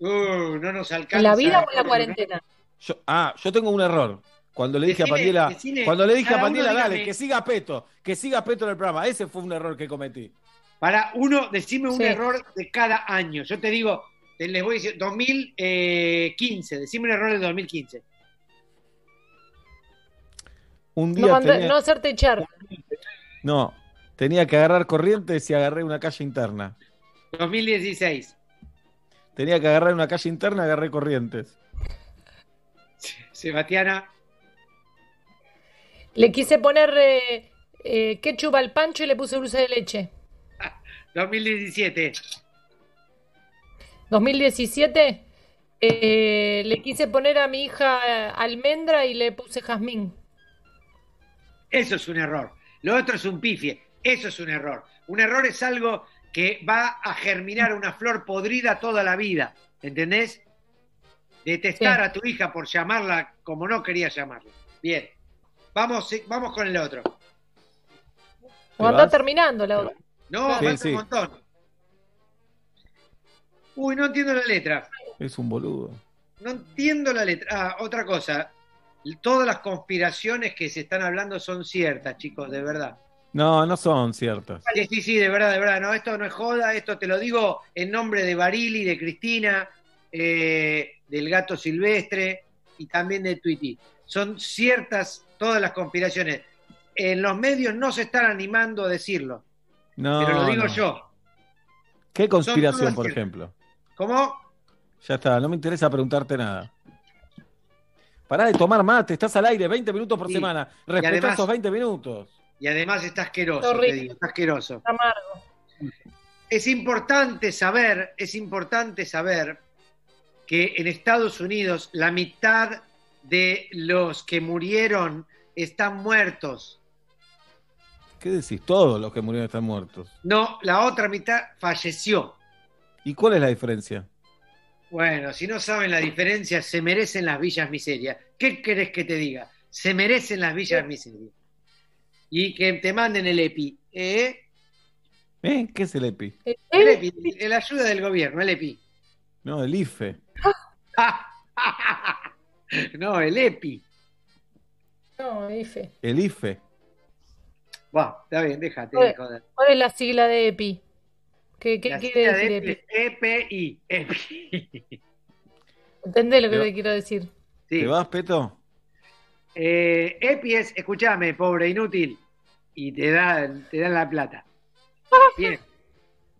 Uh, no nos alcanza. ¿En la vida o en la cuarentena? Yo- ah, yo tengo un error. Cuando le dije Decile- a Pandiela, decile, cuando le dije a Pandiela, dale, dígame. que siga Peto, que siga Peto en el programa. Ese fue un error que cometí. Para uno, decime un Sí. error de cada año. Yo te digo, te- les voy a decir, 2015, decime un error del 2015. Un No, día manda- tenía- no hacerte echar. No, tenía que agarrar corrientes y agarré una calle interna. 2016. Tenía que agarrar una calle interna y agarré corrientes. Sebastiana. Le quise poner eh, eh, ketchup al pancho y le puse dulce de leche. 2017. 2017 eh, le quise poner a mi hija eh, almendra y le puse jazmín. Eso es un error. Lo otro es un pifie. Eso es un error. Un error es algo que va a germinar una flor podrida toda la vida. ¿Entendés? Detestar Sí. a tu hija por llamarla como no quería llamarla. Bien. Vamos, vamos con el otro. Cuando está terminando la otra. No, Sí, falta sí. un montón. Uy, no entiendo la letra. Es un boludo. No entiendo la letra. Ah, otra cosa. Todas las conspiraciones que se están hablando son ciertas, chicos, de verdad. No, no son ciertas. Sí, sí, sí, de verdad, de verdad. No, esto no es joda, esto te lo digo en nombre de Barili, de Cristina, eh, del gato silvestre y también de Twitty. Son ciertas todas las conspiraciones. En los medios no se están animando a decirlo, No, pero lo digo no. yo. ¿Qué conspiración, por ciertas. ejemplo? ¿Cómo? Ya está, no me interesa preguntarte nada. Pará de tomar mate, estás al aire 20 minutos por Sí. semana. Y Respetá además- esos 20 minutos. Y además está asqueroso, Horrible. te digo, está asqueroso. Amargo. Es importante saber, es importante saber que en Estados Unidos la mitad de los que murieron están muertos. ¿Qué decís? Todos los que murieron están muertos. No, la otra mitad falleció. ¿Y cuál es la diferencia? Bueno, si no saben la diferencia, se merecen las villas miserias. ¿Qué querés que te diga? Se merecen las villas miserias. Y que te manden el EPI. ¿Eh? ¿Eh? ¿Qué es el EPI? El EPI, la ayuda del gobierno, el EPI. No, el IFE. no, el EPI. No, IFE. El IFE. Bueno, está bien, déjate ¿Cuál de joder. cuál es la sigla de EPI? ¿Qué, qué La quiere sigla decir de EPI? EPI es EPI. ¿Entendés lo que Pero- te quiero decir? Sí. ¿Te vas, Peto? Eh, EPI es, escúchame, pobre inútil, y te dan, te dan la plata. Bien.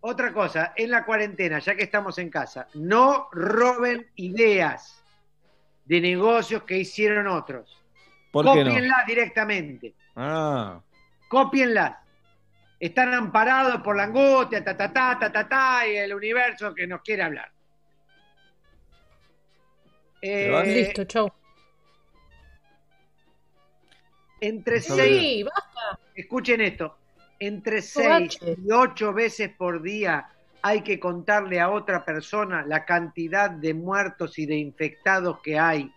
Otra cosa, en la cuarentena, ya que estamos en casa, no roben ideas de negocios que hicieron otros. ¿Por qué no? Cópienlas directamente. Ah, Cópienlas. Están amparados por la angustia, ta, ta, ta, ta, ta, ta, y el universo que nos quiere hablar. Eh? Listo, chau. Entre Está seis, Sí, basta. escuchen esto, entre seis y ocho veces por día hay que contarle a otra persona la cantidad de muertos y de infectados que hay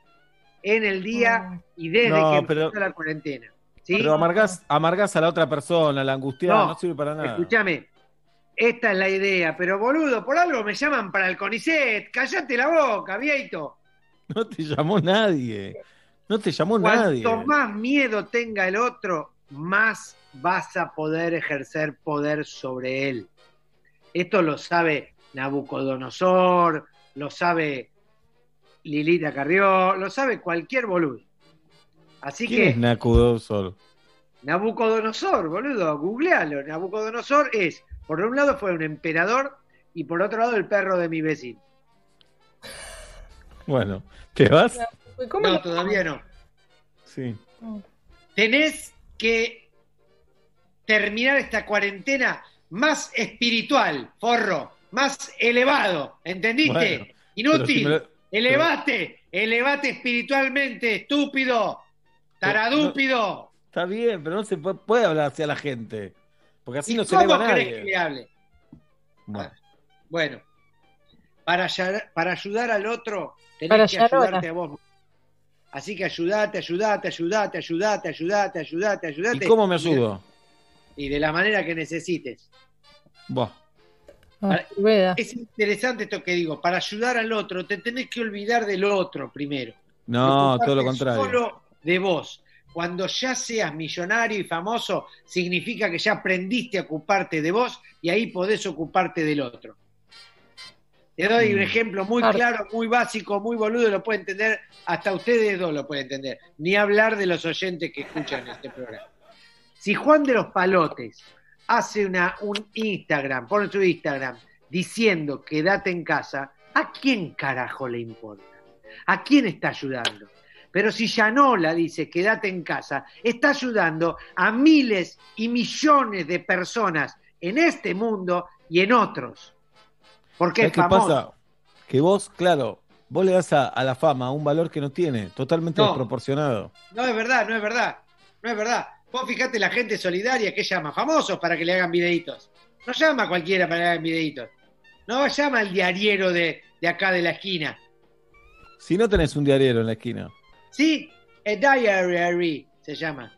en el día y desde No, que pero- empezó la cuarentena. ¿sí? pero amargás, amargás a la otra persona, la angustia no, No, sirve para nada. Escúchame, esta es la idea, pero boludo, por algo me llaman para el CONICET, callate la boca, vieito. No te llamó nadie. No te llamó Cuanto nadie. más miedo tenga el otro, más vas a poder ejercer poder sobre él. Esto lo sabe Nabucodonosor, lo sabe Lilita Carrió, lo sabe cualquier boludo. Así ¿Quién que es Nacudosol? Nabucodonosor, boludo, googlealo. Nabucodonosor es, por un lado fue un emperador y por otro lado el perro de mi vecino. Bueno, ¿te vas? ¿Cómo No, lo- todavía no. Sí. Tenés que terminar esta cuarentena más espiritual, forro, más elevado, ¿entendiste? Bueno, Inútil, si lo- elevate, elevate espiritualmente, estúpido, taradúpido. Está bien, pero no se puede, puede hablar hacia la gente. Porque así ¿Y no se cómo eleva nadie. que le hable? Bueno, Bueno, para, para ayudar al otro, tenés Para que ayudar ayudarte ahora. a vos. Así que ayudate, ayudate, ayudate, ayudate, ayudate, ayudate, ayudate. ¿Y cómo me ayudo? Y de la manera que necesites. Buah. Ah. Es interesante esto que digo, para ayudar al otro te tenés que olvidar del otro primero. No, todo lo contrario. Solo de vos. Cuando ya seas millonario y famoso, significa que ya aprendiste a ocuparte de vos y ahí podés ocuparte del otro. Te doy un Mm. ejemplo muy Claro. claro, muy básico, muy boludo, lo puede entender, hasta ustedes dos lo pueden entender. Ni hablar de los oyentes que escuchan este programa. Si Juan de los Palotes hace una, un Instagram, pone su Instagram diciendo quédate en casa, ¿a quién carajo le importa? ¿A quién está ayudando? Pero si Yanola dice quédate en casa, está ayudando a miles y millones de personas en este mundo y en otros. Porque ¿Sabes es qué famoso. pasa? Que vos, claro, vos le das a, a la fama un valor que no tiene, totalmente No. desproporcionado. No es verdad, no es verdad. No es verdad. Vos fijate la gente solidaria que llama, famosos para que le hagan videitos. No llama a cualquiera para que le hagan videitos. No llama al diariero de, de acá de la esquina. Si no tenés un diariero en la esquina. Sí, el diary se llama.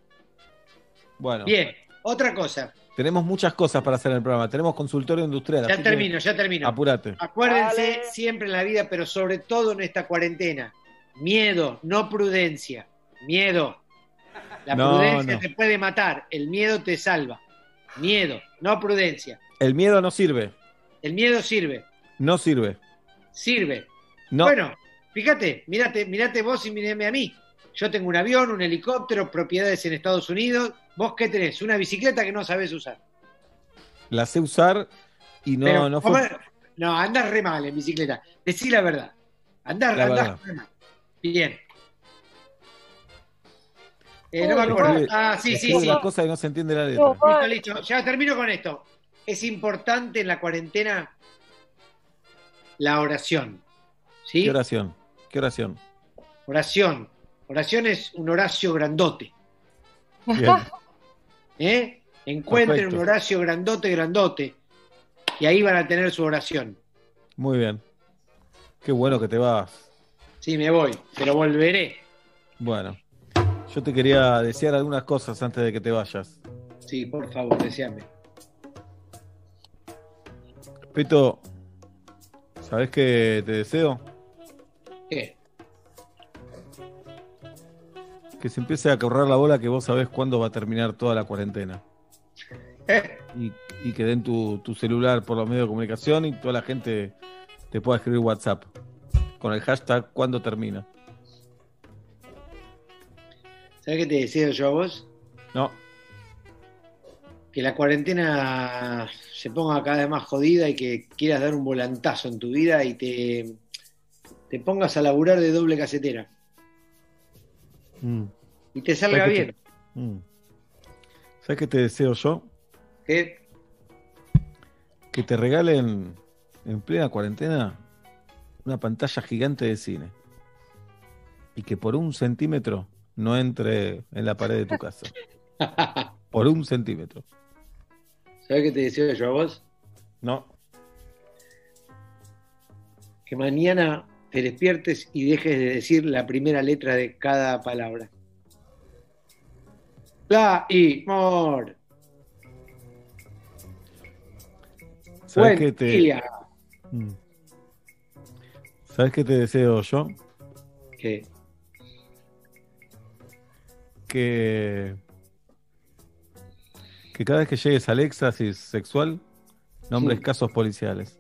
Bueno, Bien, otra cosa. tenemos muchas cosas para hacer en el programa. Tenemos consultorio industrial. Ya termino, ya termino. Apúrate. Acuérdense siempre en la vida, pero sobre todo en esta cuarentena. Miedo, no prudencia. Miedo. La No, prudencia no. te puede matar, el miedo te salva. Miedo, no prudencia. El miedo no sirve. El miedo sirve, No sirve. sirve. No. Bueno, fíjate, mirate, mirate vos y mirame a mí. Yo tengo un avión, un helicóptero, propiedades en Estados Unidos. ¿Vos qué tenés? Una bicicleta que no sabés usar. La sé usar y no, Pero, no ¿cómo fue. No, andás re mal en bicicleta. Decí la verdad. Andás, La andás verdad. re mal. Bien. Eh, no me acuerdo. Ah, sí, sí, sí. la cosa y no se entiende la letra. Listo, listo. Ya termino con esto. Es importante en la cuarentena la oración. ¿Sí? ¿Qué oración? ¿Qué oración? Oración. Oración es un Horacio grandote. Bien. ¿Eh? Encuentren Perfecto. un Horacio grandote, grandote. Y ahí van a tener su oración. Muy bien. Qué bueno que te vas. Sí, me voy, pero volveré. Bueno, yo te quería desear algunas cosas antes de que te vayas. Sí, por favor, deseame. Peto, ¿sabés qué te deseo? ¿Qué? Que se empiece a correr la bola que vos sabés cuándo va a terminar toda la cuarentena. Y, y que den tu, tu celular por los medios de comunicación y toda la gente te pueda escribir WhatsApp con el hashtag cuándo termina. ¿Sabes qué te deseo yo a vos? No, Que la cuarentena se ponga cada vez más jodida y que quieras dar un volantazo en tu vida y te, te pongas a laburar de doble casetera. Mm. Y te salga ¿Sabés qué bien. te- Mm. ¿Sabés qué te deseo yo? ¿Qué? Que te regalen en plena cuarentena una pantalla gigante de cine. Y que por un centímetro no entre en la pared de tu casa. Por un centímetro. ¿Sabes qué te deseo yo a vos? No. Que mañana te despiertes y dejes de decir la primera letra de cada palabra. La y mor. ¿Sabes qué te, día. Mm. ¿Sabes qué te deseo yo? ¿Qué? Que. Que cada vez que llegues al éxtasis sexual, nombres Sí. casos policiales.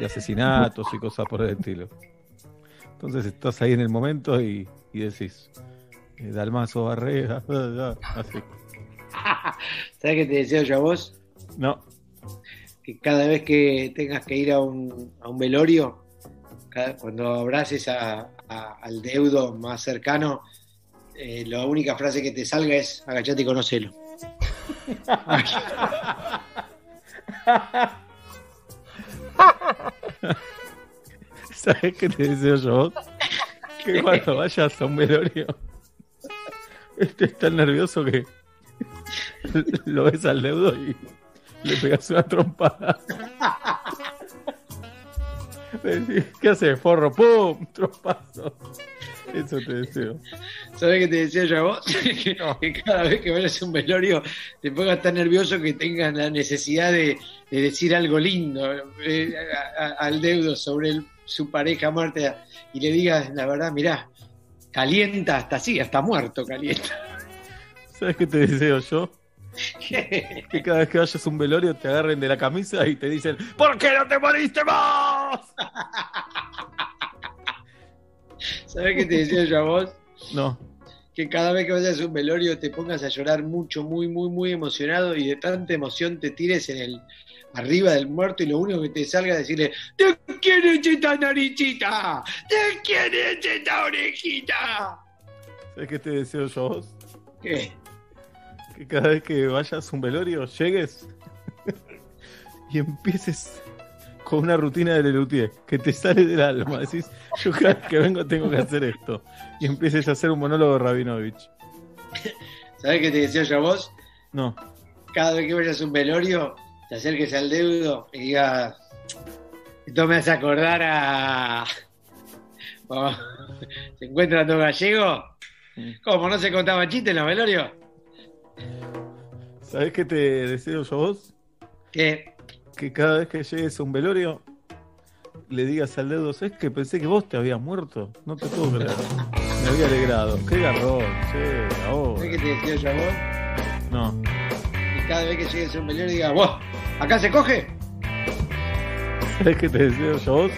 De asesinatos y cosas por el estilo. Entonces estás ahí en el momento y, y decís. eh, Dalmazo Barrera, así. ¿Sabes qué te deseo yo a vos? No. Que cada vez que tengas que ir a un, a un velorio, cada- cuando abraces a- a- al deudo más cercano, eh, la única frase que te salga es agachate y conocelo. ¿Sabes qué te deseo yo? Que cuando vayas a un velorio, estés tan nervioso que lo ves al deudo y le pegas una trompada. ¿Qué haces, forro? ¡Pum! Trompazo. Eso te deseo. ¿Sabes qué te decía yo a vos? que, que cada vez que vayas a un velorio te pongas tan nervioso que tengas la necesidad de, de decir algo lindo eh, a- a- al deudo sobre el- su pareja muerta y le digas la verdad, mirá, calienta hasta así, hasta muerto calienta. ¿Sabes qué te deseo yo? Que cada vez que vayas a un velorio te agarren de la camisa y te dicen ¿Por qué no te moriste vos? ¿Sabes qué te decía yo a vos? No. que cada vez que vayas a un velorio te pongas a llorar mucho, muy, muy, muy emocionado y de tanta emoción te tires en el arriba del muerto y lo único que te salga es decirle, ¿de quién es esta narichita? ¿De quién es esta orejita? ¿Sabes qué te deseo yo a vos? ¿Qué? Que cada vez que vayas a un velorio, llegues y empieces con una rutina de Lelutier que te sale del alma. Decís, yo cada vez que vengo tengo que hacer esto. Y empieces a hacer un monólogo de Rabinovich. ¿Sabes qué te deseo yo a vos? No. Cada vez que vayas a un velorio, te acerques al deudo y digas, esto me hace acordar a... Oh, ¿Se encuentra todo gallego? ¿Cómo no se contaba chistes en los velorios? ¿Sabes qué te deseo yo a vos? ¿Qué? Que cada vez que llegues a un velorio le digas al dedo, ¿sabes que pensé que vos te habías muerto? No te puedo creer. Me había alegrado. Qué garrón, che, ahora. ¿Sabes qué te deseo yo a vos? No. Que cada vez que llegues a un velorio digas, ¡Vos! ¿Acá se coge? ¿Sabes qué te deseo yo a vos?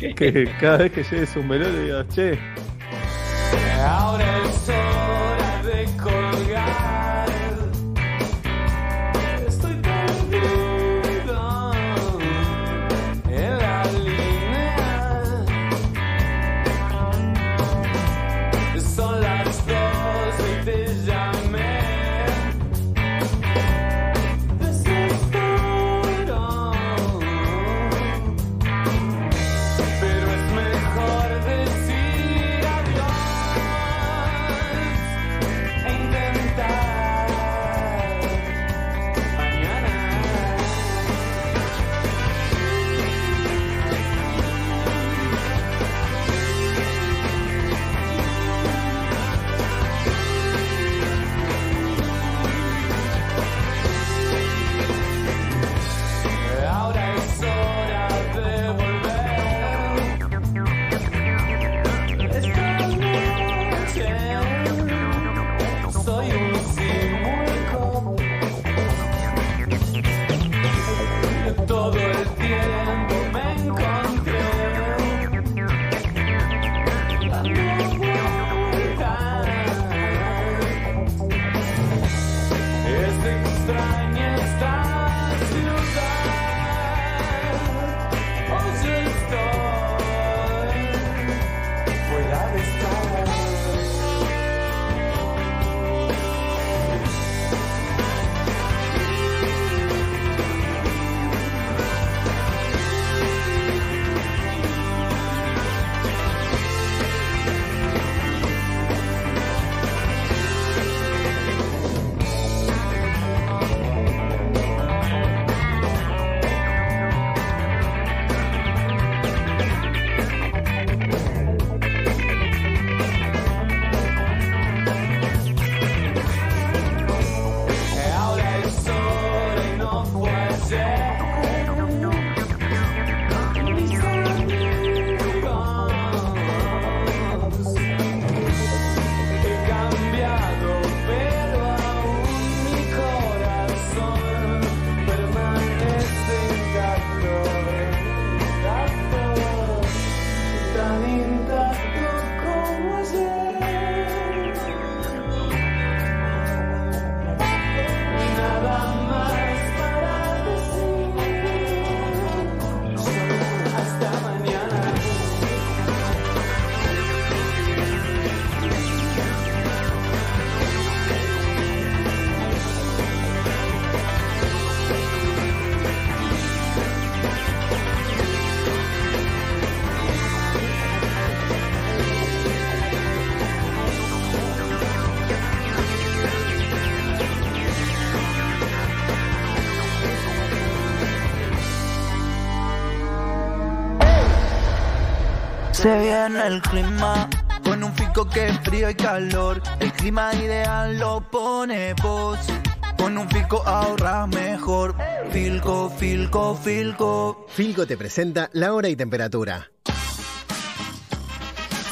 Que cada vez que llegues a un velorio digas, che, Ahora es hora de colgar. Se viene el clima con un fico que es frío y calor. El clima ideal lo pone vos. Con un fico ahorras mejor. Filco, filco, filco. Filco te presenta la hora y temperatura.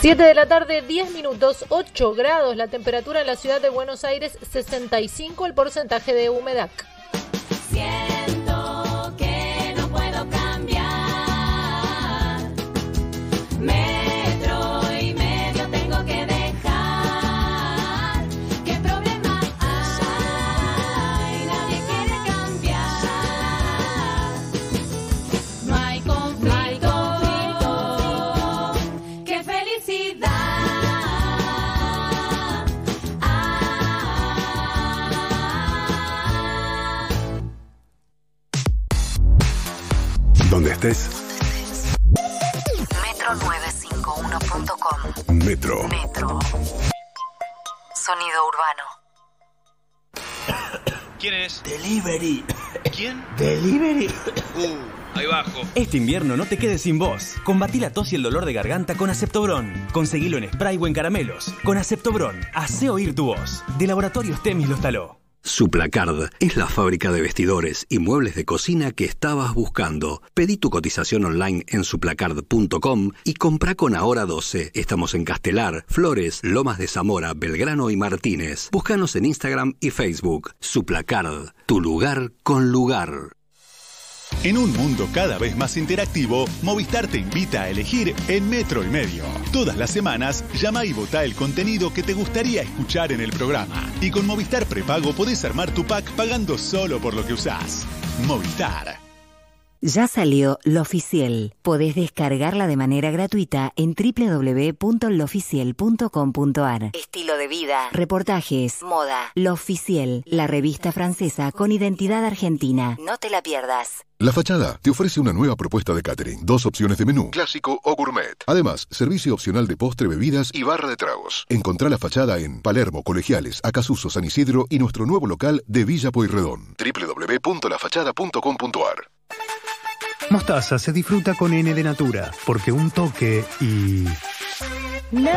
7 de la tarde, 10 minutos, 8 grados la temperatura en la ciudad de Buenos Aires, 65 el porcentaje de humedad. Estés. Metro951.com Metro. Metro. Sonido urbano. ¿Quién es? Delivery. ¿Quién? Delivery. Uh, ahí bajo. Este invierno no te quedes sin voz. Combatí la tos y el dolor de garganta con Aceptobron. Conseguilo en spray o en caramelos. Con Aceptobron, hace oír tu voz. De Laboratorios Temis los taló. Suplacard es la fábrica de vestidores y muebles de cocina que estabas buscando. Pedí tu cotización online en suplacard.com y compra con Ahora 12. Estamos en Castelar, Flores, Lomas de Zamora, Belgrano y Martínez. Búscanos en Instagram y Facebook. Suplacard, tu lugar con lugar. En un mundo cada vez más interactivo, Movistar te invita a elegir en Metro y Medio. Todas las semanas, llama y vota el contenido que te gustaría escuchar en el programa. Y con Movistar Prepago podés armar tu pack pagando solo por lo que usás. Movistar. Ya salió Lo Oficial. Podés descargarla de manera gratuita en www.loficiel.com.ar. Estilo de vida, reportajes, moda. Lo Oficial, la revista francesa con identidad argentina. No te la pierdas. La Fachada te ofrece una nueva propuesta de catering, dos opciones de menú, clásico o gourmet. Además, servicio opcional de postre, bebidas y barra de tragos. Encontrá La Fachada en Palermo, Colegiales, Acasuso, San Isidro y nuestro nuevo local de Villa Pueyrredón. www.lafachada.com.ar Mostaza se disfruta con N de Natura, porque un toque y... No,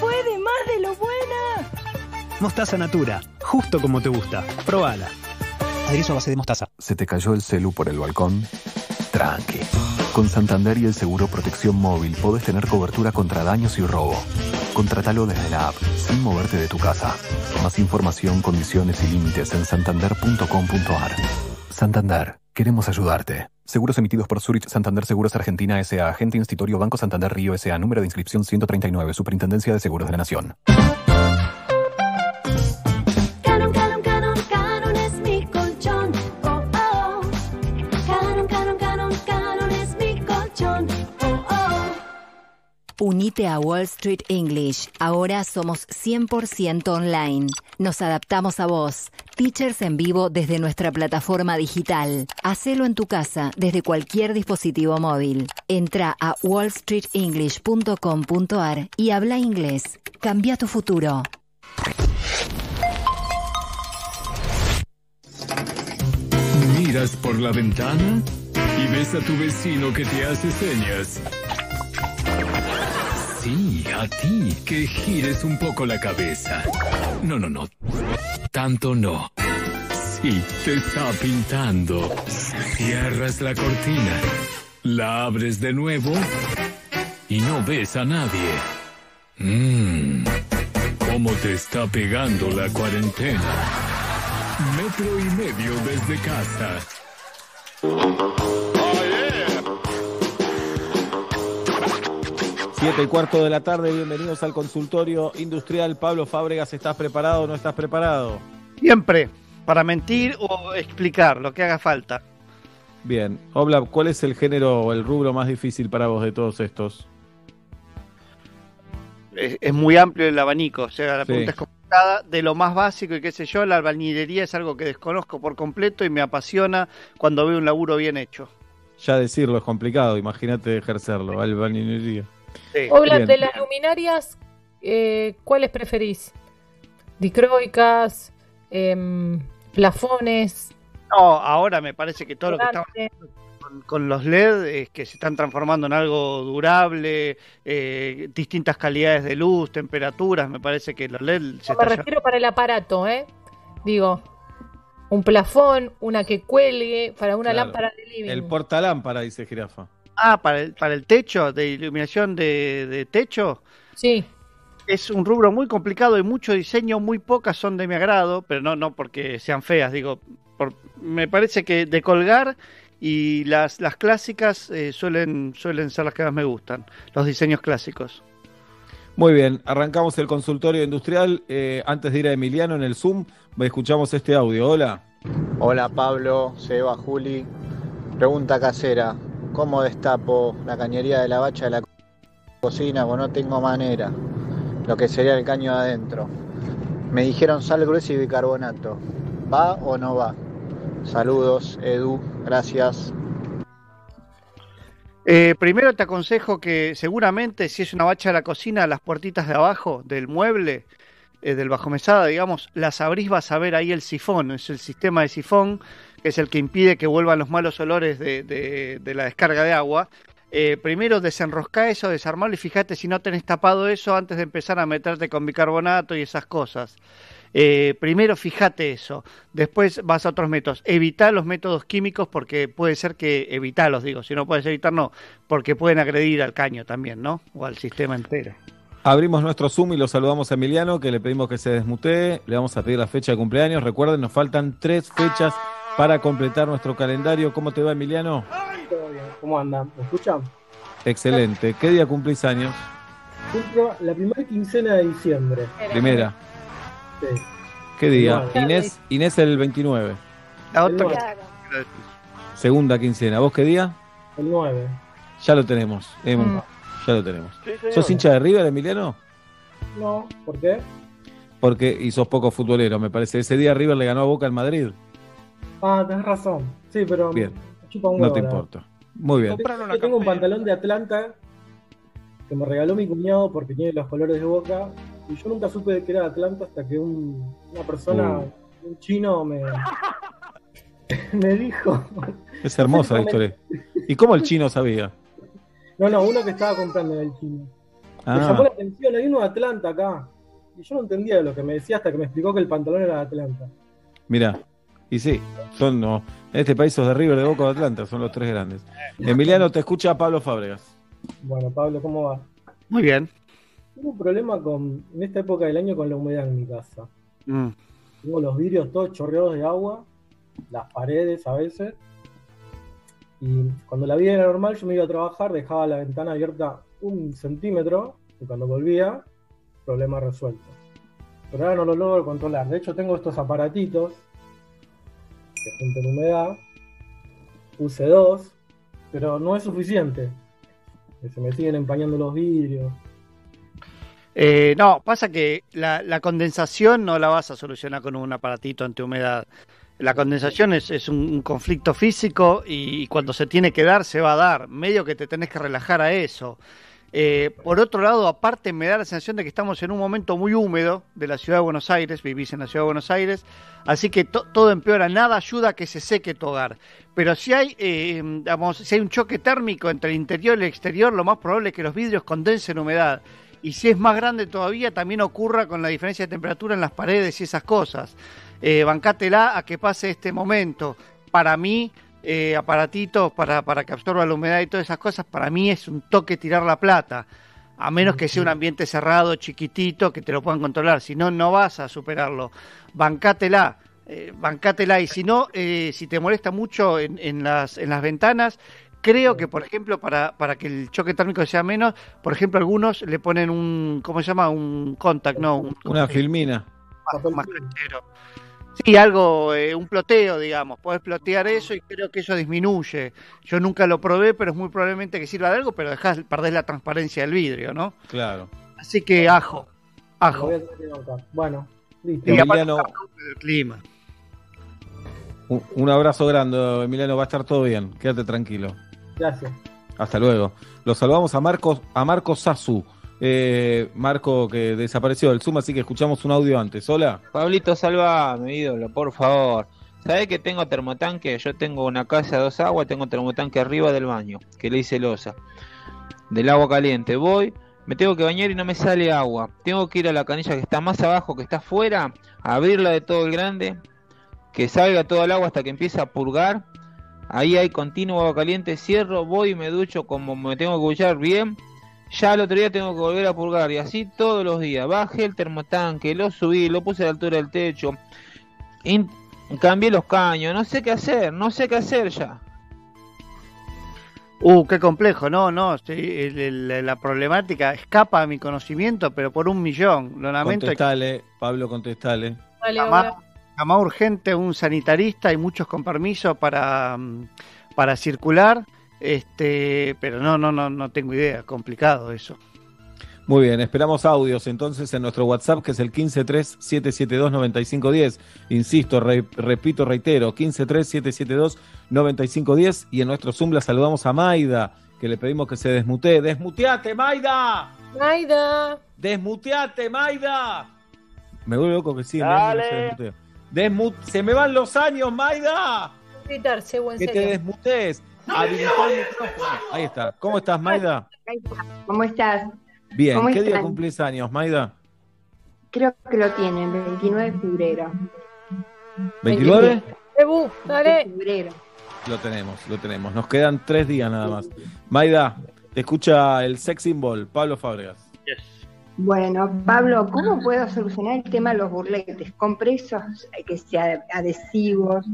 puede más de lo buena. Mostaza Natura, justo como te gusta. Probala. Aderezo a base de mostaza. ¿Se te cayó el celu por el balcón? Tranqui. Con Santander y el seguro Protección Móvil podés tener cobertura contra daños y robo. Contratalo desde la app, sin moverte de tu casa. Más información, condiciones y límites en santander.com.ar. Santander, queremos ayudarte. Seguros emitidos por Zurich Santander Seguros Argentina S.A. Agente Institutorio Banco Santander Río S.A. Número de inscripción 139. Superintendencia de Seguros de la Nación. Unite a Wall Street English. Ahora somos 100% online. Nos adaptamos a vos. Teachers en vivo desde nuestra plataforma digital. Hacelo en tu casa desde cualquier dispositivo móvil. Entra a wallstreetenglish.com.ar y habla inglés. Cambia tu futuro. Miras por la ventana y ves a tu vecino que te hace señas. Sí, a ti, que gires un poco la cabeza. No, no, no. Tanto no. Sí, te está pintando. Cierras la cortina, la abres de nuevo y no ves a nadie. Mmm, ¿cómo te está pegando la cuarentena? Metro y medio desde casa. Siete y cuarto de la tarde, bienvenidos al consultorio industrial. Pablo Fábregas, ¿estás preparado o no estás preparado? Siempre, para mentir o explicar lo que haga falta. Bien, Obla, ¿cuál es el género o el rubro más difícil para vos de todos estos? Es, es muy amplio el abanico, o sea, la Sí. pregunta es complicada. De lo más básico y qué sé yo, la albañilería es algo que desconozco por completo y me apasiona cuando veo un laburo bien hecho. Ya decirlo es complicado, imagínate ejercerlo, albañilería. Hola, Bien. de las luminarias, eh, ¿cuáles preferís? Dicroicas, em, plafones. No, ahora me parece que todo lo que está con, con los LED es que se están transformando en algo durable, eh, distintas calidades de luz, temperaturas, me parece que los LED se No, me está llevando- refiero para el aparato, ¿eh? Digo, un plafón, una que cuelgue, para una Claro. lámpara de living. El portalámpara, dice Jirafa. Ah, para el, para el techo, de iluminación de, de techo. Sí. Es un rubro muy complicado y mucho diseño, muy pocas son de mi agrado, pero no, no porque sean feas, digo, por- me parece que de colgar y las, las clásicas eh, suelen, suelen ser las que más me gustan, los diseños clásicos. Muy bien, arrancamos el consultorio industrial. Eh, antes de ir a Emiliano en el Zoom, escuchamos este audio. Hola. Hola Pablo, Seba, Juli. Pregunta casera. ¿Cómo destapo la cañería de la bacha de la co- cocina? Pues no tengo manera. Lo que sería el caño de adentro. Me dijeron sal gruesa y bicarbonato. ¿Va o no va? Saludos, Edu. Gracias. Eh, primero te aconsejo que seguramente si es una bacha de la cocina, las puertitas de abajo del mueble, eh, del bajomesada, digamos, las abrís, vas a ver ahí el sifón, es el sistema de sifón, que es el que impide que vuelvan los malos olores de, de- la descarga de agua. Eh, primero desenrosca eso, desarmarlo y fíjate si no tenés tapado eso antes de empezar a meterte con bicarbonato y esas cosas. Eh, primero fíjate eso, después vas a otros métodos. Evita los métodos químicos porque puede ser que evitalos, digo, si no puedes evitar, no, porque pueden agredir al caño también, ¿no? O al sistema entero. Abrimos nuestro Zoom y lo saludamos a Emiliano, que le pedimos que se desmutee. Le vamos a pedir la fecha de cumpleaños. Recuerden, nos faltan tres fechas para completar nuestro calendario. ¿Cómo te va, Emiliano? Todo bien. ¿Cómo andan? ¿Me escuchan? Excelente. ¿Qué día cumplís años? Cumplo la primera quincena de diciembre. Primera. Sí. ¿Qué día? Inés, Inés el 29. La El nueve. Segunda quincena. ¿Vos qué día? El 9. Ya lo tenemos. Em, Mm. Ya lo tenemos. Sí. ¿Sos hincha de River, Emiliano? No, ¿por qué? Porque y sos poco futbolero, me parece. Ese día River le ganó a Boca al Madrid. Ah, tenés razón. Sí, pero Bien. me chupa un No te importa. Muy bien. Yo tengo un pantalón de Atlanta que me regaló mi cuñado porque tiene los colores de boca. Y yo nunca supe que era de Atlanta hasta que un- una persona, Uh. un chino, me, me dijo. Es hermosa la historia. ¿Y cómo el chino sabía? No, no, uno que estaba comprando en el chino. Me Ah. llamó la atención, hay uno de Atlanta acá. Y yo no entendía lo que me decía hasta que me explicó que el pantalón era de Atlanta. Mira, y sí, son no, en este país sos de River, de Boca de Atlanta, son los tres grandes. Emiliano, te escucha Pablo Fábregas. Bueno, Pablo, ¿cómo va? Muy bien. Tengo un problema con, en esta época del año con la humedad en mi casa. Mm. Tengo los vidrios todos chorreados de agua, las paredes a veces. Y cuando la vida era normal, yo me iba a trabajar, dejaba la ventana abierta un centímetro, y cuando volvía, problema resuelto. Pero ahora no lo logro controlar. De hecho, tengo estos aparatitos que juntan humedad. Puse dos, pero no es suficiente. Se me siguen empañando los vidrios. Eh, no, pasa que la, la condensación no la vas a solucionar con un aparatito antihumedad. La condensación es, es un, conflicto físico y, cuando se tiene que dar, se va a dar. Medio que te tenés que relajar a eso. Eh, por otro lado, aparte me da la sensación de que estamos en un momento muy húmedo de la ciudad de Buenos Aires, vivís en la ciudad de Buenos Aires, así que to- todo empeora, nada ayuda a que se seque tu hogar. Pero si hay, eh, digamos, si hay un choque térmico entre el interior y el exterior, lo más probable es que los vidrios condensen humedad. Y si es más grande todavía, también ocurra con la diferencia de temperatura en las paredes y esas cosas. Eh, bancátela a que pase este momento. Para mí, eh, aparatitos para, para que absorba la humedad y todas esas cosas, para mí es un toque tirar la plata. A menos que sea un ambiente cerrado, chiquitito, que te lo puedan controlar. Si no, no vas a superarlo. Bancátela. eh, bancátela. Y si no, eh, si te molesta mucho en, en las, en las ventanas, creo que, por ejemplo, para, para que el choque térmico sea menos, por ejemplo, algunos le ponen un, ¿cómo se llama? Un contact, no, un, Una filmina. más, más canchero. Sí, algo, eh, un ploteo, digamos. Podés plotear eso y creo que eso disminuye. Yo nunca lo probé, pero es muy probablemente que sirva de algo, pero dejás, perdés la transparencia del vidrio, ¿no? Claro. Así que ajo, Lo ajo. Bueno, listo. Y Emiliano, clima. un, un abrazo grande, Emiliano, va a estar todo bien. Quédate tranquilo. Gracias. Hasta luego. Los saludamos a Marcos, a Marco Sasu. Eh, Marco que desapareció del Zoom, así que escuchamos un audio antes. Hola. Pablito, salva mi ídolo, por favor. ¿Sabés que tengo termotanque? Yo tengo una casa de dos aguas, tengo termotanque arriba del baño, que le hice losa. Del agua caliente. Voy, me tengo que bañar y no me sale agua. Tengo que ir a la canilla que está más abajo, que está afuera, abrirla de todo el grande, que salga todo el agua hasta que empiece a purgar. Ahí hay continuo agua caliente, cierro, voy y me ducho como me tengo que duchar bien. Ya al otro día tengo que volver a purgar y así todos los días. Bajé el termotanque, lo subí, lo puse a la altura del techo. In- cambié los caños, no sé qué hacer, no sé qué hacer ya. Uh, qué complejo, no, no, sí, el- el- la problemática escapa a mi conocimiento, pero por un millón. Lo lamento. Contestale, Pablo, contestale. Llamá, hola. llamá urgente un sanitarista y muchos con permiso para, mm, para circular, este, pero no, no, no, no tengo idea, complicado eso. Muy bien, esperamos audios entonces en nuestro WhatsApp que es el 153-772-9510. Insisto, re- repito, reitero, 153-772-9510. Y en nuestro Zoom la saludamos a Maida, que le pedimos que se desmutee. ¡Desmuteate, Maida! Maida. ¡Desmuteate, Maida! Me vuelve loco que sí, Dale. se desmutee. Desmu- se me van los años, Maida. Gritarse, buen Que te desmutees. Habilitá el micrófono. Ahí está. ¿Cómo estás, Maida? ¿Cómo estás? Bien. ¿Cómo ¿Qué día están? cumplís años, Maida? Creo que lo tienen, 29 de febrero. ¿29? Ebu, dale. Febrero. Lo tenemos, lo tenemos. Nos quedan tres días nada más. Maida, te escucha el sex symbol, Pablo Fábregas. Bueno, Pablo, ¿cómo puedo solucionar el tema de los burletes? Compré esos que sean adhesivos,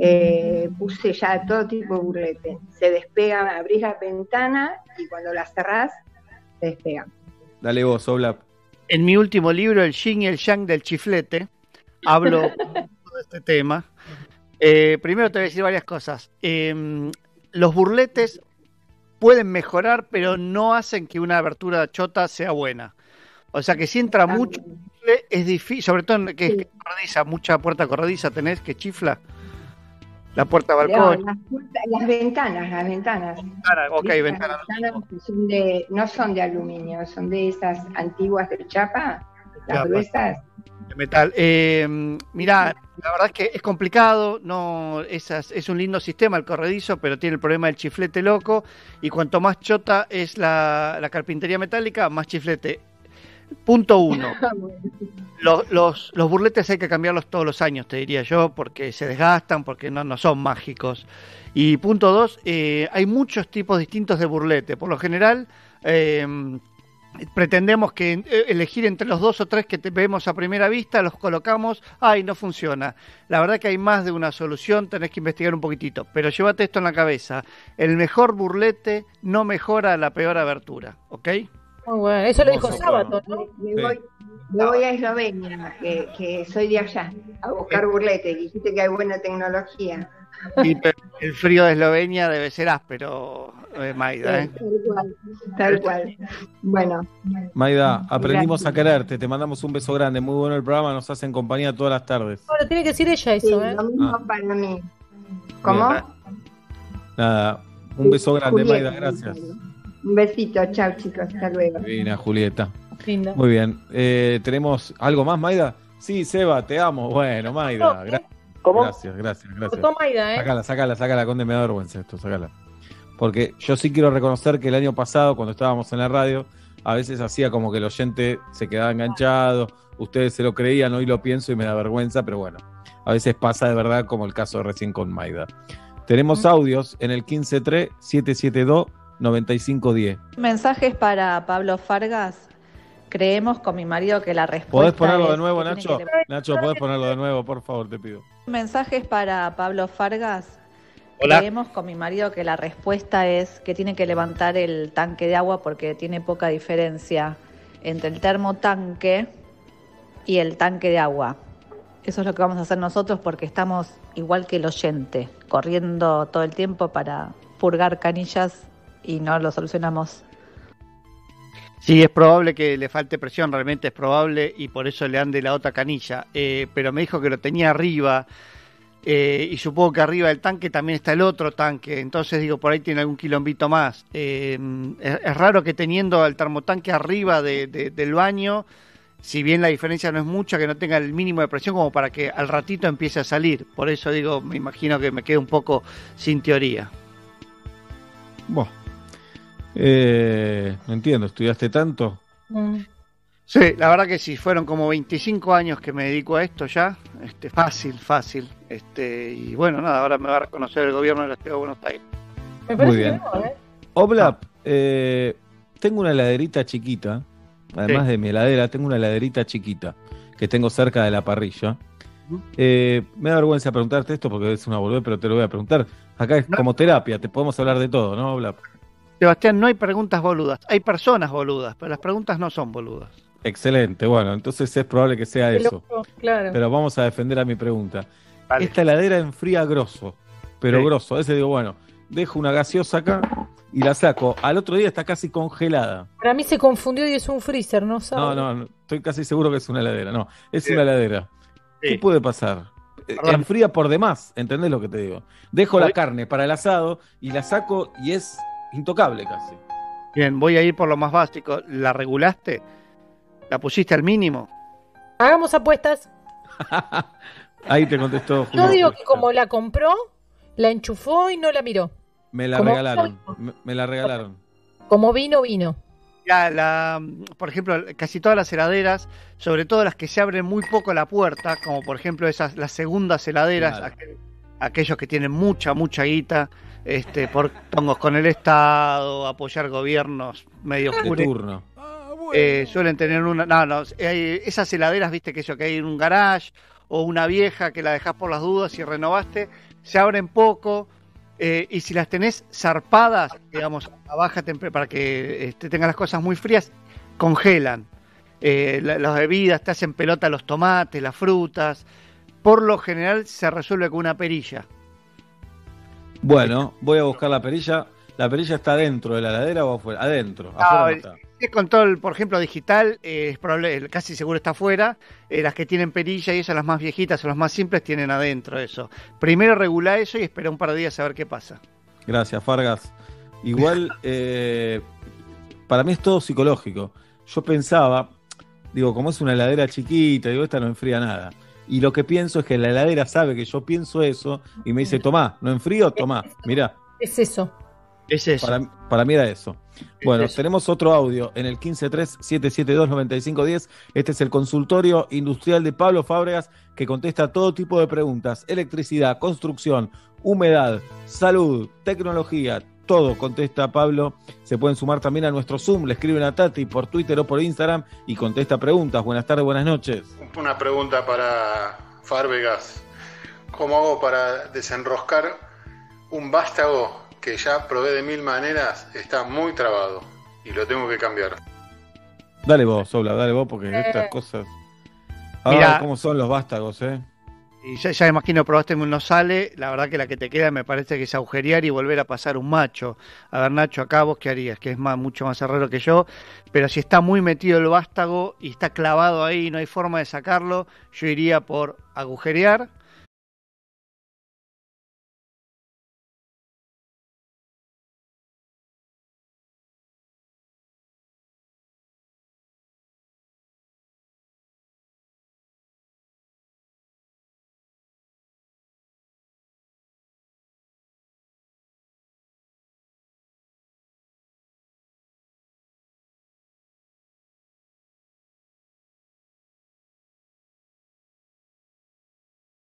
eh, puse ya todo tipo de burletes. Se despegan, abrís la ventana y cuando la cerrás, se despegan. Dale vos, Oblap. En mi último libro, El Yin y el Yang del Chiflete, hablo de este tema. Eh, primero te voy a decir varias cosas. Eh, los burletes pueden mejorar, pero no hacen que una abertura chota sea buena. O sea que si entra mucho, es difícil, sobre todo en que es corrediza, mucha puerta corrediza tenés que chifla. La puerta No, balcón. las, puertas- las ventanas, las ventanas. Ventana, ok, Las ventana. ventanas que son de, no son de aluminio, son de esas antiguas de chapa, las Chapa. gruesas. de metal. Eh, mirá, la verdad es que es complicado, no esas, es un lindo sistema el corredizo, pero tiene el problema del chiflete loco y cuanto más chota es la, la carpintería metálica, más chiflete. Punto uno. Los, los, los burletes hay que cambiarlos todos los años, te diría yo, porque se desgastan, porque no, no son mágicos. Y punto dos, eh, hay muchos tipos distintos de burlete. Por lo general, eh, pretendemos que eh, elegir entre los dos o tres que te vemos a primera vista, los colocamos, ay, no funciona. La verdad que hay más de una solución, tenés que investigar un poquitito, pero llévate esto en la cabeza. El mejor burlete no mejora la peor abertura, ¿ok? Muy bueno. Eso lo dijo Sábato, ¿no? Me voy, me voy a Eslovenia, que, que soy de allá, a buscar burlete. Dijiste que hay buena tecnología. El frío de Eslovenia debe ser áspero, eh, Maida, ¿eh? Tal cual, tal cual. Bueno, Maida, aprendimos Gracias. a quererte, te mandamos un beso grande, muy bueno el programa, nos hacen compañía todas las tardes. Ahora tiene que decir ella eso, sí, ¿eh? lo mismo Ah. para mí. ¿Cómo? Bien. Nada, un beso grande, Julieta, Maida, gracias. Un besito, chao chicos, hasta luego. Divina, Julieta. Linda. Muy bien, eh, ¿tenemos algo más, Maida? Sí, Seba, te amo. Bueno, Maida, gra- gracias, gracias, gracias. Cortó Maida, ¿eh? Sácala, sácala, sácala, Conde, me da vergüenza esto, sácala. Porque yo sí quiero reconocer que el año pasado, cuando estábamos en la radio, a veces hacía como que el oyente se quedaba enganchado, ustedes se lo creían, hoy lo pienso y me da vergüenza, pero bueno, a veces pasa de verdad como el caso recién con Maida. Tenemos audios en el 153-772-9510. Mensajes para Pablo Fargas. Creemos con mi marido que la respuesta ¿Podés ponerlo de nuevo, Nacho? que Nacho, ¿podés ponerlo de nuevo, por favor, te pido? Mensajes para Pablo Fargas. Hola. Creemos con mi marido que la respuesta es que tiene que levantar el tanque de agua porque tiene poca diferencia entre el termotanque y el tanque de agua. Eso es lo que vamos a hacer nosotros porque estamos igual que el oyente, corriendo todo el tiempo para purgar canillas y no lo solucionamos. Sí, es probable que le falte presión, realmente es probable, y por eso le ande la otra canilla. Eh, pero me dijo que lo tenía arriba, eh, y supongo que arriba del tanque también está el otro tanque, entonces digo, por ahí tiene algún quilombito más. Eh, es, es raro que teniendo el termotanque arriba de- de- del baño, si bien la diferencia no es mucha, que no tenga el mínimo de presión como para que al ratito empiece a salir. Por eso digo, me imagino que me quedo un poco sin teoría. Bueno. Eh, no entiendo, ¿estudiaste tanto? Sí, la verdad que sí, fueron como 25 años que me dedico a esto ya, este, fácil, fácil, este, y bueno, nada, ahora me va a reconocer el gobierno de la Ciudad de Buenos Aires. Muy bien. Oblap, eh, tengo una heladerita chiquita, además Sí. de mi heladera, tengo una heladerita chiquita que tengo cerca de la parrilla. Eh, me da vergüenza preguntarte esto porque es una boludez, pero te lo voy a preguntar. Acá es como terapia, te podemos hablar de todo, ¿no, Oblap? Sebastián, no hay preguntas boludas, hay personas boludas, pero las preguntas no son boludas. Excelente, bueno, entonces es probable que sea eso. loco, Claro. Pero vamos a defender a mi pregunta. Esta heladera enfría grosso, pero Sí. grosso. A veces digo, bueno, dejo una gaseosa acá y la saco. Al otro día está casi congelada. Para mí se confundió y es un freezer, ¿no No, sabe? no, no, estoy casi seguro que es una heladera. No, es una heladera. ¿Qué puede pasar? Eh, Perdón. Enfría por demás, ¿entendés lo que te digo? Dejo la carne para el asado y la saco y es intocable casi. Bien, voy a ir por lo más básico. ¿La regulaste? ¿La pusiste al mínimo? Hagamos apuestas. Ahí te contestó Yo Julio. digo que como la compró, la enchufó y no la miró. Me la como- regalaron. Me, me la regalaron. Como vino, vino. Ya, la, por ejemplo, casi todas las heladeras, sobre todo las que se abren muy poco la puerta, como por ejemplo esas las segundas heladeras, Claro. aquel- aquellos que tienen mucha, mucha guita, este, por tongos con el Estado, apoyar gobiernos medio oscuros. turno. Eh, suelen tener una. No, no, hay esas heladeras, viste que eso que hay en un garage o una vieja que la dejás por las dudas y renovaste, se abren poco. eh, y si las tenés zarpadas, digamos, a baja temperatura, para que este, tengan las cosas muy frías, congelan. Eh, la- las bebidas te hacen pelota los tomates, las frutas. Por lo general se resuelve con una perilla. Bueno, voy a buscar la perilla. ¿La perilla está dentro de la heladera o afuera? Adentro. Ah, Afuera no está. Es control, por ejemplo, digital, eh, es probable, casi seguro está afuera. Eh, las que tienen perilla y esas, las más viejitas o las más simples, tienen adentro eso. Primero regula eso y espera un par de días a ver qué pasa. Gracias, Fargas. Igual, eh, para mí es todo psicológico. Yo pensaba, digo, como es una heladera chiquita, digo, esta no enfría nada. Y lo que pienso es que la heladera sabe que yo pienso eso y me dice, tomá, ¿no enfrío? Tomá, mirá. Es eso. Es eso. Para, para mí era eso. Bueno, eso. tenemos otro audio en el 153-772-9510. Este es el consultorio industrial de Pablo Fábregas que contesta todo tipo de preguntas. Electricidad, construcción, humedad, salud, tecnología, todo contesta Pablo. Se pueden sumar también a nuestro Zoom. Le escriben a Tati por Twitter o por Instagram y contesta preguntas. Buenas tardes, buenas noches. Una pregunta para Fárvegas. ¿Cómo hago para desenroscar un vástago que ya probé de mil maneras? Está muy trabado y lo tengo que cambiar. Dale vos, Obla, dale vos, porque estas Eh. cosas. Ah, Mirá. cómo son los vástagos, ¿eh? Y ya, ya imagino, probaste no sale. La verdad que la que te queda me parece que es agujerear y volver a pasar un macho. A ver, Nacho, acá vos qué harías, que es más, mucho más herrero que yo. Pero si está muy metido el vástago y está clavado ahí y no hay forma de sacarlo, yo iría por agujerear.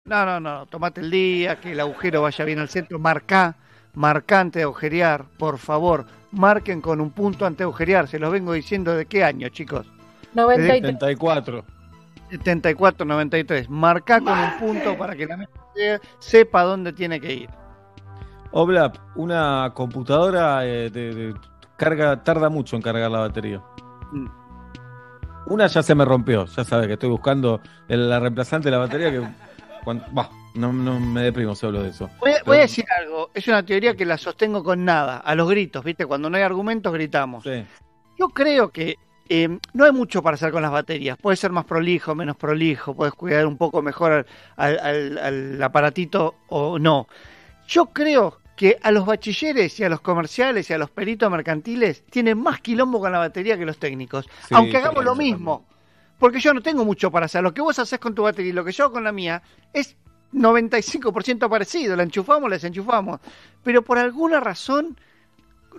No, no, no, tomate el día, que el agujero vaya bien al centro, marcá, marcá antes de agujerear, por favor, marquen con un punto antes de agujerear, se los vengo diciendo de qué año, chicos. 93. 74. 74, 93, marcá con un punto para que la mesa sepa dónde tiene que ir. Oblap, una computadora eh, de- de- carga, tarda mucho en cargar la batería. Mm. Una ya se me rompió, ya sabes que estoy buscando el- la reemplazante de la batería que cuan- bah, no, no me deprimo hablo de eso. Voy a, Pero- voy a decir algo, es una teoría que la sostengo con nada, a los gritos, ¿viste? Cuando no hay argumentos gritamos. Sí. Yo creo que eh, no hay mucho para hacer con las baterías. Puede ser más prolijo, menos prolijo, puedes cuidar un poco mejor al, al- al- al aparatito o no. Yo creo que a los bachilleres y a los comerciales y a los peritos mercantiles tienen más quilombo con la batería que los técnicos. Sí, aunque hagamos lo mismo. Porque yo no tengo mucho para hacer. Lo que vos haces con tu batería y lo que yo hago con la mía es 95% parecido. La enchufamos, la desenchufamos. Pero por alguna razón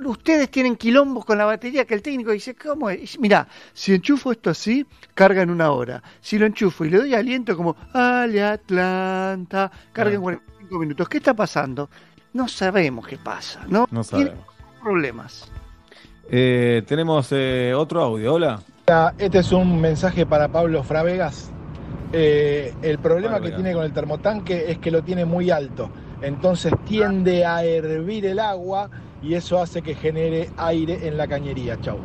ustedes tienen quilombos con la batería que el técnico dice, ¿cómo es? Mirá, si enchufo esto así, carga en una hora. Si lo enchufo y le doy aliento como, Ale Atlanta, carga en 45 minutos. ¿Qué está pasando? No sabemos qué pasa, ¿no? No sabemos. problemas. Eh, tenemos eh, otro audio, hola. Este es un mensaje para Pablo Fravegas. Eh, el problema que tiene con el termotanque es que lo tiene muy alto. Entonces tiende a hervir el agua y eso hace que genere aire en la cañería. Chau.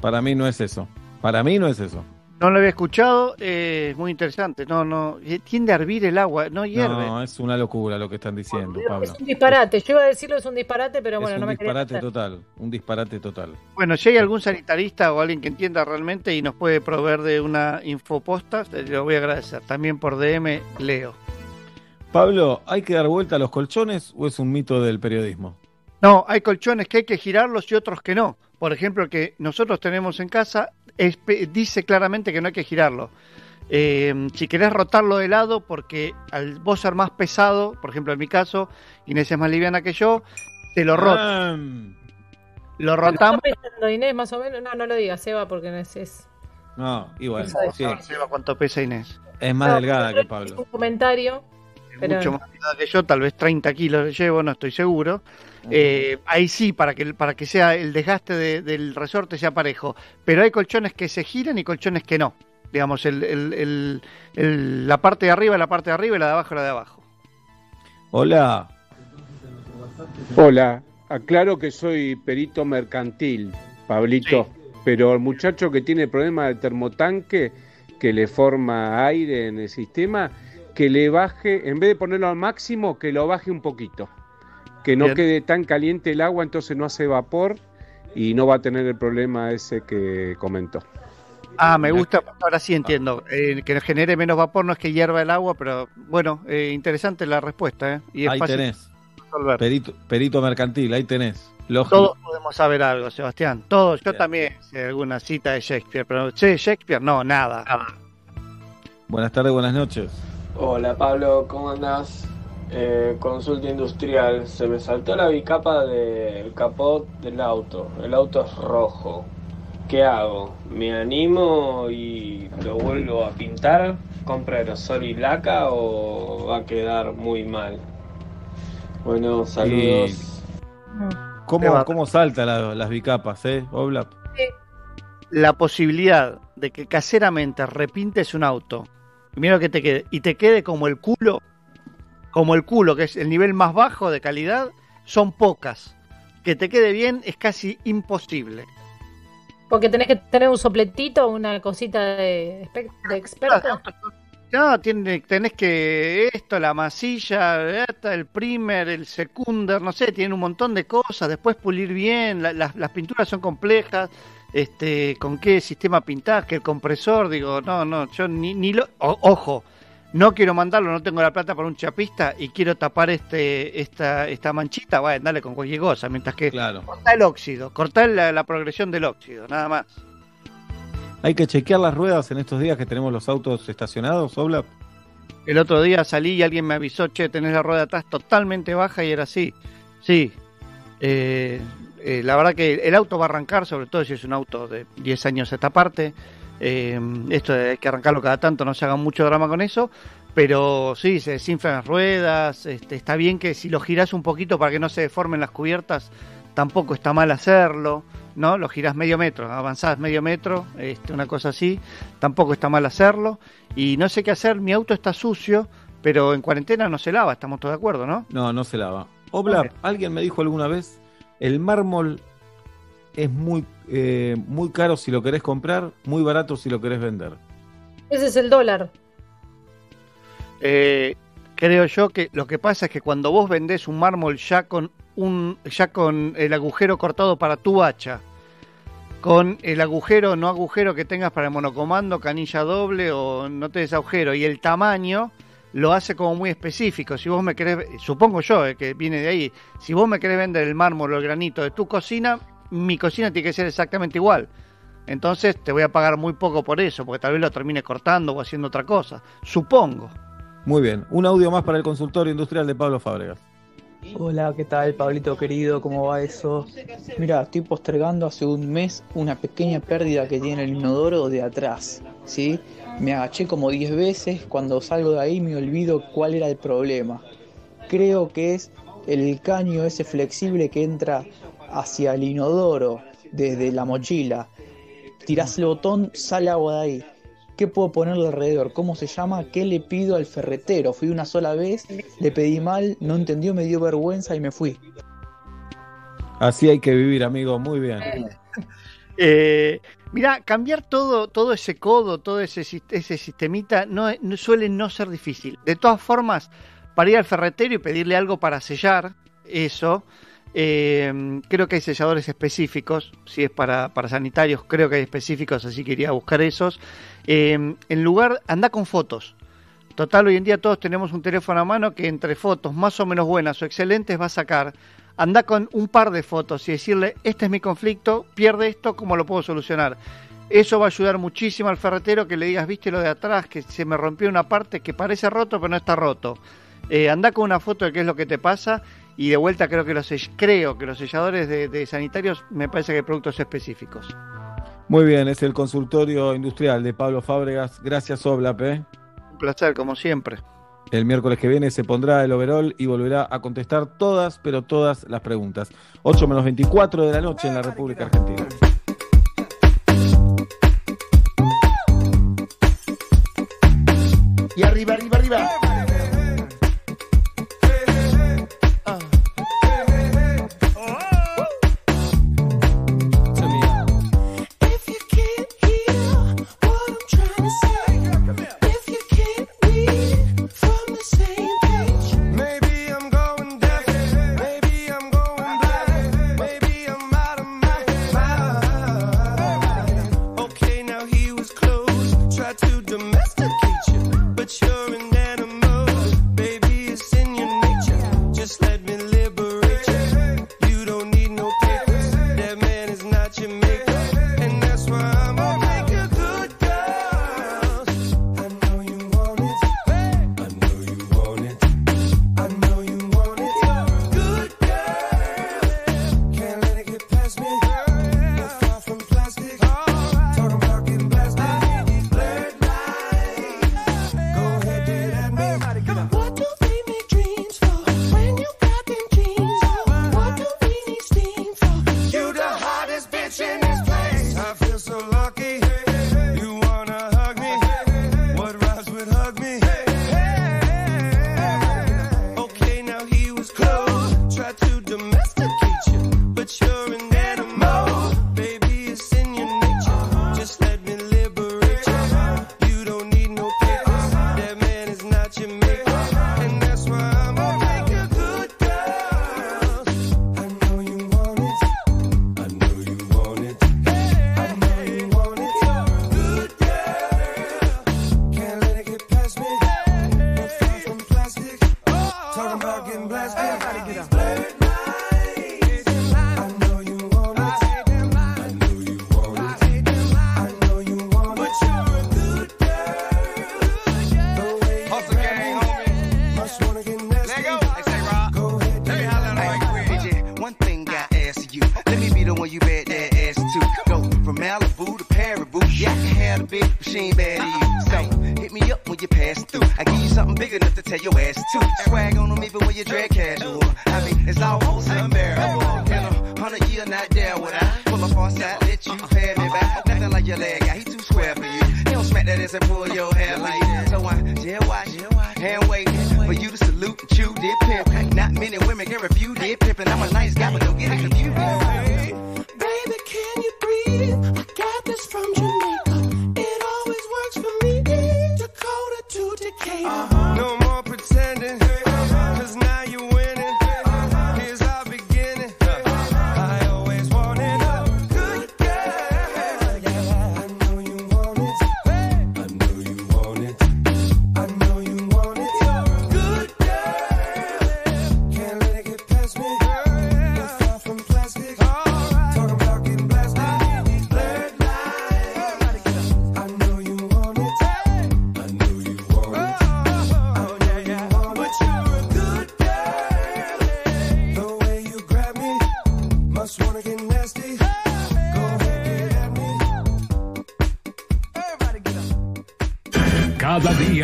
Para mí no es eso. Para mí no es eso. No lo había escuchado, eh, es muy interesante. No, no, eh, tiende a hervir el agua, no hierve. No, es una locura lo que están diciendo, Pablo. Es un disparate. Yo iba a decirlo, es un disparate, pero bueno, es no un me quería disparate total. Un disparate total. Bueno, si hay algún sanitarista o alguien que entienda realmente y nos puede proveer de una infoposta, lo voy a agradecer. También por DM, Leo. Pablo, ¿hay que dar vuelta a los colchones o es un mito del periodismo? No, hay colchones que hay que girarlos y otros que no. Por ejemplo, que nosotros tenemos en casa dice claramente que no hay que girarlo. Eh, si querés rotarlo de lado, porque al vos ser más pesado, por ejemplo en mi caso, Inés es más liviana que yo, te lo roto. Ah, Lo rotamos. ¿Está pensando Inés más o menos? No, no lo digas, Seba, porque no es... es... No, igual. Sí. Seba, ¿Cuánto pesa Inés? Es más No, delgada que Pablo. un comentario. Pero... mucho más que yo, tal vez 30 kilos le llevo, no estoy seguro. Eh, ahí sí, para que, para que sea el desgaste de- del resorte sea parejo. Pero hay colchones que se giran y colchones que no. Digamos, el, el- el- el- la parte de arriba, la parte de arriba y la de abajo, la de abajo. Hola. Hola, aclaro que soy perito mercantil, Pablito, pero el muchacho que tiene problema del termotanque, que le forma aire en el sistema, que le baje, en vez de ponerlo al máximo, que lo baje un poquito. Que no Bien. quede tan caliente el agua, entonces no hace vapor y no va a tener el problema ese que comentó. Ah, me gusta, ahora sí entiendo. Eh, que genere menos vapor, no es que hierva el agua, pero bueno, eh, interesante la respuesta. ¿eh? Y es Ahí fácil tenés. resolver. Perito, perito mercantil, ahí tenés. Lógico. Todos podemos saber algo, Sebastián. Todos. Yo también sé alguna cita de Shakespeare, pero ¿sé Shakespeare? No, nada. Buenas tardes, buenas noches. Hola Pablo, ¿cómo andás? Eh, consulta industrial, se me saltó la bicapa del capot del auto, el auto es rojo. ¿Qué hago? ¿Me animo y lo vuelvo a pintar? ¿Compro aerosol y laca o va a quedar muy mal? Bueno, saludos. ¿Cómo, cómo salta la- las bicapas, eh? Oblap? La posibilidad de que caseramente repintes un auto, lo que te quede, y te quede como el culo, como el culo, que es el nivel más bajo de calidad, son pocas. Que te quede bien es casi imposible. Porque tenés que tener un sopletito, una cosita de, experto. No, tiene, tenés que esto, la masilla, el primer, el secundar, no sé, tiene un montón de cosas. Después pulir bien, la- las- las pinturas son complejas. Este, con qué sistema pintás, que el compresor, digo, no, no, yo ni, ni lo, o- ojo, no quiero mandarlo, no tengo la plata para un chapista y quiero tapar este, esta, esta manchita, bueno, dale con cualquier cosa, mientras que Claro. cortá el óxido, cortá la, la progresión del óxido, nada más. Hay que chequear las ruedas en estos días que tenemos los autos estacionados, Oblap. El otro día salí y alguien me avisó, che, tenés la rueda atrás totalmente baja y era así. Sí. Eh, eh, la verdad que el auto va a arrancar, sobre todo si es un auto de 10 años a esta parte. Eh, esto hay que arrancarlo cada tanto, no se haga mucho drama con eso. Pero sí, se desinflan las ruedas. Este, está bien que si lo girás un poquito para que no se deformen las cubiertas, tampoco está mal hacerlo. ¿no? Lo girás medio metro, avanzás medio metro, este, una cosa así. Tampoco está mal hacerlo. Y no sé qué hacer, mi auto está sucio, pero en cuarentena no se lava, estamos todos de acuerdo, ¿no? No, no se lava. Oblap, alguien me dijo alguna vez, el mármol es muy, eh, muy caro si lo querés comprar, muy barato si lo querés vender. Ese es el dólar. Eh, creo yo que lo que pasa es que cuando vos vendés un mármol ya con un ya con el agujero cortado para tu hacha, con el agujero no agujero que tengas para el monocomando, canilla doble o no te des agujero y el tamaño lo hace como muy específico. Si vos me querés, supongo yo eh, que viene de ahí, si vos me querés vender el mármol o el granito de tu cocina, mi cocina tiene que ser exactamente igual. Entonces te voy a pagar muy poco por eso, porque tal vez lo termine cortando o haciendo otra cosa. Supongo. Muy bien, un audio más para el consultorio industrial de Pablo Fábregas. Hola, ¿qué tal, Pablito querido? ¿Cómo va eso? Mira, estoy postergando hace un mes una pequeña pérdida que tiene el inodoro de atrás, ¿sí? Me agaché como 10 veces, cuando salgo de ahí me olvido cuál era el problema. Creo que es el caño ese flexible que entra hacia el inodoro desde la mochila. Tirás el botón, sale agua de ahí. ¿Qué puedo ponerle alrededor? ¿Cómo se llama? ¿Qué le pido al ferretero? Fui una sola vez, le pedí mal, no entendió, me dio vergüenza y me fui. Así hay que vivir, amigo, muy bien. Eh, mira, cambiar todo, todo ese codo, todo ese, ese sistemita, no, suele no ser difícil. De todas formas, para ir al ferretero y pedirle algo para sellar eso, eh, creo que hay selladores específicos. Si es para, para sanitarios, creo que hay específicos, así que iría a buscar esos. Eh, en lugar, anda con fotos. Total, hoy en día todos tenemos un teléfono a mano que entre fotos más o menos buenas o excelentes va a sacar anda con un par de fotos y decirle, este es mi conflicto, pierde esto, ¿cómo lo puedo solucionar? Eso va a ayudar muchísimo al ferretero que le digas, viste lo de atrás, que se me rompió una parte que parece roto, pero no está roto. Eh, anda con una foto de qué es lo que te pasa y de vuelta creo que los, creo que los selladores de, sanitarios me parece que hay productos específicos. Muy bien, es el consultorio industrial de Pablo Fábregas. Gracias, Oblap. ¿eh? Un placer, como siempre. El miércoles que viene se pondrá el overall y volverá a contestar todas, pero todas las preguntas. 8 menos 24 de la noche en la República Argentina. Y arriba, arriba, arriba.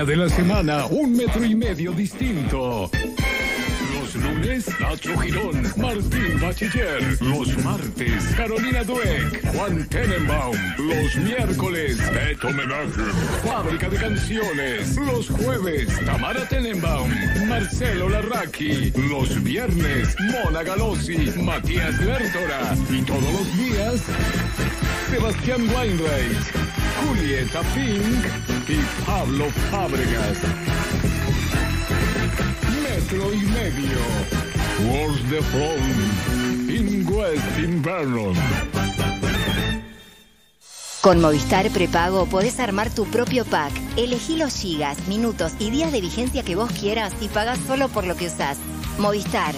de la semana, un metro y medio distinto. Los lunes, Nacho Girón, Martín Bachiller. Los martes, Carolina Dueck, Juan Tenenbaum. Los miércoles, Beto Menaje. Fábrica de canciones. Los jueves, Tamara Tenenbaum, Marcelo Larraqui. Los viernes, Mona Galossi, Matías Lertora. Y todos los días, Sebastián Weinreich. Julieta Pink y Pablo Fábregas. Metro y medio. World the Phone. In West Invernon. Con Movistar Prepago podés armar tu propio pack. Elegí los gigas, minutos y días de vigencia que vos quieras y pagás solo por lo que usás. Movistar.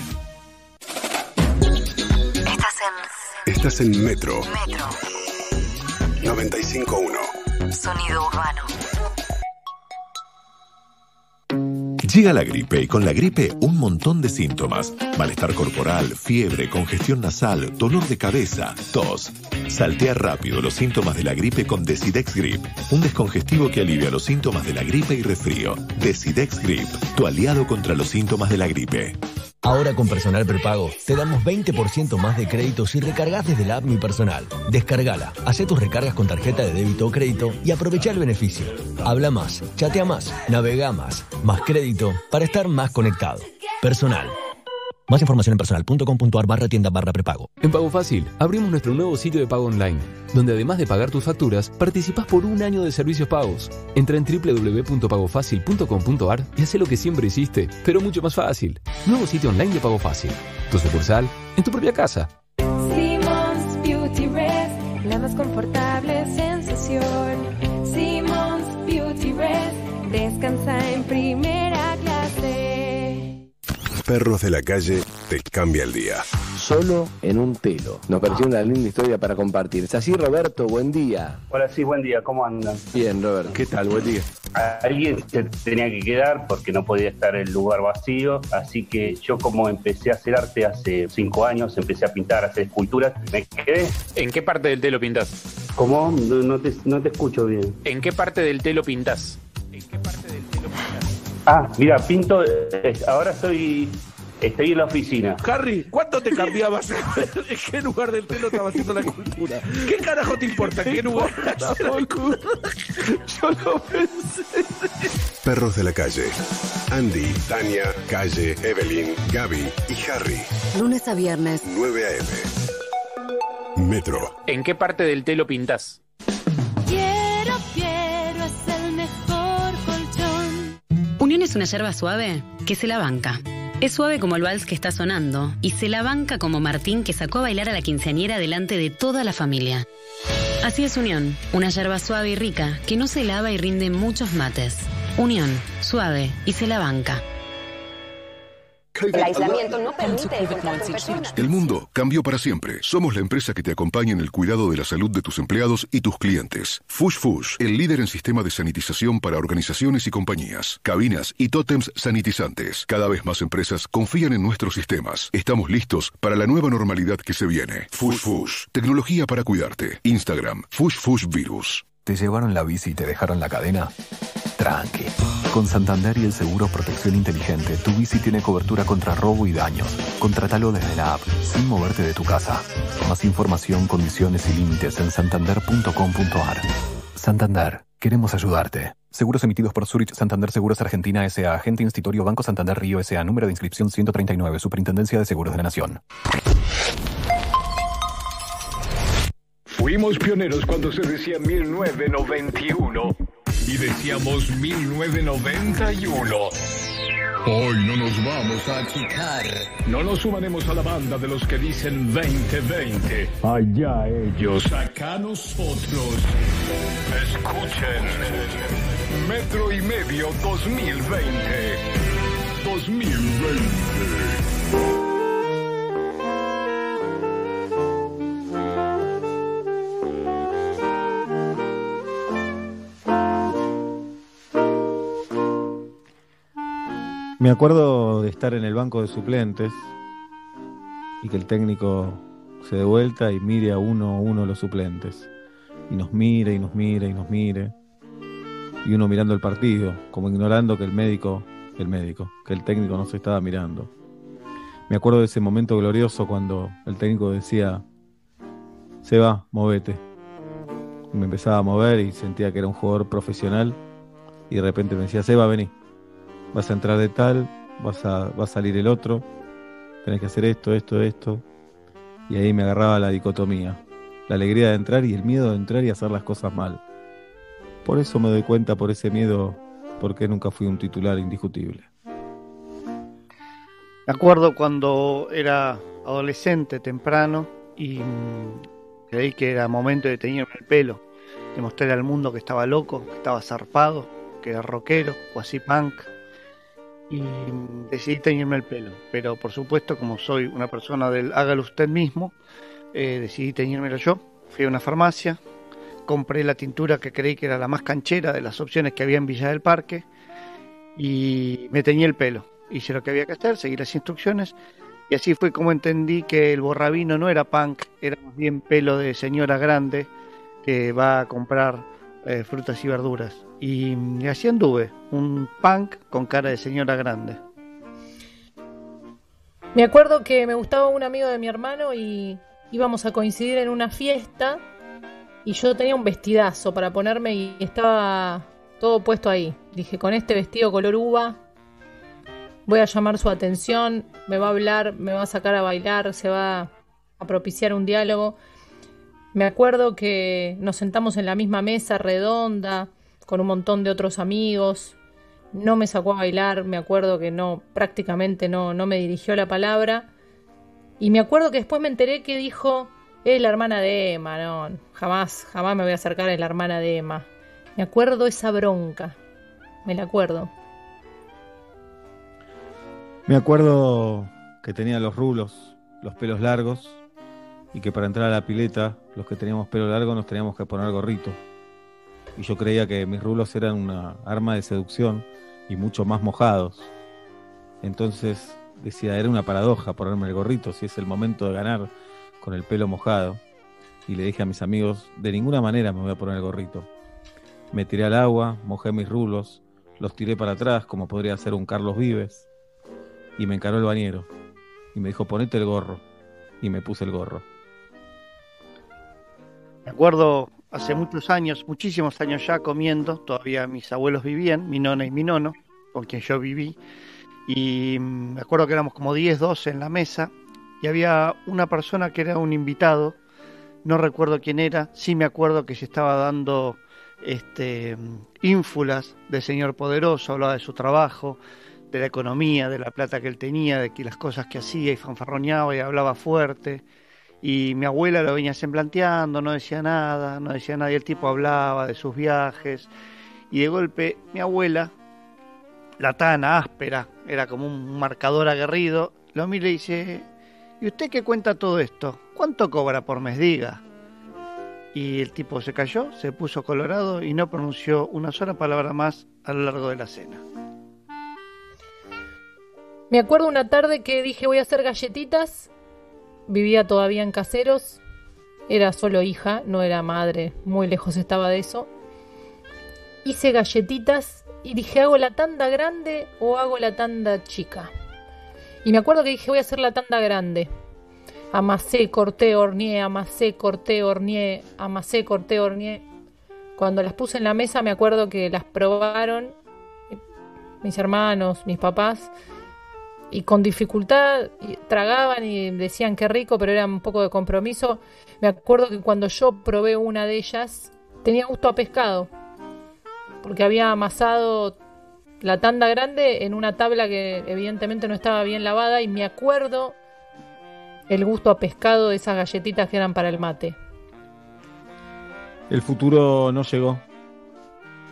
Estás en. Estás en Metro. Metro. 95.1. Sonido urbano. Llega la gripe y con la gripe un montón de síntomas. Malestar corporal, fiebre, congestión nasal, dolor de cabeza, tos. Saltea rápido los síntomas de la gripe con Decidex Grip, un descongestivo que alivia los síntomas de la gripe y resfrío. Decidex Grip, tu aliado contra los síntomas de la gripe. Ahora con Personal Prepago te damos 20% más de crédito si recargas desde la app Mi Personal. Descargala, hace tus recargas con tarjeta de débito o crédito y aprovecha el beneficio. Habla más, chatea más, navega más, más crédito para estar más conectado. Personal. Más información en personal.com.ar barra tienda barra prepago. En Pago Fácil, abrimos nuestro nuevo sitio de pago online, donde además de pagar tus facturas, participas por un año de servicios pagos. Entra en www.pagofacil.com.ar y haz lo que siempre hiciste, pero mucho más fácil. Nuevo sitio online de Pago Fácil. Tu sucursal, en tu propia casa. Simmons Beauty Rest, la más confortable Perros de la calle te cambia el día. Solo en un telo. Nos pareció una linda historia para compartir. Es así, Roberto, buen día. Hola, sí, buen día, ¿cómo andan? Bien, Robert, ¿qué tal? Buen día. Alguien se tenía que quedar porque no podía estar el lugar vacío, así que yo como empecé a hacer arte hace cinco años, empecé a pintar, a hacer esculturas, me quedé. ¿En qué parte del telo pintás? ¿Cómo? No, no te, no te escucho bien. ¿En qué parte del telo pintás? Ah, mira, pinto, eh, ahora estoy, estoy en la oficina. Harry, ¿cuánto te cambiabas? ¿En qué lugar del telo estabas haciendo la cultura? ¿Qué carajo te importa? ¿En qué lugar? Yo lo pensé. Perros de la calle. Andy, Tania, Calle, Evelyn, Gaby y Harry. Lunes a viernes. 9 a.m. Metro. ¿En qué parte del telo pintás? Unión es una yerba suave que se la banca. Es suave como el vals que está sonando y se la banca como Martín que sacó a bailar a la quinceañera delante de toda la familia. Así es Unión, una yerba suave y rica que no se lava y rinde muchos mates. Unión, suave y se la banca. El aislamiento no permite el contacto personal. El mundo cambió para siempre. Somos la empresa que te acompaña en el cuidado de la salud de tus empleados y tus clientes. Fush Fush, el líder en sistema de sanitización para organizaciones y compañías, cabinas y tótems sanitizantes. Cada vez más empresas confían en nuestros sistemas. Estamos listos para la nueva normalidad que se viene. Fush Fush, tecnología para cuidarte. Instagram, Fush Fush Virus. ¿Te llevaron la bici y te dejaron la cadena? Tranqui. Con Santander y el seguro Protección Inteligente, tu bici tiene cobertura contra robo y daños. Contratalo desde la app, sin moverte de tu casa. Más información, condiciones y límites en santander.com.ar. Santander, queremos ayudarte. Seguros emitidos por Zurich Santander Seguros Argentina S.A. Agente Institutorio Banco Santander Río S.A. Número de inscripción 139. Superintendencia de Seguros de la Nación. Fuimos pioneros cuando se decía 1991 y decíamos 1991. Hoy no nos vamos a achicar. No nos sumaremos a la banda de los que dicen 2020. Allá ellos, acá nosotros. Escuchen. Metro y medio 2020. 2020. Me acuerdo de estar en el banco de suplentes y que el técnico se dé vuelta y mire a uno a uno los suplentes. Y nos mire y nos mire y nos mire. Y uno mirando el partido, como ignorando que el médico, el médico, que el técnico no se estaba mirando. Me acuerdo de ese momento glorioso cuando el técnico decía, se va, movete. Y me empezaba a mover y sentía que era un jugador profesional. Y de repente me decía, Seba, vení vas a entrar de tal, vas a, va a salir el otro, tenés que hacer esto, esto, esto. Y ahí me agarraba la dicotomía, la alegría de entrar y el miedo de entrar y hacer las cosas mal. Por eso me doy cuenta, por ese miedo, porque nunca fui un titular indiscutible. Me acuerdo cuando era adolescente temprano y mm, creí que era momento de teñirme el pelo, de mostrarle al mundo que estaba loco, que estaba zarpado, que era rockero o así punk. Y decidí teñirme el pelo. Pero por supuesto, como soy una persona del hágalo usted mismo, eh, decidí teñírmelo yo. Fui a una farmacia, compré la tintura que creí que era la más canchera de las opciones que había en Villa del Parque y me teñí el pelo. Hice lo que había que hacer, seguí las instrucciones y así fue como entendí que el borrabino no era punk, era más bien pelo de señora grande que va a comprar eh, frutas y verduras. Y, y así anduve, un punk con cara de señora grande. Me acuerdo que me gustaba un amigo de mi hermano y íbamos a coincidir en una fiesta y yo tenía un vestidazo para ponerme y estaba todo puesto ahí. Dije, con este vestido color uva voy a llamar su atención, me va a hablar, me va a sacar a bailar, se va a propiciar un diálogo. Me acuerdo que nos sentamos en la misma mesa redonda con un montón de otros amigos. No me sacó a bailar, me acuerdo que no, prácticamente no, no me dirigió la palabra. Y me acuerdo que después me enteré que dijo, es la hermana de Emma, no, jamás, jamás me voy a acercar a la hermana de Emma. Me acuerdo esa bronca, me la acuerdo. Me acuerdo que tenía los rulos, los pelos largos, y que para entrar a la pileta, los que teníamos pelo largo nos teníamos que poner gorrito. Y yo creía que mis rulos eran una arma de seducción y mucho más mojados. Entonces decía, era una paradoja ponerme el gorrito si es el momento de ganar con el pelo mojado. Y le dije a mis amigos, de ninguna manera me voy a poner el gorrito. Me tiré al agua, mojé mis rulos, los tiré para atrás como podría hacer un Carlos Vives. Y me encaró el bañero. Y me dijo, ponete el gorro. Y me puse el gorro. Me acuerdo hace muchos años, muchísimos años ya comiendo, todavía mis abuelos vivían, mi nona y mi nono, con quien yo viví, y me acuerdo que éramos como 10, 12 en la mesa, y había una persona que era un invitado, no recuerdo quién era, sí me acuerdo que se estaba dando este, ínfulas del señor poderoso, hablaba de su trabajo, de la economía, de la plata que él tenía, de que las cosas que hacía y fanfarroneaba y hablaba fuerte. Y mi abuela lo venía semblanteando, no decía nada, no decía nada. Y el tipo hablaba de sus viajes. Y de golpe, mi abuela, la tana áspera, era como un marcador aguerrido, lo mira y dice: ¿Y usted qué cuenta todo esto? ¿Cuánto cobra por mes? Diga. Y el tipo se cayó, se puso colorado y no pronunció una sola palabra más a lo largo de la cena. Me acuerdo una tarde que dije voy a hacer galletitas. Vivía todavía en caseros. Era solo hija, no era madre. Muy lejos estaba de eso. Hice galletitas y dije hago la tanda grande o hago la tanda chica. Y me acuerdo que dije voy a hacer la tanda grande. Amasé, corté, horneé, amasé, corté, horneé, amasé, corté, horneé. Cuando las puse en la mesa me acuerdo que las probaron mis hermanos, mis papás, y con dificultad tragaban y decían qué rico, pero era un poco de compromiso. Me acuerdo que cuando yo probé una de ellas, tenía gusto a pescado, porque había amasado la tanda grande en una tabla que evidentemente no estaba bien lavada y me acuerdo el gusto a pescado de esas galletitas que eran para el mate. El futuro no llegó.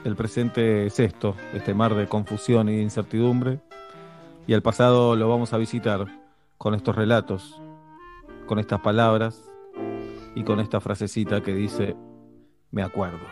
El presente es esto, este mar de confusión y de incertidumbre. Y al pasado lo vamos a visitar con estos relatos, con estas palabras y con esta frasecita que dice, me acuerdo.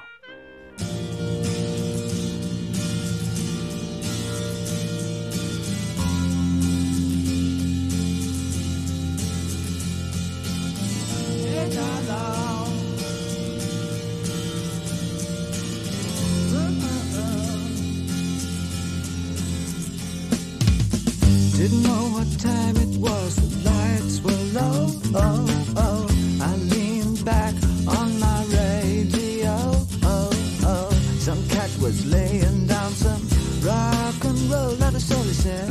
Time it was, the lights were low. Oh, oh. I leaned back on my radio. Oh, oh. Some cat was laying down some rock and roll, that all he said.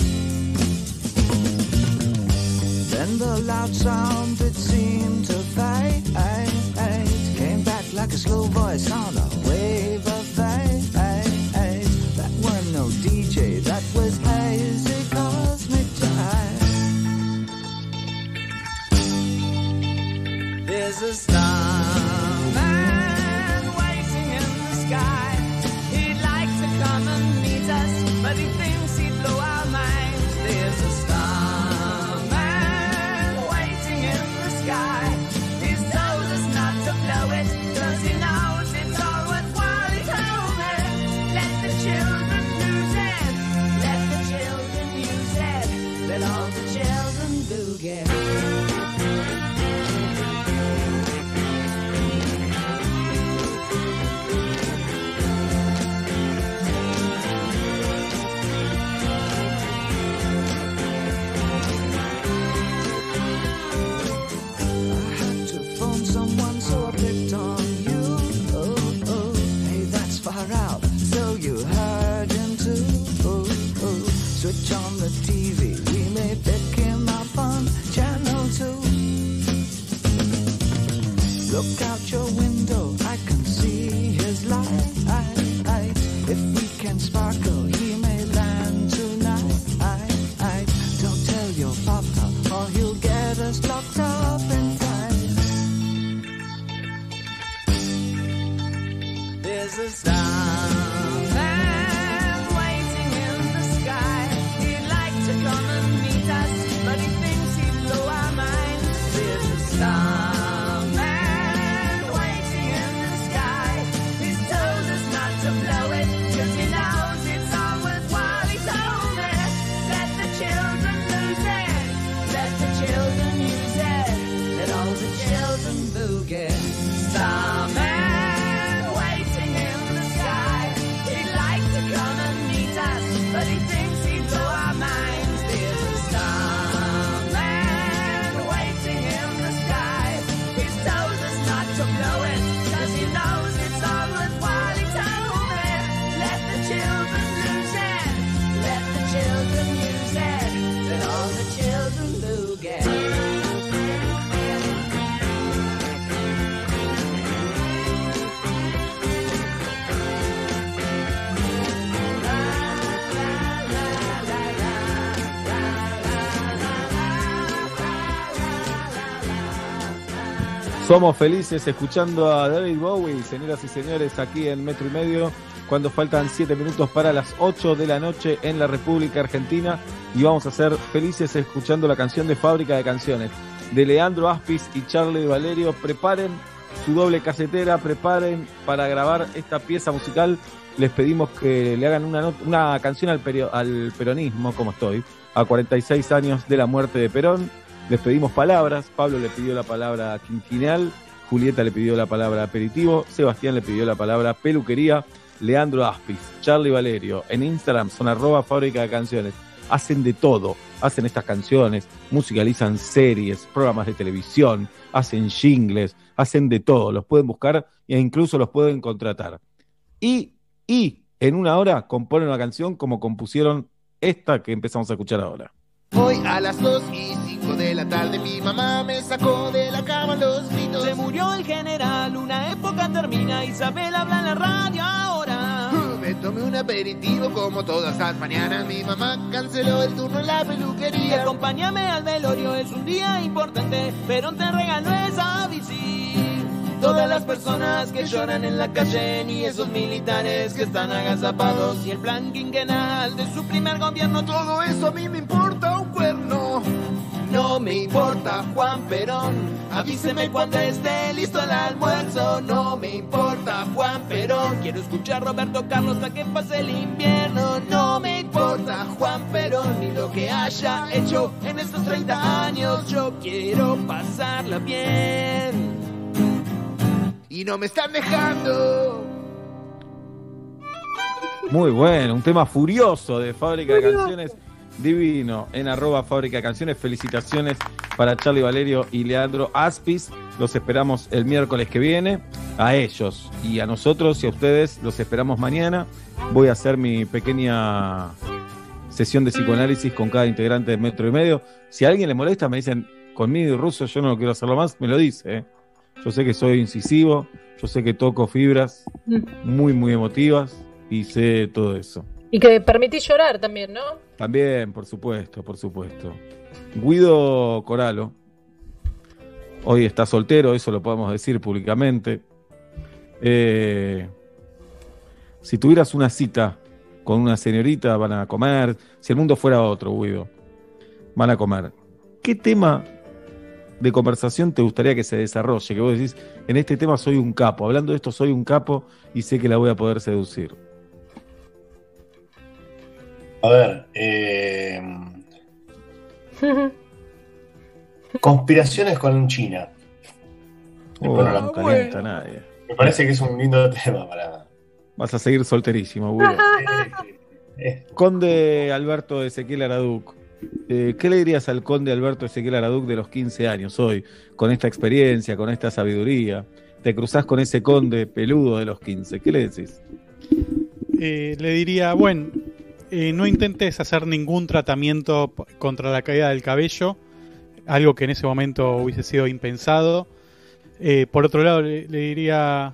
Then the loud sound it seemed to fade. Came back like a slow voice on Somos felices escuchando a David Bowie, señoras y señores, aquí en Metro y Medio, cuando faltan 7 minutos para las 8 de la noche en la República Argentina. Y vamos a ser felices escuchando la canción de Fábrica de Canciones de Leandro Aspis y Charlie Valerio. Preparen su doble casetera, preparen para grabar esta pieza musical. Les pedimos que le hagan una, una canción al peronismo, como estoy, a 46 años de la muerte de Perón. Les pedimos palabras. Pablo le pidió la palabra quinquenal. Julieta le pidió la palabra aperitivo. Sebastián le pidió la palabra peluquería. Leandro Aspis, Charlie Valerio. En Instagram son arroba fábrica de canciones. Hacen de todo. Hacen estas canciones, musicalizan series, programas de televisión, hacen jingles, hacen de todo. Los pueden buscar e incluso los pueden contratar. Y, y en una hora componen una canción como compusieron esta que empezamos a escuchar ahora. Hoy a las 2 y 5 de la tarde mi mamá me sacó de la cama los gritos. Se murió el general, una época termina, Isabel habla en la radio ahora. Me tomé un aperitivo como todas las mañanas. Mi mamá canceló el turno en la Y peluquería. acompáñame al velorio, es un día importante, pero te regaló esa bici. Todas las personas que lloran en la calle, ni esos militares que están agazapados, y el plan quinquenal de su primer gobierno, Todo eso a mí me importa un cuerno. No me importa Juan Perón, avíseme cuando esté listo el almuerzo. No me importa Juan Perón, quiero escuchar Roberto Carlos hasta que pase el invierno. No me importa Juan Perón ni lo que haya hecho en estos 30 años. Yo quiero pasarla bien. Y no me están dejando. Muy bueno, un tema furioso de Fábrica de Canciones. Divino, en arroba Fábrica de Canciones. Felicitaciones para Charlie Valerio y Leandro Aspis. Los esperamos el miércoles que viene. A ellos y a nosotros y a ustedes los esperamos mañana. Voy a hacer mi pequeña sesión de psicoanálisis con cada integrante de Metro y Medio. Si a alguien le molesta, me dicen, conmigo y ruso, yo no quiero hacerlo más, me lo dice. ¿eh? Yo sé que soy incisivo, yo sé que toco fibras muy, muy emotivas y sé todo eso. Y que permitís llorar también, ¿no? También, por supuesto, por supuesto. Guido Coralo, hoy está soltero, eso lo podemos decir públicamente. Eh, si tuvieras una cita con una señorita, van a comer. Si el mundo fuera otro, Guido, van a comer. ¿Qué tema de conversación te gustaría que se desarrolle? Que vos decís, en este tema soy un capo, hablando de esto soy un capo y sé que la voy a poder seducir. A ver, eh, Conspiraciones con China. Oh, Bueno, no calienta a nadie. Me parece que es un lindo tema para. Vas a seguir solterísimo, Guido. Conde Alberto Ezequiel Araduc. Eh, ¿Qué le dirías al conde Alberto Ezequiel Araduc de los 15 años hoy? Con esta experiencia, con esta sabiduría. Te cruzás con ese conde peludo de los 15. ¿Qué le decís? Eh, le diría, bueno, eh, no intentes hacer ningún tratamiento contra la caída del cabello, algo que en ese momento hubiese sido impensado. Eh, por otro lado, le, le diría,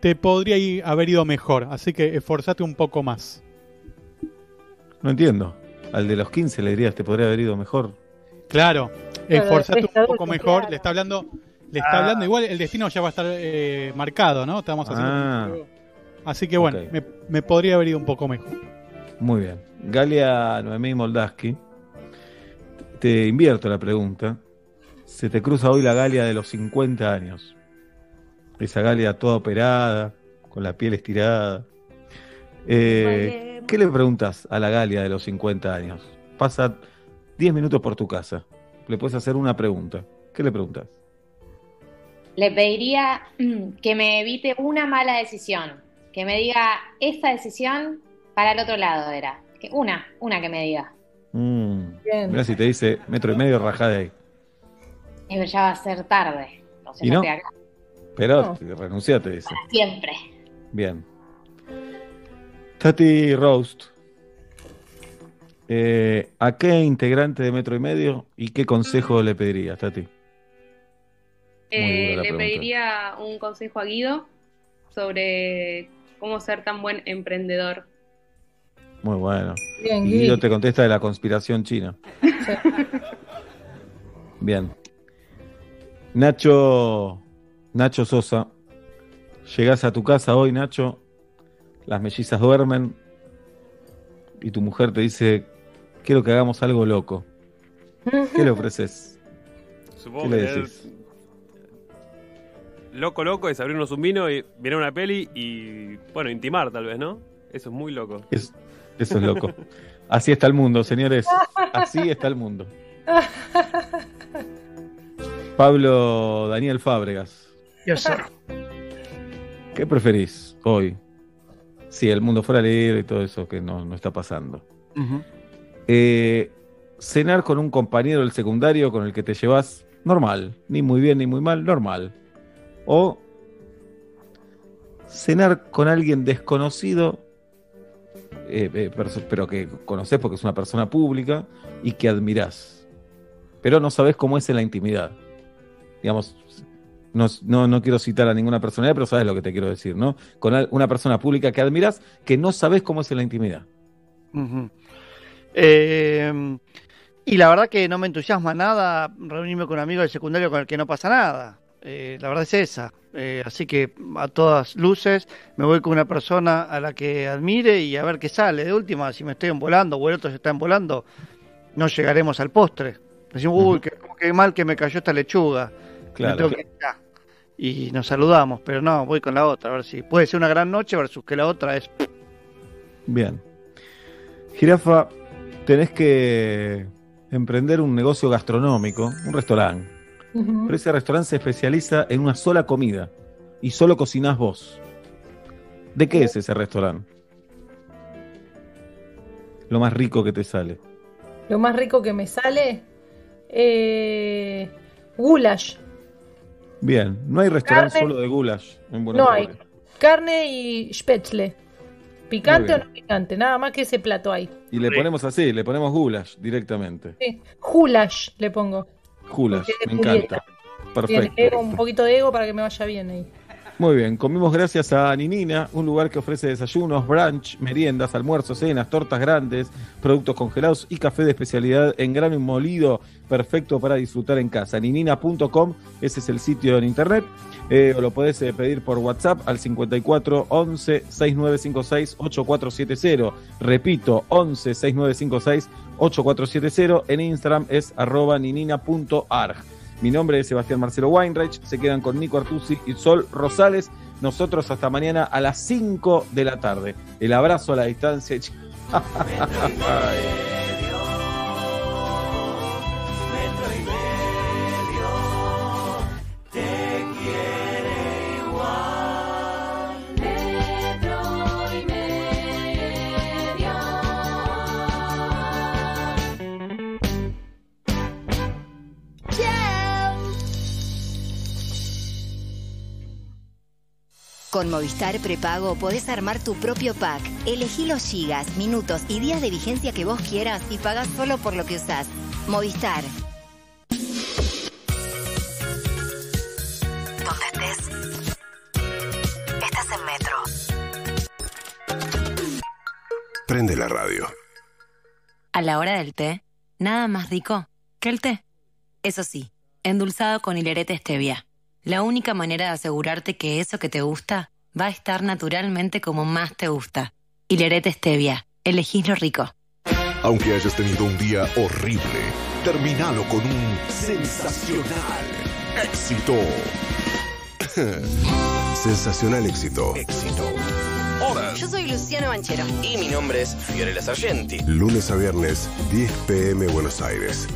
te podría haber ido mejor, así que esforzate un poco más. No entiendo. Al de los 15 le dirías, te podría haber ido mejor. Claro, esforzate es un poco mejor. claro. Le está hablando, le está Ah. hablando igual, el destino ya va a estar eh, marcado, ¿no? Estamos haciendo Ah. Así que bueno, me podría haber ido un poco mejor. Muy bien. Galia Noemí Moldaski. Te invierto la pregunta. Se te cruza hoy la Galia de los 50 años. Esa Galia toda operada, con la piel estirada. Eh, ¿Qué le preguntas a la Galia de los 50 años? Pasa 10 minutos por tu casa. Le puedes hacer una pregunta. ¿Qué le preguntas? Le pediría mm, que me evite una mala decisión. Que me diga, esta decisión para el otro lado era. Que una, una que me diga. Mm. Mirá si te dice metro y medio, rajá de ahí. Pero ya va a ser tarde. ¿Y no? acá Pero renuncia, te dice. siempre. Bien. Tati Roast. Eh, ¿A qué integrante de metro y medio y qué consejo le pedirías, Tati? Eh, le pregunta. pediría un consejo a Guido sobre cómo ser tan buen emprendedor. Muy bueno. Bien, y. Guido te contesta de la conspiración china. Bien. Nacho, Nacho Sosa. Llegás a tu casa hoy, Nacho. Las mellizas duermen. Y tu mujer te dice, quiero que hagamos algo loco. ¿Qué le ofreces? Supongo ¿Qué que le loco loco es abrirnos un vino y mirar una peli y bueno, intimar tal vez, ¿no? Eso es muy loco. Es- eso es loco. Así está el mundo, señores. Así está el mundo. Pablo Daniel Fábregas. ¿Qué preferís hoy? Si el mundo fuera libre y todo eso que no, no está pasando. Eh, cenar con un compañero del secundario con el que te llevas normal, ni muy bien ni muy mal, normal. O cenar con alguien desconocido, eh, eh, pero que conoces porque es una persona pública y que admirás. Pero no sabes cómo es en la intimidad. Digamos, no, no, no quiero citar a ninguna personalidad, pero sabes lo que te quiero decir, ¿no? Con una persona pública que admirás que no sabes cómo es en la intimidad. Eh, y la verdad que no me entusiasma nada reunirme con un amigo del secundario con el que no pasa nada. Eh, la verdad es esa. Eh, así que a todas luces me voy con una persona a la que admire y a ver qué sale. De última, si me estoy envolando o el otro se está envolando, no llegaremos al postre. Decimos, uy, qué, mal que me cayó esta lechuga. Me Claro. tengo que. Y nos saludamos, pero no, voy con la otra, a ver si puede ser una gran noche versus que la otra es Bien. Jirafa, tenés que emprender un negocio gastronómico, un restaurante. Pero ese restaurante se especializa en una sola comida y solo cocinás vos. ¿De qué es ese restaurante? Lo más rico que te sale. Lo más rico que me sale. Eh, goulash. Bien, no hay restaurante Carne. solo de goulash en Buenos No hay. Aires. Carne y spätzle. ¿Picante o no picante? Nada más que ese plato hay. Y le ponemos así, le ponemos goulash directamente. Sí. Goulash le pongo. Goulash, me encanta. Tiene Perfecto. ego, un poquito de ego para que me vaya bien ahí. Muy bien, comimos gracias a Ninina, un lugar que ofrece desayunos, brunch, meriendas, almuerzos, cenas, tortas grandes, productos congelados y café de especialidad en grano y molido, perfecto para disfrutar en casa. Ninina.com, ese es el sitio en internet, eh, o lo podés eh, pedir por WhatsApp al 54 11 6956 8470. Repito, 11 6956 8470. En Instagram es arroba ninina.arg. Mi nombre es Sebastián Marcelo Weinreich. Se quedan con Nico Artusi y Sol Rosales. Nosotros hasta mañana a las 5 de la tarde. El abrazo a la distancia. Con Movistar Prepago podés armar tu propio pack. Elegí los gigas, minutos y días de vigencia que vos quieras y pagás solo por lo que usás. Movistar. Donde estés. Estás en Metro. Prende la radio. A la hora del té, nada más rico que el té. Eso sí, endulzado con hilerete stevia. La única manera de asegurarte que eso que te gusta va a estar naturalmente como más te gusta. Hilerete stevia. Elegís lo rico. Aunque hayas tenido un día horrible, terminalo con un sensacional éxito. sensacional éxito. Éxito. Hola. Yo soy Luciano Banchero. Y mi nombre es Fiorella Sargenti. Lunes a viernes, 10 pm Buenos Aires.